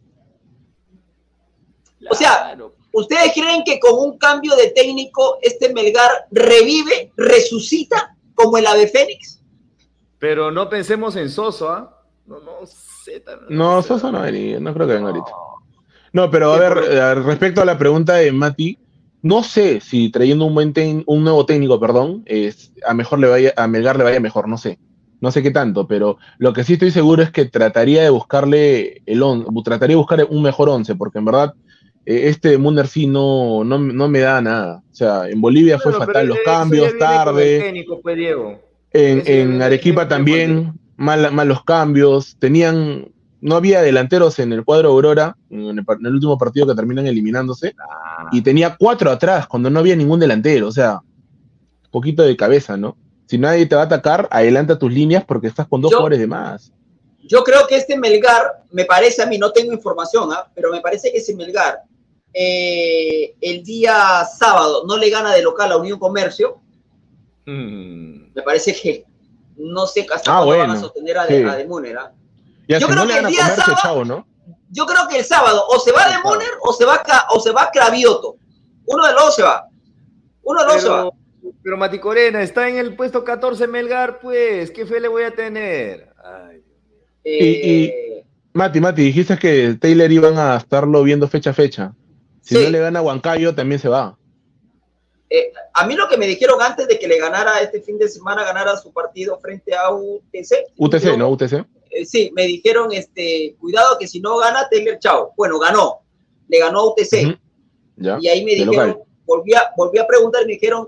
O sea, ¿ustedes creen que con un cambio de técnico este Melgar revive, resucita como el ave Fénix? Pero no pensemos en Soso, ¿ah? No, no sé. No, Sosa no venía, no creo que venga ahorita. No, pero a ver, eh, respecto a la pregunta de Mati, no sé si trayendo un buen un nuevo técnico, perdón, es, a mejor le vaya, a Melgar le vaya mejor, no sé. No sé qué tanto, pero lo que sí estoy seguro es que trataría de buscarle el on, trataría de buscar un mejor once, porque en verdad eh, este Munder sí no, no, no me da nada. O sea, en Bolivia fue fatal los cambios, tarde. técnico, pues, Diego. En, en Arequipa también, mal- malos cambios. Tenían, no había delanteros en el cuadro Aurora, en el, par- en el último partido que terminan eliminándose, y tenía cuatro atrás cuando no había ningún delantero. O sea, poquito de cabeza, ¿no? Si nadie te va a atacar, adelanta tus líneas porque estás con dos Yo- jugadores de más. Yo creo que este Melgar, me parece a mí, no tengo información, ¿ah? pero me parece que ese Melgar eh, el día sábado no le gana de local a Unión Comercio, Mm. me parece que no sé hasta Ah, cuándo van a bueno, sostener a, de, sí. a De Munner, ¿ah? Ya Yo si creo no que el día sábado- chavo, ¿no? Yo creo que el sábado o se va de Munner o se va o se va Cravioto. Uno de los dos se va. Uno de los dos se va. Pero, pero Mati Corena está en el puesto 14 Melgar, pues. ¿Qué fe le voy a tener? Ay, Y, y- Mati, Mati, dijiste que Taylor iban a estarlo viendo fecha a fecha. Si Sí. no le gana a Huancayo, también se va. Eh, a mí lo que me dijeron antes de que le ganara este fin de semana, ganara su partido frente a UTC. UTC, ¿no? UTC. Eh, sí, me dijeron, este, cuidado que si no gana, Taylor, chao. Bueno, ganó. Le ganó a UTC. Ya. Y ahí me dijeron, volví a, volví a preguntar y me dijeron,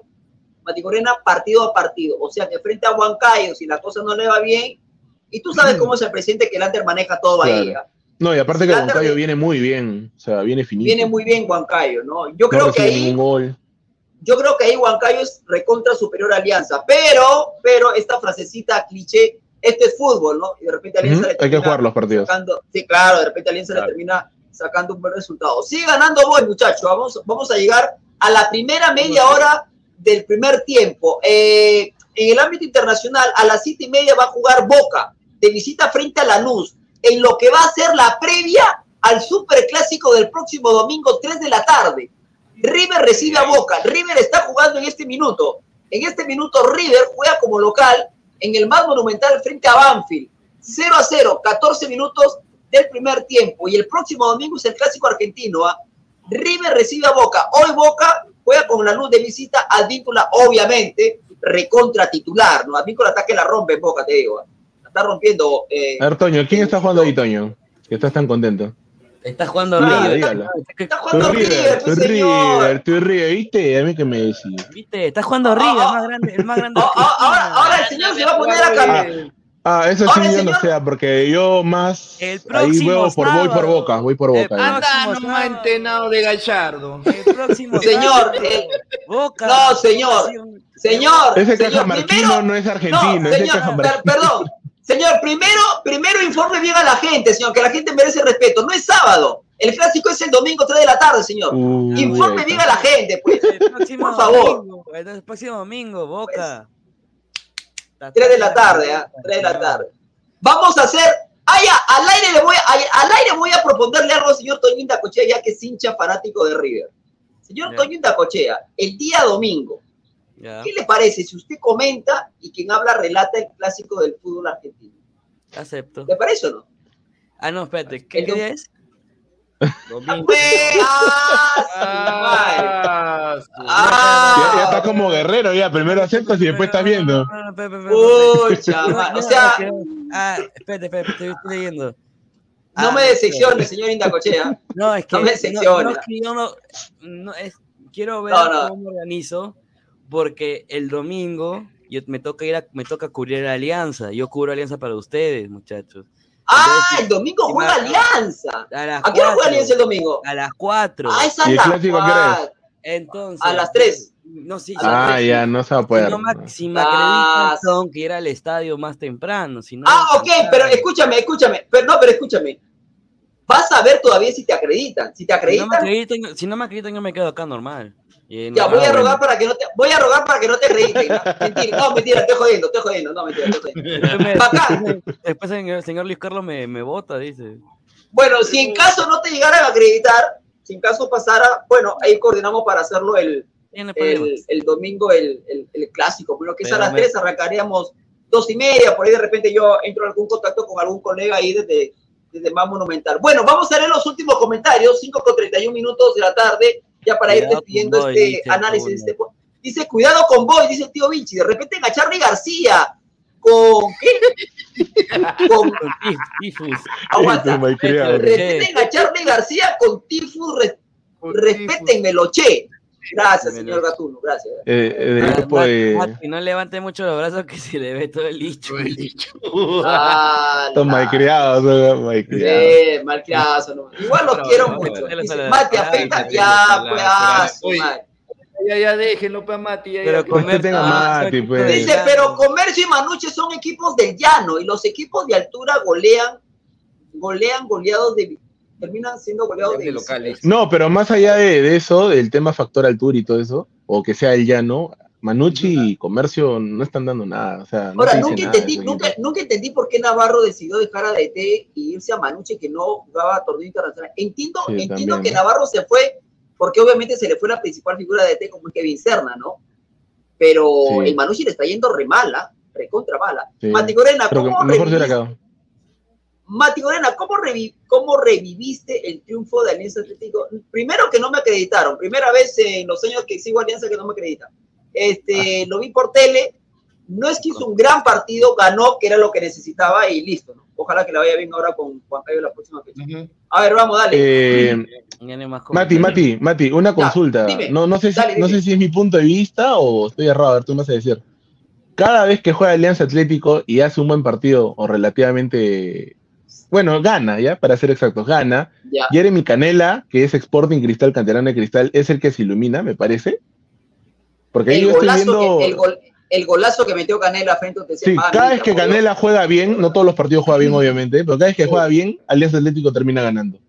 Mati Corena, partido a partido. O sea que frente a Huancayo, si la cosa no le va bien, y tú sabes cómo es el presidente que el Ander maneja todo ahí. Claro. No, y aparte Si que la Ander Huancayo viene muy bien. O sea, viene finito. viene muy bien Huancayo, ¿no? Yo no creo que ahí, gol. yo creo que ahí Huancayo es recontra superior a Alianza. Pero, pero esta frasecita cliché, este es fútbol, ¿no? Y de repente Alianza le Hay que termina jugar los partidos. sacando, sí, claro, de repente Alianza le termina sacando un buen resultado. Sigue ganando Boy, muchachos. Vamos, vamos a llegar a la primera media hora del primer tiempo. Eh, en el ámbito internacional, a las siete y media va a jugar Boca, de visita frente a Lanús, en lo que va a ser la previa al superclásico del próximo domingo, 3 de la tarde. River recibe a Boca. River está jugando en este minuto. En este minuto, River juega como local en el más monumental frente a Banfield. 0 a 0, 14 minutos del primer tiempo. Y el próximo domingo es el clásico argentino. ¿ah? River recibe a Boca. Hoy Boca juega con la luz de visita a Víncula, obviamente, recontra titular. ¿no? Advíncula está que la rompe en Boca, te digo. ¿ah? La está rompiendo. eh, A ver, Toño, ¿quién está jugando ahí, Toño? Que estás tan contento. Está jugando Dígalo, River. dígalo. está Tú jugando River, River, tú señor. River, ¿viste? A mí que me decís. ¿Viste? Está jugando River, el más grande, el más grande. Ah, ah, Ahora, ahora el señor se va a poner a cambiar. Ah, eso sí yo no sé, porque yo más El ahí voy por, voy por boca, voy por El boca. próximo Anda, no sábado. entenado de Gallardo. El próximo Señor, eh, Boca. no, señor. Señor, Ese señor, cajamarquino primero, no es no, argentino, ese señor, cajamarquino. perdón. Señor, primero, primero informe bien a la gente, señor, que la gente merece respeto. No es sábado. El clásico es el domingo 3 de la tarde, señor. Uy, Informe bien a la gente, pues. El próximo Por favor. domingo, el próximo domingo, Boca. 3 de la tarde, ¿ah? 3 de la tarde. Vamos a hacer. Ah, ya, al aire le voy a, al aire voy a proponerle algo al señor Toño Indacochea, ya que es hincha fanático de River. Señor Ya. Toño Indacochea, el día domingo, ¿qué le parece si usted comenta y quien habla relata el clásico del fútbol argentino? acepto. ¿Le parece o no? Ah, no, espérate, ¿qué, día es? Domingo. Ah, Ya, ya está como guerrero, ya. Primero aceptas y después estás viendo. Ma- No, o sea, Ah, espérate, espérate, estoy, estoy leyendo. no Ah, me decepcione, señor Indacochea. No, es que No me no, no, no es, quiero ver cómo me organizo porque el domingo yo, me toca ir a, me toca cubrir a Alianza. Yo cubro Alianza para ustedes, muchachos. Ah, el domingo juega Alianza. A las ¿A qué hora juega Alianza el domingo? A las 4. Ah, es a ¿Y el clásico a. Entonces, A las 3. No, sí, Ah, tres. ya, no se va a Si, poder. no me, si me Ah, que ir al estadio más temprano. Ah, ok, pero escúchame, escúchame. Pero no, pero escúchame. Vas a ver todavía si te acreditan. Si te Si no, me acreditan, acreditan, si no me acreditan, yo me quedo acá normal. Ya voy Ah, a rogar bueno. para que no te, voy a rogar para que no te acrediten. ¿no? Mentira, no, mentira, estoy jodiendo, estoy jodiendo, no, mentira, estoy jodiendo. Después, Bacán. el señor, Luis Carlos me, me vota, dice. Bueno, si en caso no te llegaran a acreditar, si en caso pasara, bueno, ahí coordinamos para hacerlo el, el, el domingo, el, el, el clásico, pero que es a las me- 3, arrancaríamos dos y media, por ahí de repente yo entro en algún contacto con algún colega ahí desde, desde más monumental. Bueno, vamos a leer los últimos comentarios, 5 con 31 minutos de la tarde, ya para ir despidiendo Boy, este análisis. Este, dice, cuidado con Boy, dice el tío Vinci, de repente en a Charlie García, con, ¿qué? con, Con tif- tifus. aguanta, Este malcriado. de repente en a Charlie García con Tifus, re- respétenmelo, che. Gracias, señor Gatuno, gracias. Eh, eh, del grupo Mati, de. Mati, no levante mucho los brazos que se le ve todo el licho. Ah, Son la- malcriados, son malcriados. Sí, malcriados, no. Igual los No, quiero no, mucho. no, Dice, Mati, afecta, ya, pues, ah. Ya, ya, déjenlo, pa' Mati. Ya, Pero ya. comer Ah, Mati, pues. Dice, pero Comercio y Manuche son equipos del llano y los equipos de altura golean, golean goleados de, terminan siendo goleados de, locales. No, pero más allá de, de eso, del tema factor altura y todo eso, o que sea el llano, Manucci y Comercio no están dando nada. O sea, no Ahora, se nunca entendí, nunca, nunca entendí por qué Navarro decidió dejar a DT y irse a Manuche que no jugaba torneo internacional. Entiendo, Sí, entiendo también, que ¿no? Navarro se fue porque obviamente se le fue la principal figura de DT como es Kevin Serna, ¿no? Pero Sí. el Manuche le está yendo re mala, recontra mala. Sí. Mati Corena, Pero que ¿cómo. Mati Corena, ¿cómo, revi- ¿cómo reviviste el triunfo de Alianza Atlético? Primero que no me acreditaron, primera vez en los años que sigo Alianza que no me acreditan. Este, Lo vi por tele, no es que hizo un gran partido, ganó, que era lo que necesitaba y listo. ¿no? Ojalá que le vaya bien ahora con Juan Cayo la próxima fecha. A ver, vamos, dale. Eh, Mati, Mati, Mati, una consulta. dime. No, no, sé si, Dale, no sé si es mi punto de vista o estoy errado, a ver, tú me vas a decir. Cada vez que juega Alianza Atlético y hace un buen partido, o relativamente, bueno, gana, ¿ya? Para ser exactos, gana. Ya. Jeremy Canela, que es Sporting Cristal, canterano de Cristal, es el que se ilumina, me parece. Porque ahí El yo estoy viendo... que, el, gol- el golazo que metió Canela frente a Sí, cada vez que. Canela juega bien, no todos los partidos juega bien, obviamente, pero cada vez que juega bien, Alianza Atlético termina ganando.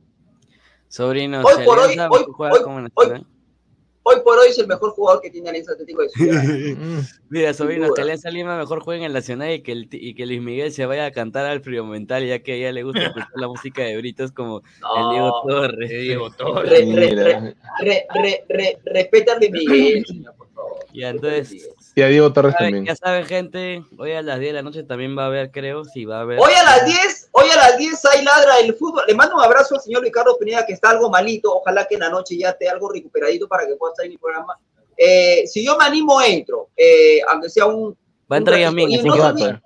Sobrino, Hoy si por hoy, Alianza hoy- juega hoy- como en la hoy- ciudad. Hoy por hoy es el mejor jugador que tiene Alianza Atlético de Ciudad. Mira, sobrino, que Alianza Lima mejor juega en el Nacional y que, el, y que Luis Miguel se vaya a cantar al frío mental, ya que a ella le gusta escuchar la música de Britos como el Diego No, Torres. Re- re- re- respeta a Luis Miguel, señor, por favor. Ya, entonces, Y a Diego Torres también. ya saben, gente, hoy a las 10 de la noche también va a haber, creo, sí, va a haber. Hoy a las 10, hoy a las 10 ahí ladra el fútbol. Le mando un abrazo al señor Ricardo Pineda que está algo malito. Ojalá que en la noche ya esté algo recuperadito para que pueda estar en mi programa. Eh, si yo me animo, entro. Eh, aunque sea un. Va a entrar un ratito. así y, no que se va a olviden,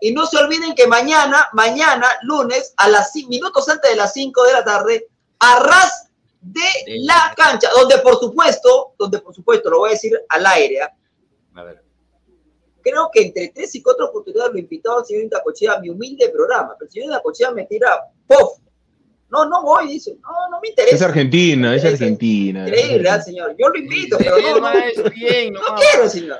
y no se olviden que mañana, mañana, lunes, a las ci- minutos antes de las 5 de la tarde, a ras de la cancha, donde por supuesto, donde por supuesto, lo voy a decir al aire, ¿ah? A ver. creo que entre tres y cuatro oportunidades lo invitaba al señor Indacochea a mi humilde programa. Pero el señor Indacochea me tira, ¡pof! No, no voy, dice. No, no me interesa. Es Argentina, es Argentina. Increíble, ¿ah, señor. Yo lo invito, pero no, no, no quiero, señor.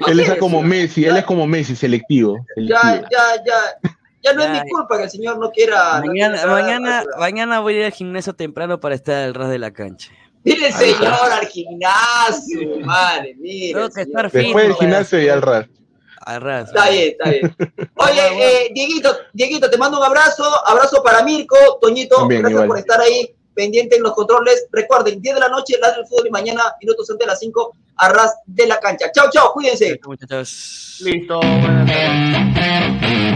No Él es quiero, como señor. Messi, él es como Messi, selectivo. Ya, selectivo. ya, ya. Ya no es mi culpa que el señor no quiera. no Mañana, quiera mañana, mañana voy a ir al gimnasio temprano para estar al ras de la cancha. Mire, el señor, al gimnasio, madre, mire. Tengo que estar fino. Después del para- gimnasio y al ras. Al ras. Está bien, está bien. Oye, eh, Dieguito, Dieguito, te mando un abrazo. Abrazo para Mirko, Toñito. También, gracias igual. por estar ahí pendiente en los controles. Recuerden, 10 de la noche, Ladra el Fútbol y mañana, minutos antes de las 5, arras de la cancha. Chao, chao, cuídense. Muchachos. Listo, buenas tardes.